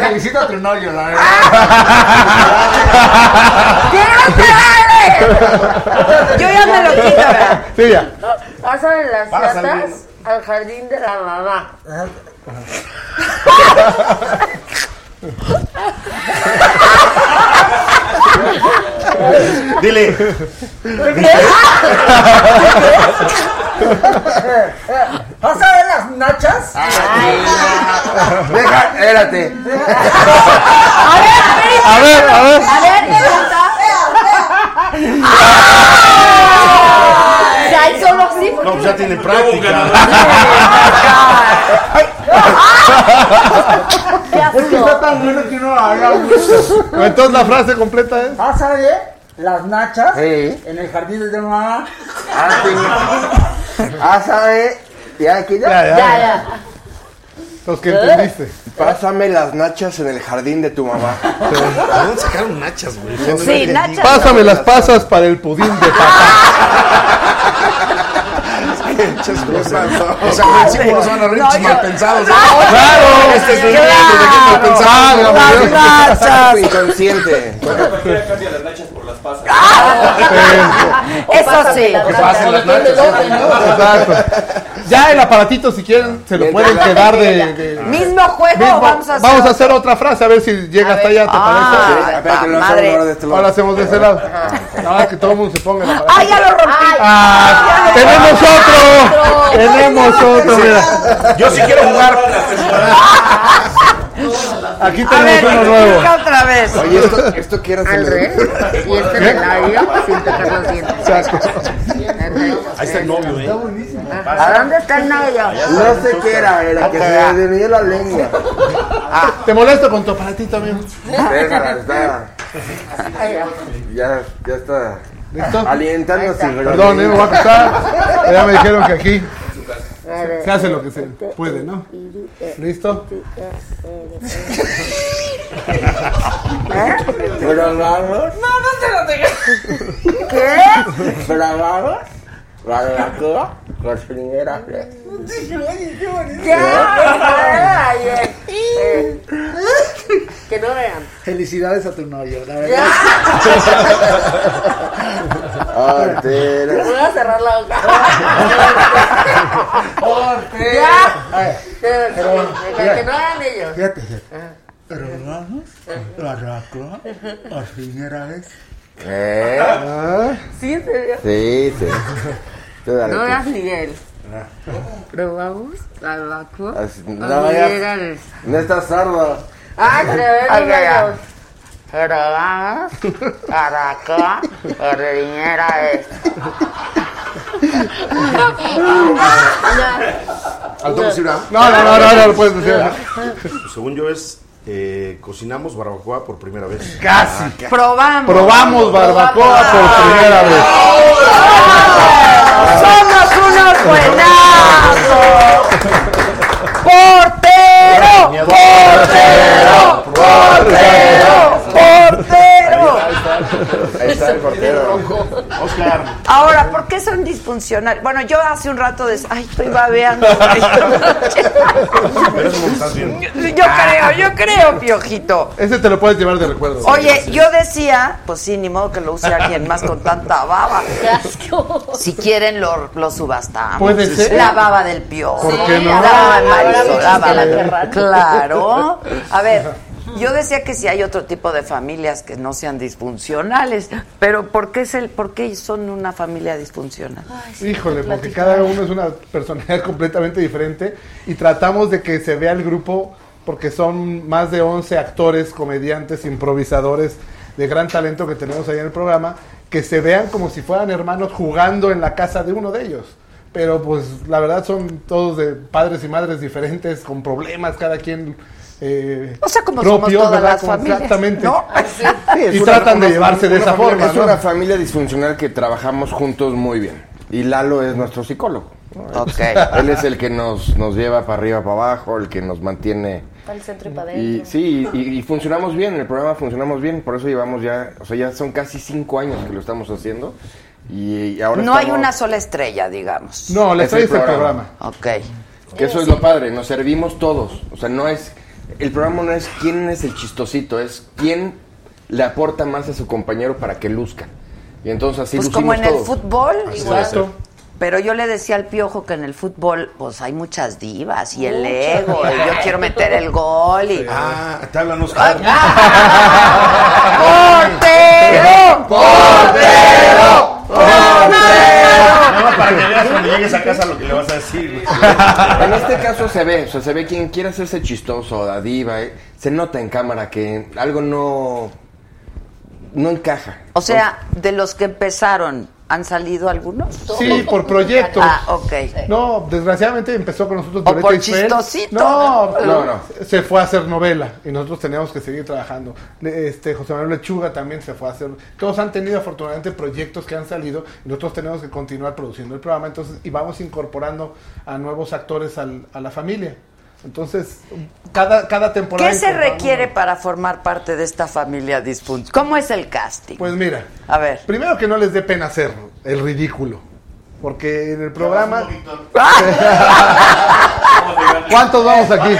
felicito a Trinollo, la verdad. Yo ya me lo quito, ¿verdad? Sí, ya. Las chatas al jardín de la mamá. Dile. ¿Vas a ver las nachas? Deja, espérate. A ver, a ver. A ver, ¿qué canta? Ya, y solo así. No, pues ya tiene práctica. Es que está tan bueno que uno haga mucho. Entonces la frase completa es. ¿Vas a ver las nachas Sí. en el jardín de mamá? Ah, sí. Ah, ¿sabe? Ya, aquí ya. Ya, ya. Ya, ya. Los que entendiste. Pásame las nachas en el jardín de tu mamá. ¿De dónde sacaron nachas, güey? Sí, Nacha. Pásame las pasas para el pudín de papá. Pinches groseros. pasó? O sea, principio nos van a yo- mal pensados. Claro, este es el de mal pensado. Inconsciente. Cualquiera cambia las nachas pasas. Eso sí. Que pasen las nachas. Exacto. Ya el aparatito, si quieren, se lo pueden quedar de. de- Mismo juego, Mismo- vamos a hacer. vamos a hacer otra frase, a ver si llega hasta allá, ¿te Ah, parece? Espérate, lo hacemos madre. ahora de este lado. Ahora hacemos de ese lado. No, que todo el mundo se ponga el aparato. ¡Ah, ya lo rompí! Ah, ¡Tenemos otro! ¡Tenemos otro! Mira. Yo sí quiero jugar. Aquí tenemos ver, uno nuevo. otra vez. Oye, esto, esto quiero Al revés. Y este en el labio sin tocar los dientes. Ahí está el novio, ¿eh? ¿A dónde está el novio? No sé qué era, era que se desvió la lengua. Te molesto con tu aparatito, amigo. Déjala, está. Ya, ya está. ¿Listo? Alientándose. Perdón, eh, me voy a acostar. Ya me dijeron que aquí se hace lo que se puede, ¿no? ¿Listo? Pero vamos. No, no se lo digas. ¿Qué? Pero vamos. La de la cuba, la eh, eh. Que no vean. Felicidades a tu novio, la verdad. Hortera. Voy a cerrar la boca. Ya. Que, que- que no vean ellos. Fíjate, pero vamos, barraco, por primera vez. ¿Eh? Sí, en serio. Sí, sí. Tú dale, No tú. veas Miguel. Probamos la vacua. Así- No, ya. No estás sordo. Ya, ya. dedos. Probamos para acá. Por primera vez. ¿Al tomo Sibra? No, no, no, no, no lo puedes decir. Según yo es eh, cocinamos barbacoa por primera vez. Casi. Probamos. Probamos barbacoa por primera vez. ¡Somos unos buenazos! ¡Portero! ¡Portero! ¡Portero! ¡Portero! Ahí está el portero. Oscar. Ahora, ¿por qué son disfuncionales? Bueno, yo hace un rato de... Ay, estoy babeando. Pero eso me estás viendo. Yo creo, yo creo, Piojito. Ese te lo puedes llevar de recuerdo. Oye, yo decía, pues sí, ni modo que lo use alguien más con tanta baba. Qué asco. Si quieren, lo, lo subastamos. Puede ser. La baba del piojo. ¿Por qué no? La baba del-. Claro. A ver, yo decía que si hay otro tipo de familias que no sean disfuncionales, pero ¿por qué, es el, por qué son una familia disfuncional? Híjole, porque cada uno es una personalidad completamente diferente y tratamos de que se vea el grupo porque son más de 11 actores, comediantes, improvisadores de gran talento que tenemos ahí en el programa, que se vean como si fueran hermanos jugando en la casa de uno de ellos. Pero pues la verdad son todos de padres y madres diferentes, con problemas, cada quien... eh, O sea, como somos todas las familias, Exactamente. ¿no? y tratan de llevarse de esa forma. Es ¿no? una familia disfuncional que trabajamos juntos muy bien. Y Lalo es nuestro psicólogo. ¿no? Ok. Él es el que nos, nos lleva para arriba, para abajo, el que nos mantiene. Para el centro y para Y adentro. sí, y, y funcionamos bien, en el programa funcionamos bien, por eso llevamos ya, o sea, ya son casi cinco años que lo estamos haciendo. Y, y ahora No hay una sola estrella, digamos. No, la Es el estrella es el programa. programa. Ok. Que eso es lo padre, nos servimos todos. O sea, no es. El programa no es quién es el chistosito, es quién le aporta más a su compañero para que luzca. Y entonces así Pues como en el fútbol. Exacto. Pero yo le decía al piojo que en el fútbol, pues hay muchas divas y el ego, y yo quiero meter el gol y. Ah, te hablan Oscar. ¡Portero! ¡Portero! Nada más para que veas cuando llegues a casa lo que le vas a decir. En este caso se ve, o sea, se ve quien quiere hacerse chistoso, la diva, eh, se nota en cámara que algo no no encaja. O sea, de los que empezaron, ¿han salido algunos? Sí, por proyectos. Ah, ok. No, desgraciadamente empezó con nosotros O Violeta por Isfel. chistosito. No, No, no. Se fue a hacer novela y nosotros teníamos que seguir trabajando. Este José Manuel Lechuga también se fue a hacer. Todos han tenido afortunadamente proyectos que han salido y nosotros tenemos que continuar produciendo el programa. Entonces, y vamos incorporando a nuevos actores al- a la familia. Entonces, cada, cada temporada. ¿Qué se requiere para formar parte de esta familia disfuncional? ¿Cómo es el casting? Pues mira, A ver. primero que no les dé pena hacer el ridículo. Porque en el programa. ¿Cuántos vamos aquí?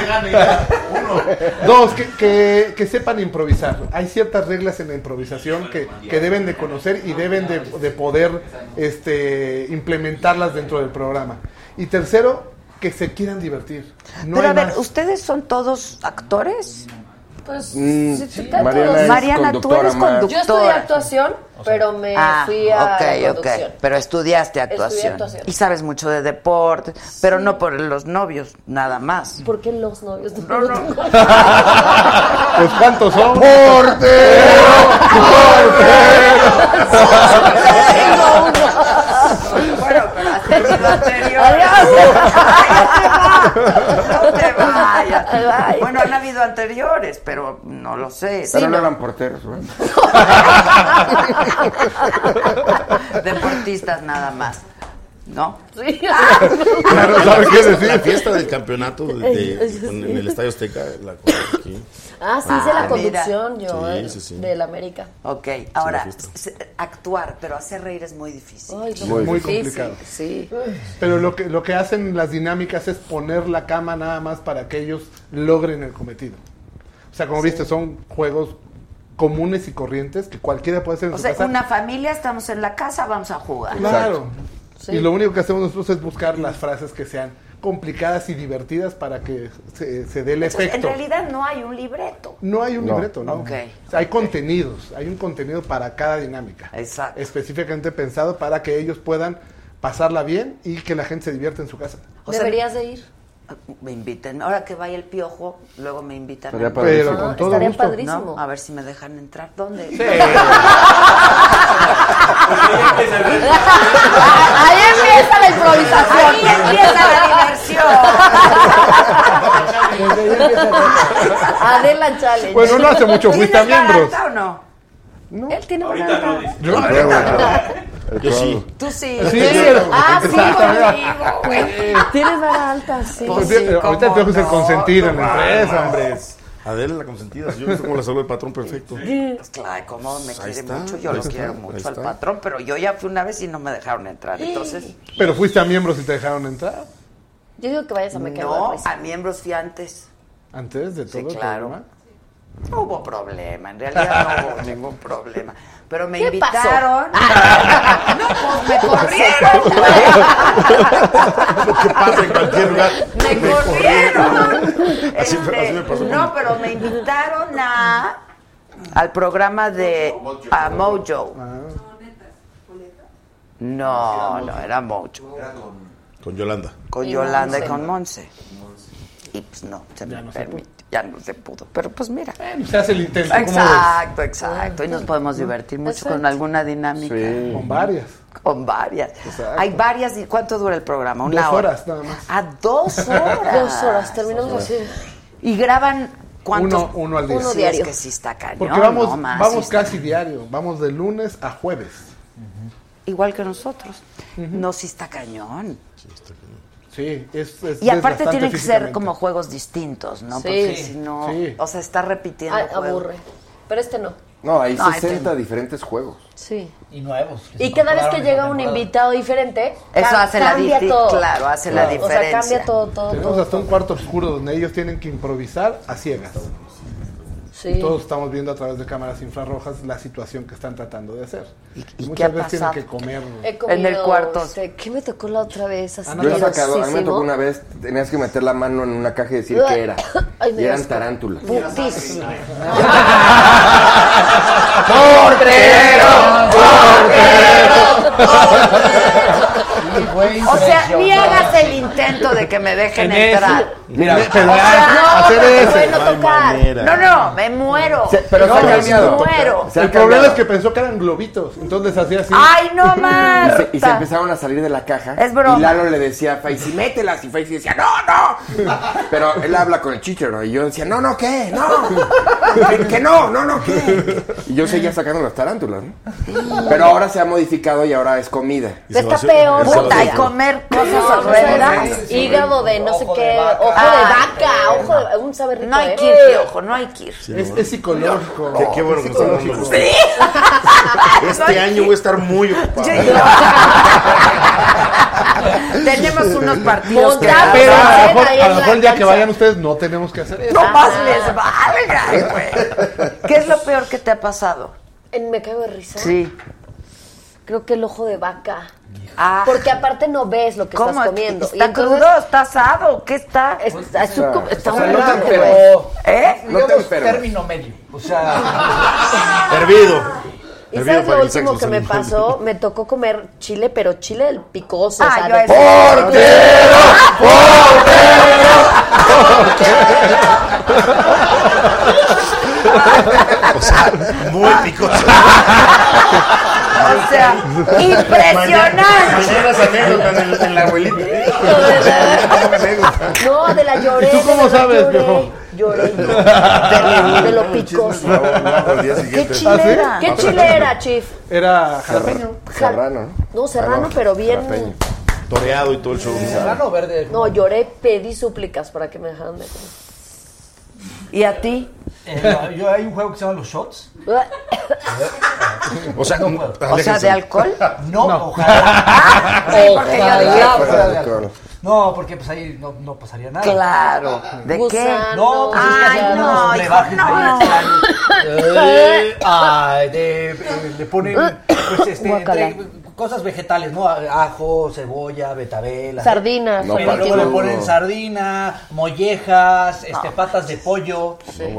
Dos, que, que- que sepan improvisar. Hay ciertas reglas en la improvisación que, que deben de conocer y deben de, de poder este, implementarlas dentro del programa. Y tercero, que se quieran divertir. No Pero a ver, más. ¿ustedes son todos actores? Pues, Mm, sí, sí. sí, Mariana es Mariana, tú eres conductora. Yo estudié actuación, pero me Ah, fui a ok, la ok. conducción. Pero estudiaste actuación. actuación. Y sabes mucho de deporte, pero no por los novios, nada más. ¿Por qué los novios? No, no. Pues ¿cuántos son? Bueno, pero has tenido anteriores. No te vayas. Bueno, han habido anteriores, pero no lo sé. Pero Sí, no eran porteros, ¿no? Deportistas nada más. ¿No? Sí. Claro, ¿sabe qué decir? La fiesta del campeonato de- en el Estadio Azteca, la con- aquí. Ah, sí, hice la Ah, conducción yo, Sí, eh, sí, sí. del América. Ok, ahora, actuar, pero hacer reír es muy difícil. Ay, Muy difícil, complicado. Sí. Pero lo que, lo que hacen las dinámicas es poner la cama nada más para que ellos logren el cometido. O sea, como viste, son juegos comunes y corrientes que cualquiera puede hacer en O su sea, casa. una familia, estamos en la casa, vamos a jugar. Claro. Sí. Y lo único que hacemos nosotros es buscar las frases que sean complicadas y divertidas para que se, se dé el Entonces, efecto. en realidad no hay un libreto. No hay un No. libreto, ¿no? Ok. O sea, hay contenidos, hay un contenido para cada dinámica. Exacto. Específicamente pensado para que ellos puedan pasarla bien y que la gente se divierta en su casa. O sea, Deberías de ir. Me inviten. Ahora que vaya el piojo, luego me invitan. Estaría a- padrísimo. Pero con todo estaría gusto. padrísimo. ¿No? A ver si me dejan entrar. ¿Dónde? Ahí empieza la improvisación. Ahí empieza la diversión. Adela Challenge. Bueno, no hace mucho fuiste a ¿Tienes miembros. garganta o no? Él tiene buena Ahorita no, alta. dice. Yo- sí. Tú sí. Sí, Ah, sí, conmigo, güey. Tienes vara alta, sí. Pues Ahorita sí, ahorita el es el no, consentido en la empresa, hombre. Adela, la consentida. Yo no sé cómo la salud del patrón perfecto. Pues claro, como me Ahí quiere está, mucho, yo lo está, quiero mucho al patrón, pero yo ya fui una vez y no me dejaron entrar, entonces Pero fuiste a miembros y te dejaron entrar Yo digo que vayas a me no, a miembros fui antes. antes de todo Sí, el claro. No hubo problema, en realidad no hubo ningún problema. Pero me ¿Qué invitaron. No, pues me corrieron. Lo que pasa en cualquier lugar. Me corrieron. Así Este, así me pasó no, pero me invitaron a al programa de a Mojo. No, no, era Mojo. Con Yolanda. Con Yolanda y con Monse. Y pues no, se me permitió. Ya no se pudo. Pero pues mira. Se hace el intento. ¿cómo ves? Exacto, exacto. Y nos podemos divertir mucho Exacto. con alguna dinámica. Sí. Con varias. Con varias. Exacto. Hay varias. ¿Y cuánto dura el programa? Una Dos hora. horas nada más. A dos horas. Dos horas, terminamos así. Y graban cuántos. Uno- uno al día. Uno Sí, diario. Es que sí está cañón. Porque vamos, ¿no? Más, vamos sí casi diario. Vamos de lunes a jueves. Igual que nosotros. No, sí está cañón. Sí, es, es Y aparte tienen que ser como juegos distintos, ¿no? Sí. Porque si no. Sí. O sea, está repitiendo. Ay, aburre. Pero este no. No, hay No, 60 este- diferentes juegos. Sí. Y nuevos. Y cada vez que llega un invitado diferente, Eso hace la todo. claro, hace la O sea, diferencia. cambia todo, todo, Tenemos todo. hasta un cuarto oscuro donde ellos tienen que improvisar a ciegas. Sí. Todos estamos viendo a través de cámaras infrarrojas la situación que están tratando de hacer. ¿Y- Y, y qué muchas ha veces tienen que comer. En el cuarto. este, ¿Qué me tocó la otra vez? Así Yo he sacado, a mí me tocó una vez, tenías que meter la mano en una caja y decir qué era. Ay, y eran asco. tarántulas. Putísimo. Sí, fue O sea, ni hagas el intento de que me dejen En ese- entrar. Mira, Pero O sea, ah, hacer no, ese. No tocar. No, no, me muero. Se- pero no, se ha me cambiado. muero. Se ha El problema cambiado. es que pensó que eran globitos. Entonces hacía así. Ay, no más. y se empezaron a salir de la caja. Es broma. Y Lalo le decía a Faisy, mételas. Y Faisy decía, no, no. Pero él habla con el chichero. Y yo decía, no, no, ¿qué? No. Que, que no, no, no, ¿qué? Y yo seguía sacando las tarántulas, ¿no? Pero ahora se ha modificado y ahora es comida. Está peor. Puta, y comer cosas horrendas. hígado de no sé Ojo de qué, vaca. ojo de Ay, vaca, ojo ojo de un sabe rico. No hay ¿eh? que ir, piojo, no hay que ir. Es, psicológico. Qué, qué bueno que psicológico. Este año voy a estar muy ocupado. Tenemos unos partidos que Montado. Pero a lo mejor, a lo la mejor el día que vayan ustedes no tenemos que hacer eso. no más les valga, güey. ¿Qué es lo peor que te ha pasado? En Me Caigo de Risa. Sí. Creo que el ojo de vaca. Ah, Porque aparte no ves lo que ¿cómo? estás comiendo. ¿Está Y entonces- crudo? ¿Está asado? ¿Qué está? Está, es un- está O sea, muy no te. ¿Eh? No te término medio. O sea, Hervido. ¿Y sabes lo último que me pasó? Me tocó comer chile, pero chile del picoso. o Ah, sea, yo de- a ese- O sea, muy picoso. O sea, impresionante. En, la abuelita. No, de la lloré. ¿Y tú cómo sabes, lloré. viejo? Lloré. De, lo- picoso. ¿Qué siguiente. chile ¿Ah? ¿Qué chile era, Chief? Era jalapeño. Serrano, ¿no? No, serrano, pero bien. Toreado y todo el show. serrano o verde. No, lloré, pedí súplicas para que me dejaran de comer. ¿Y a ti? Eh, yo, hay un juego que se llama Los Shots. O sea, No. O. ¿de alcohol? No, ojalá. Ay, porque yo dije, Ojalá fuera de alcohol. No, porque pues ahí no, no pasaría nada. Claro. ¿De qué? No, pues es que Ay, hacen no, unos no. ahí extraños. Eh, ay, de, eh, le ponen pues, este, entre cosas vegetales, ¿no? Ajo, cebolla, betabel. Sardinas. No, Pero luego le ponen sardina, mollejas, este, patas de pollo,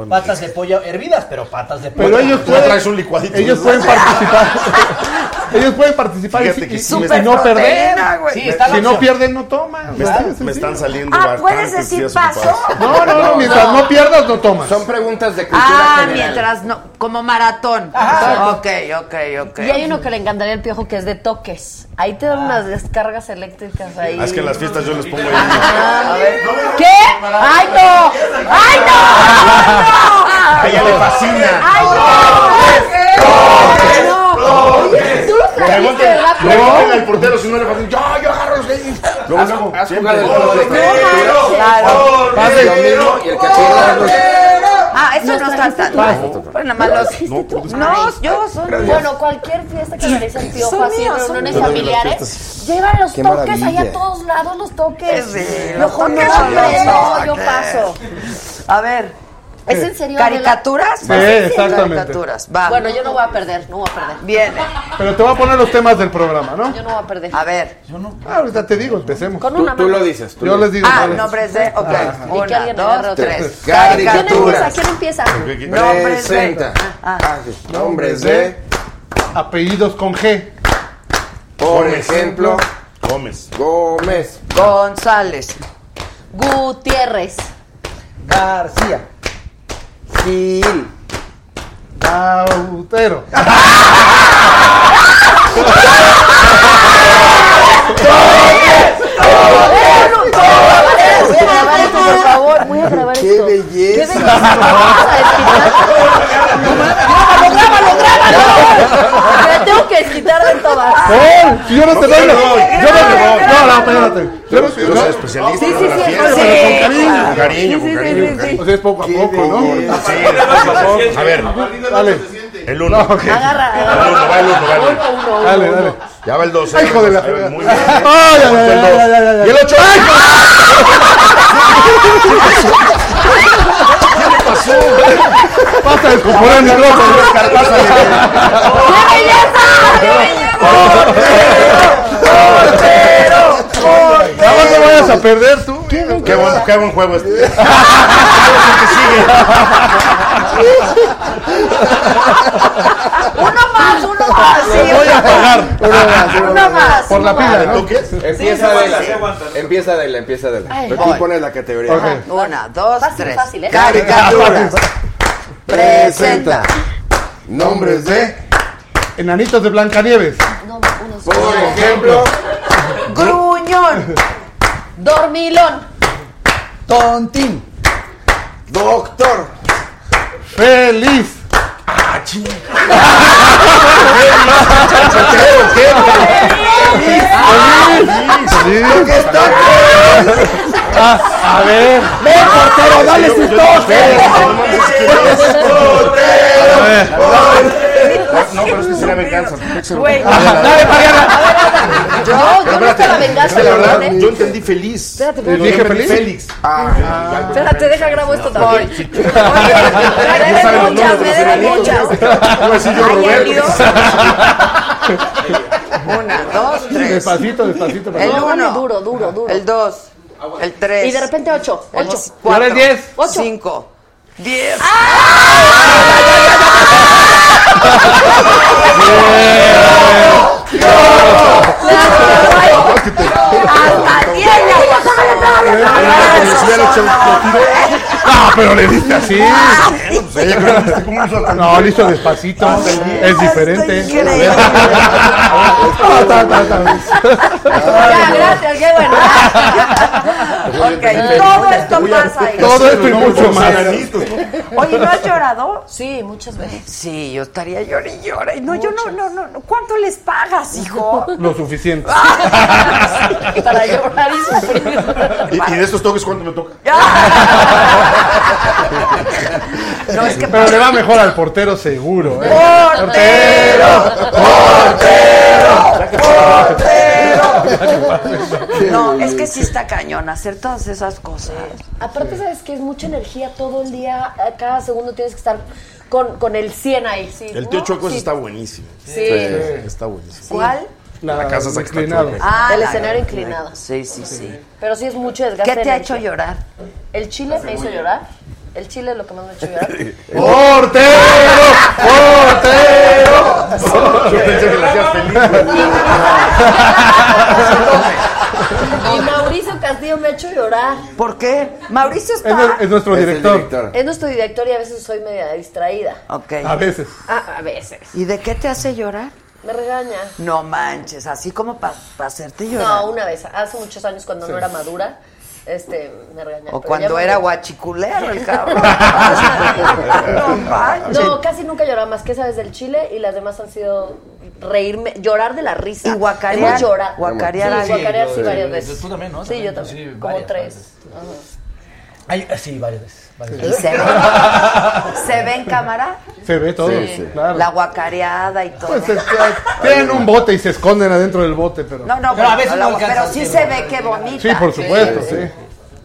patas de pollo hervidas, pero patas de pollo. Pero ellos pueden, traes un licuadito. ellos pueden participar. ellos pueden participar y, Fíjate que y- sí y me- no perder. Sí, Si no pierden, no toman. Me, están- Es me están saliendo Ah, puedes decir paso. No, no, no, mientras no pierdas, no tomas. Son preguntas de cultura Ah, general. mientras no, como maratón. Ok, ok, ok. Y hay uno que le encantaría al piojo que es de toques. Ahí te dan unas descargas eléctricas ahí. Ah, es que en las fiestas yo les pongo ahí. Ah, a ver. ¿Qué? ¡Ay, no! ¡Ay, no! A ella le fascina. ¡Ay, no! Trajiste, Pregunten, ¿verdad? pregunten al portero si no le fascina. Yo, yo agarro los gays. Luego, luego, ¿Has siempre. el mismo y el que pierda. Ah, eso no está tan. Bueno, nada más los. No, No, yo soy. Bueno, cualquier fiesta que organiza el Son así, reuniones familiares, llevan los toques ahí a todos lados, los toques. Los toques no, yo paso. A ver. ¿Es en serio? ¿Caricaturas? Sí, exactamente. Caricaturas, va. Bueno, yo no voy a perder, no voy a perder. Viene. Pero te voy a poner los temas del programa, ¿no? Yo no voy a perder. A ver. Ah, ahorita te digo, empecemos. Con Tú, una tú mano. lo dices. Tú Yo les digo. Ah, nombres de. Ok. Y que Una, alguien dos, tres. ¿Quién Caricaturas. empieza? ¿Quién empieza? Nombres de. Presenta. Ah. Ah, sí. Nombres de... Apellidos con G. Por ejemplo, Gómez. Gómez. González. Gutiérrez. García. Gil. Cautero. Voy a grabar esto, por favor. Voy a grabar ¡Qué esto. belleza! ¡Qué belleza! Me tengo que quitar de todas. No, yo no te doy. Yo no te doy. No, no, espérate. Yo no soy especialista. Sí, sí, sí. Con cariño, con cariño, con cariño. O sea, es poco a poco, ¿no? Sí, a ver. Dale. El uno. Agarra. El uno, va el uno, va. Dale, dale. Ya va el 12. Hijo de la. Muy bien. Y el 8 pasó? Pasa a descomponer ropa. ¡Qué belleza! No vayas a perder tú. Qué, buen, qué buen juego este. Uno Voy a pagar. uno más. Por la pila. ¿no? Empieza de la. Empieza de la, empieza de la. Tú pones la categoría. Una, dos, Fácil, tres. ¿eh? Caricaturas. Presenta. Nombres de. Enanitos de Blancanieves. Por ejemplo, Gruñón. Dormilón. Tontín. Doctor. Feliz. Ah, a ver. Ven, portero, ¿Cuáles yo- yo- estos? No, pero es que sería venganza. Güey. Dale, Mariana. Yo, yo no estaba venganza, la la verdad, verdad, yo entendí feliz. Espérate, espérate. entendí Félix. Espérate, deja grabo esto también. Saben los muchas, me deben muchas. Una, dos, tres. Despacito, despacito. El uno. duro, duro, duro. El dos. El tres. Y de repente ocho. El Ocho. cuatro. Ahora el diez. No, pero le diste así. No, listo despacito. Es diferente. gracias, qué bueno. Ok, todo esto pasa ahí. Todo esto y mucho más. Oye, ¿no has llorado? Sí, muchas veces. Sí, yo estaría llorando y llora. Y No, yo no, no, no. no. ¿Cuánto les pagas, hijo? Lo suficiente. Para llorar y sufrir. ¿Y, y de estos toques cuánto me toca? No, es que Pero le va mejor al portero seguro. ¿eh? No, es que sí está cañón hacer todas esas cosas. Aparte, sabes que es mucha energía todo el día. a Cada segundo tienes que estar con, con el 100 ahí. Sí, El ¿no? tío Chueco Sí. está buenísimo. Sí. Está buenísimo. ¿Cuál? La casa está inclinado. Ah, El la- escenario inclinado. Sí, sí, sí. Pero sí es mucho desgaste. ¿Qué te ha hecho llorar? El chile me hizo llorar. El chile es lo que más me ha hecho llorar. ¡Portero! ¡Portero! Yo pensé que le hacías feliz. Y Mauricio Castillo me ha hecho llorar. ¿Por qué? Mauricio Es, está. es nuestro Es director. director. Es nuestro director y a veces soy media distraída. Ok. A veces. Ah, a veces. ¿Y de qué te hace llorar? Me regaña. No manches, así como para hacerte llorar. No, una vez, hace muchos años cuando no era madura, este, me regaña. O cuando era me- guachiculero el cabrón. no casi nunca lloraba más que esa vez del chile y las demás han sido reírme, llorar de la risa. Y guacarear, Hemos llorado. guacarear Sí, guacarear sí, Sí. varias veces. Tú también, ¿no? Sí, yo También, sí, como varias, tres. varias. Ay, sí, varias veces. ¿Y se ve? ¿Se ve en cámara? Se ve todo. Claro. La guacareada y todo. Pues, tienen un bote y se esconden adentro del bote, pero. No, no, Pero a veces no pero sí se ve que bonita. Sí, por supuesto, sí.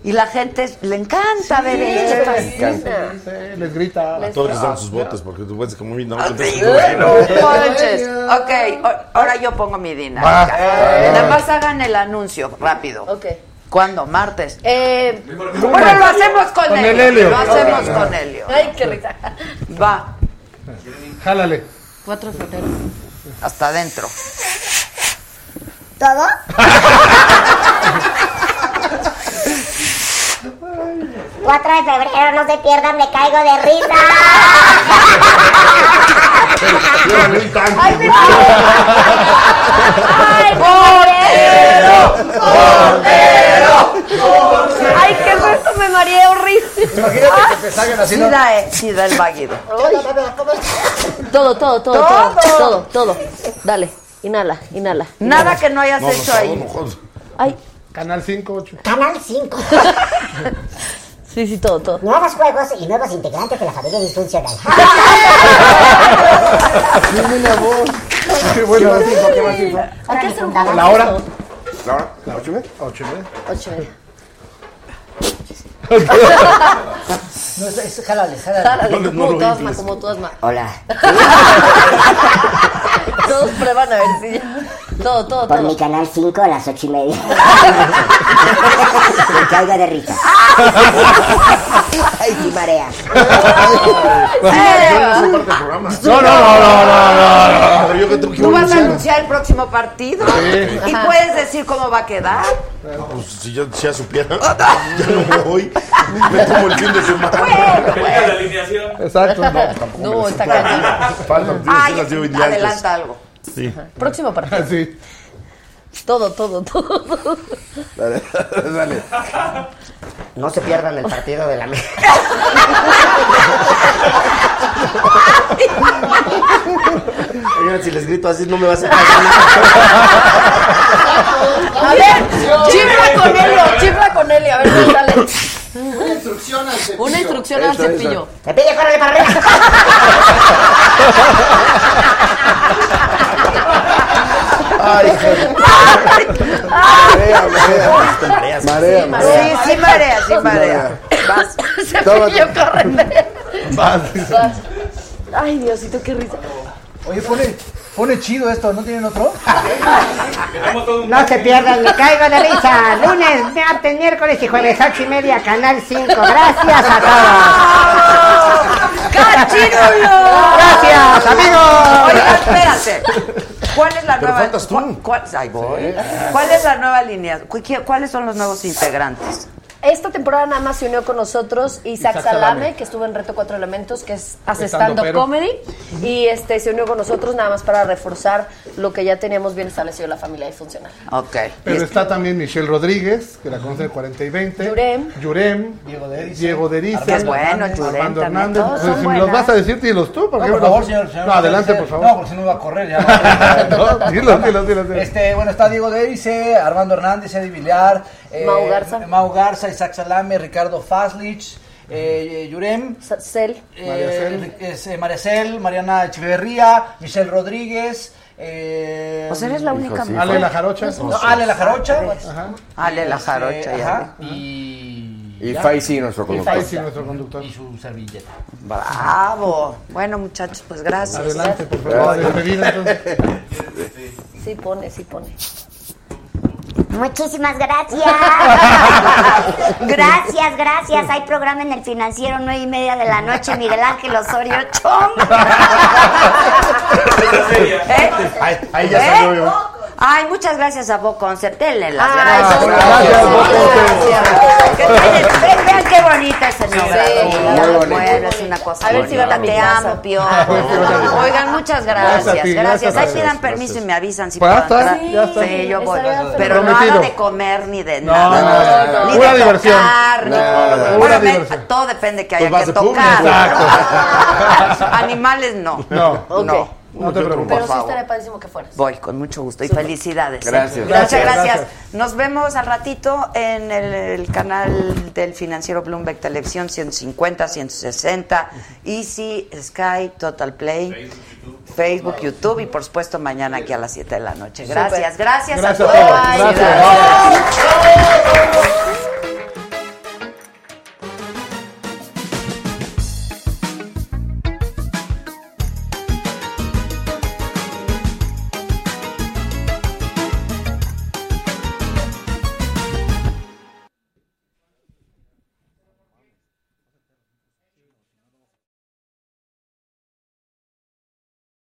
Y la gente le encanta ver les esto. fascina. Sí, les grita. Les- Todos les dan sus botes porque tú puedes como no, Ah, no, sí, no, bueno. Ok, o- ahora yo pongo mi dinámica. Nada más hagan el anuncio, rápido. Ok. ¿Cuándo? ¿Martes? Eh, Bueno, lo hacemos con, Con Helio. el Helio. Lo hacemos con Helio. ay, qué risa. Va, Jálale. 4 de febrero. hasta adentro. ¿Todo? 4 de febrero, no se pierdan, me caigo de risa. Llévame un tanque. ¡Ay, me ¡Ay, portero! ¡Portero! ¡Ay, qué resto me mareé horrible! Imagínate que te salgan así, Sí ¿no? da, eh, sí da el vaguido. Todo, todo, todo, todo, Todo. todo. Dale, inhala, inhala. Nada que no hayas hecho ahí. Ay, Canal 5, 8. Canal 5. sí, sí, todo, todo. Nuevos juegos y nuevos integrantes de la familia disfuncional. Qué buena. Hay que hacer un poco ¿La hora? ¿La hora? ¿Ocho y media? Ocho, ¿eh? Ocho y media. No, es, es, jálale, jálale. Jálale, No, no como como tu asma. Hola. Todos prueban a ver si ya. Todo, todo, Por mi todo. canal 5 a las 8 y media. me caigo de risa. Ay, sí, marea. No. No, no, no, no, no, no. Que que Tú vas a anunciar. el próximo partido y puedes decir cómo va a quedar. Pues si yo si ya supiera, ya no voy. Me tomo el fin de semana. La alineación. Exacto. No, está cañón. Faltan ya antes. adelanta algo. Sí. Próximo partido. Sí. Todo, todo, todo. Dale, dale. No se pierdan el partido de la mesa. Oigan, si les grito así, no me vas a pasar nada. A ver, chifla con Helio, chifla con Helio, a ver sale. Una instrucción al cepillo. Una instrucción al cepillo. Cepillo, córrele para arriba. Ay, marea, marea. Marea, Sí, sí marea, sí marea. Vas. Cepillo, córrele. Vas. Vas. Ay, Diosito, qué risa. Oye, pone, pone chido esto, ¿no tienen otro? No se pierdan, me caigo de risa. Lunes, martes, miércoles y jueves, ocho y media, Canal 5. Gracias a todos. Gracias, amigos. Oiga, espérate. ¿Cuál es la Pero nueva? faltas tú. ¿cuál, cuál- ahí voy. ¿Cuál es la nueva línea? ¿Cu- qué- ¿Cuáles son los nuevos integrantes? Esta temporada nada más se unió con nosotros Isaac, Isaac Salame, Salame. que estuvo en Reto Cuatro Elementos, que es hace Estando stand-up pero. comedy. Y este se unió con nosotros nada más para reforzar lo que ya teníamos bien establecido en la familia disfuncional. Ok. Pero está también Michelle Rodríguez, que la conoce de 40 y 20. Yurem. Yurem. Diego Derice. Diego Derice. Que es bueno, Yurem Hernández. todos Pues, son si me los vas a decir, dilos tú. No, porque por me los- favor, señor. señor No, adelante, por No, favor. porque si no va a correr ya. No, dilo, dilo, dilo, dilo. Este, bueno, está Diego Derice, Armando Hernández, Eddie Villar, eh, Mau Garza. Mau Garza, Isaac Salame, Ricardo Faslich, eh, Yurem, Sa- Cel. eh, es, eh, María Cel, Mariana Echeverría, Michelle Rodríguez. Eh, Pues eres la única sí. mujer. Ale la jarocha. no, Ale La Jarocha. Ajá. Ale la este, jarocha. ya ajá, vi. y. Y. Faisy, nuestro Y conductor. Ahí sí, nuestro conductor. Y su servilleta. Bravo. Bueno, muchachos, pues gracias. Adelante, por favor. Despedida, entonces. Sí pone, sí pone. Muchísimas gracias. gracias, gracias. Hay programa en el financiero, nueve y media de la noche. Miguel Ángel Osorio Chong. ¿Eh? Ahí, ahí ya ¿Eh? salió yo. Ay, muchas gracias a Bo Concert. Denle las gracias. gracias, Bo Vean qué bonita es el. Bueno, es una cosa A ver si van a bonita. mi Te amo, sí. Oigan, muchas Gracias gracias. Ahí pidan permiso y me avisan si puedo entrar. Sí, yo voy. Pero no nada de comer ni de nada. Ni de diversión. todo depende que Pues haya que tocar. Animales no. No. No. No te preocupes. Pero sí estaría padrísimo que fueras. Voy, con mucho gusto y Súper. felicidades. Gracias. Muchas Gracias, gracias. gracias. Nos vemos al ratito en el, el canal del financiero Bloomberg Televisión 150, 160, Easy, Sky, Total Play, Facebook, YouTube y por supuesto mañana aquí a las 7 de la noche. Gracias, gracias, Gracias a todos. Gracias.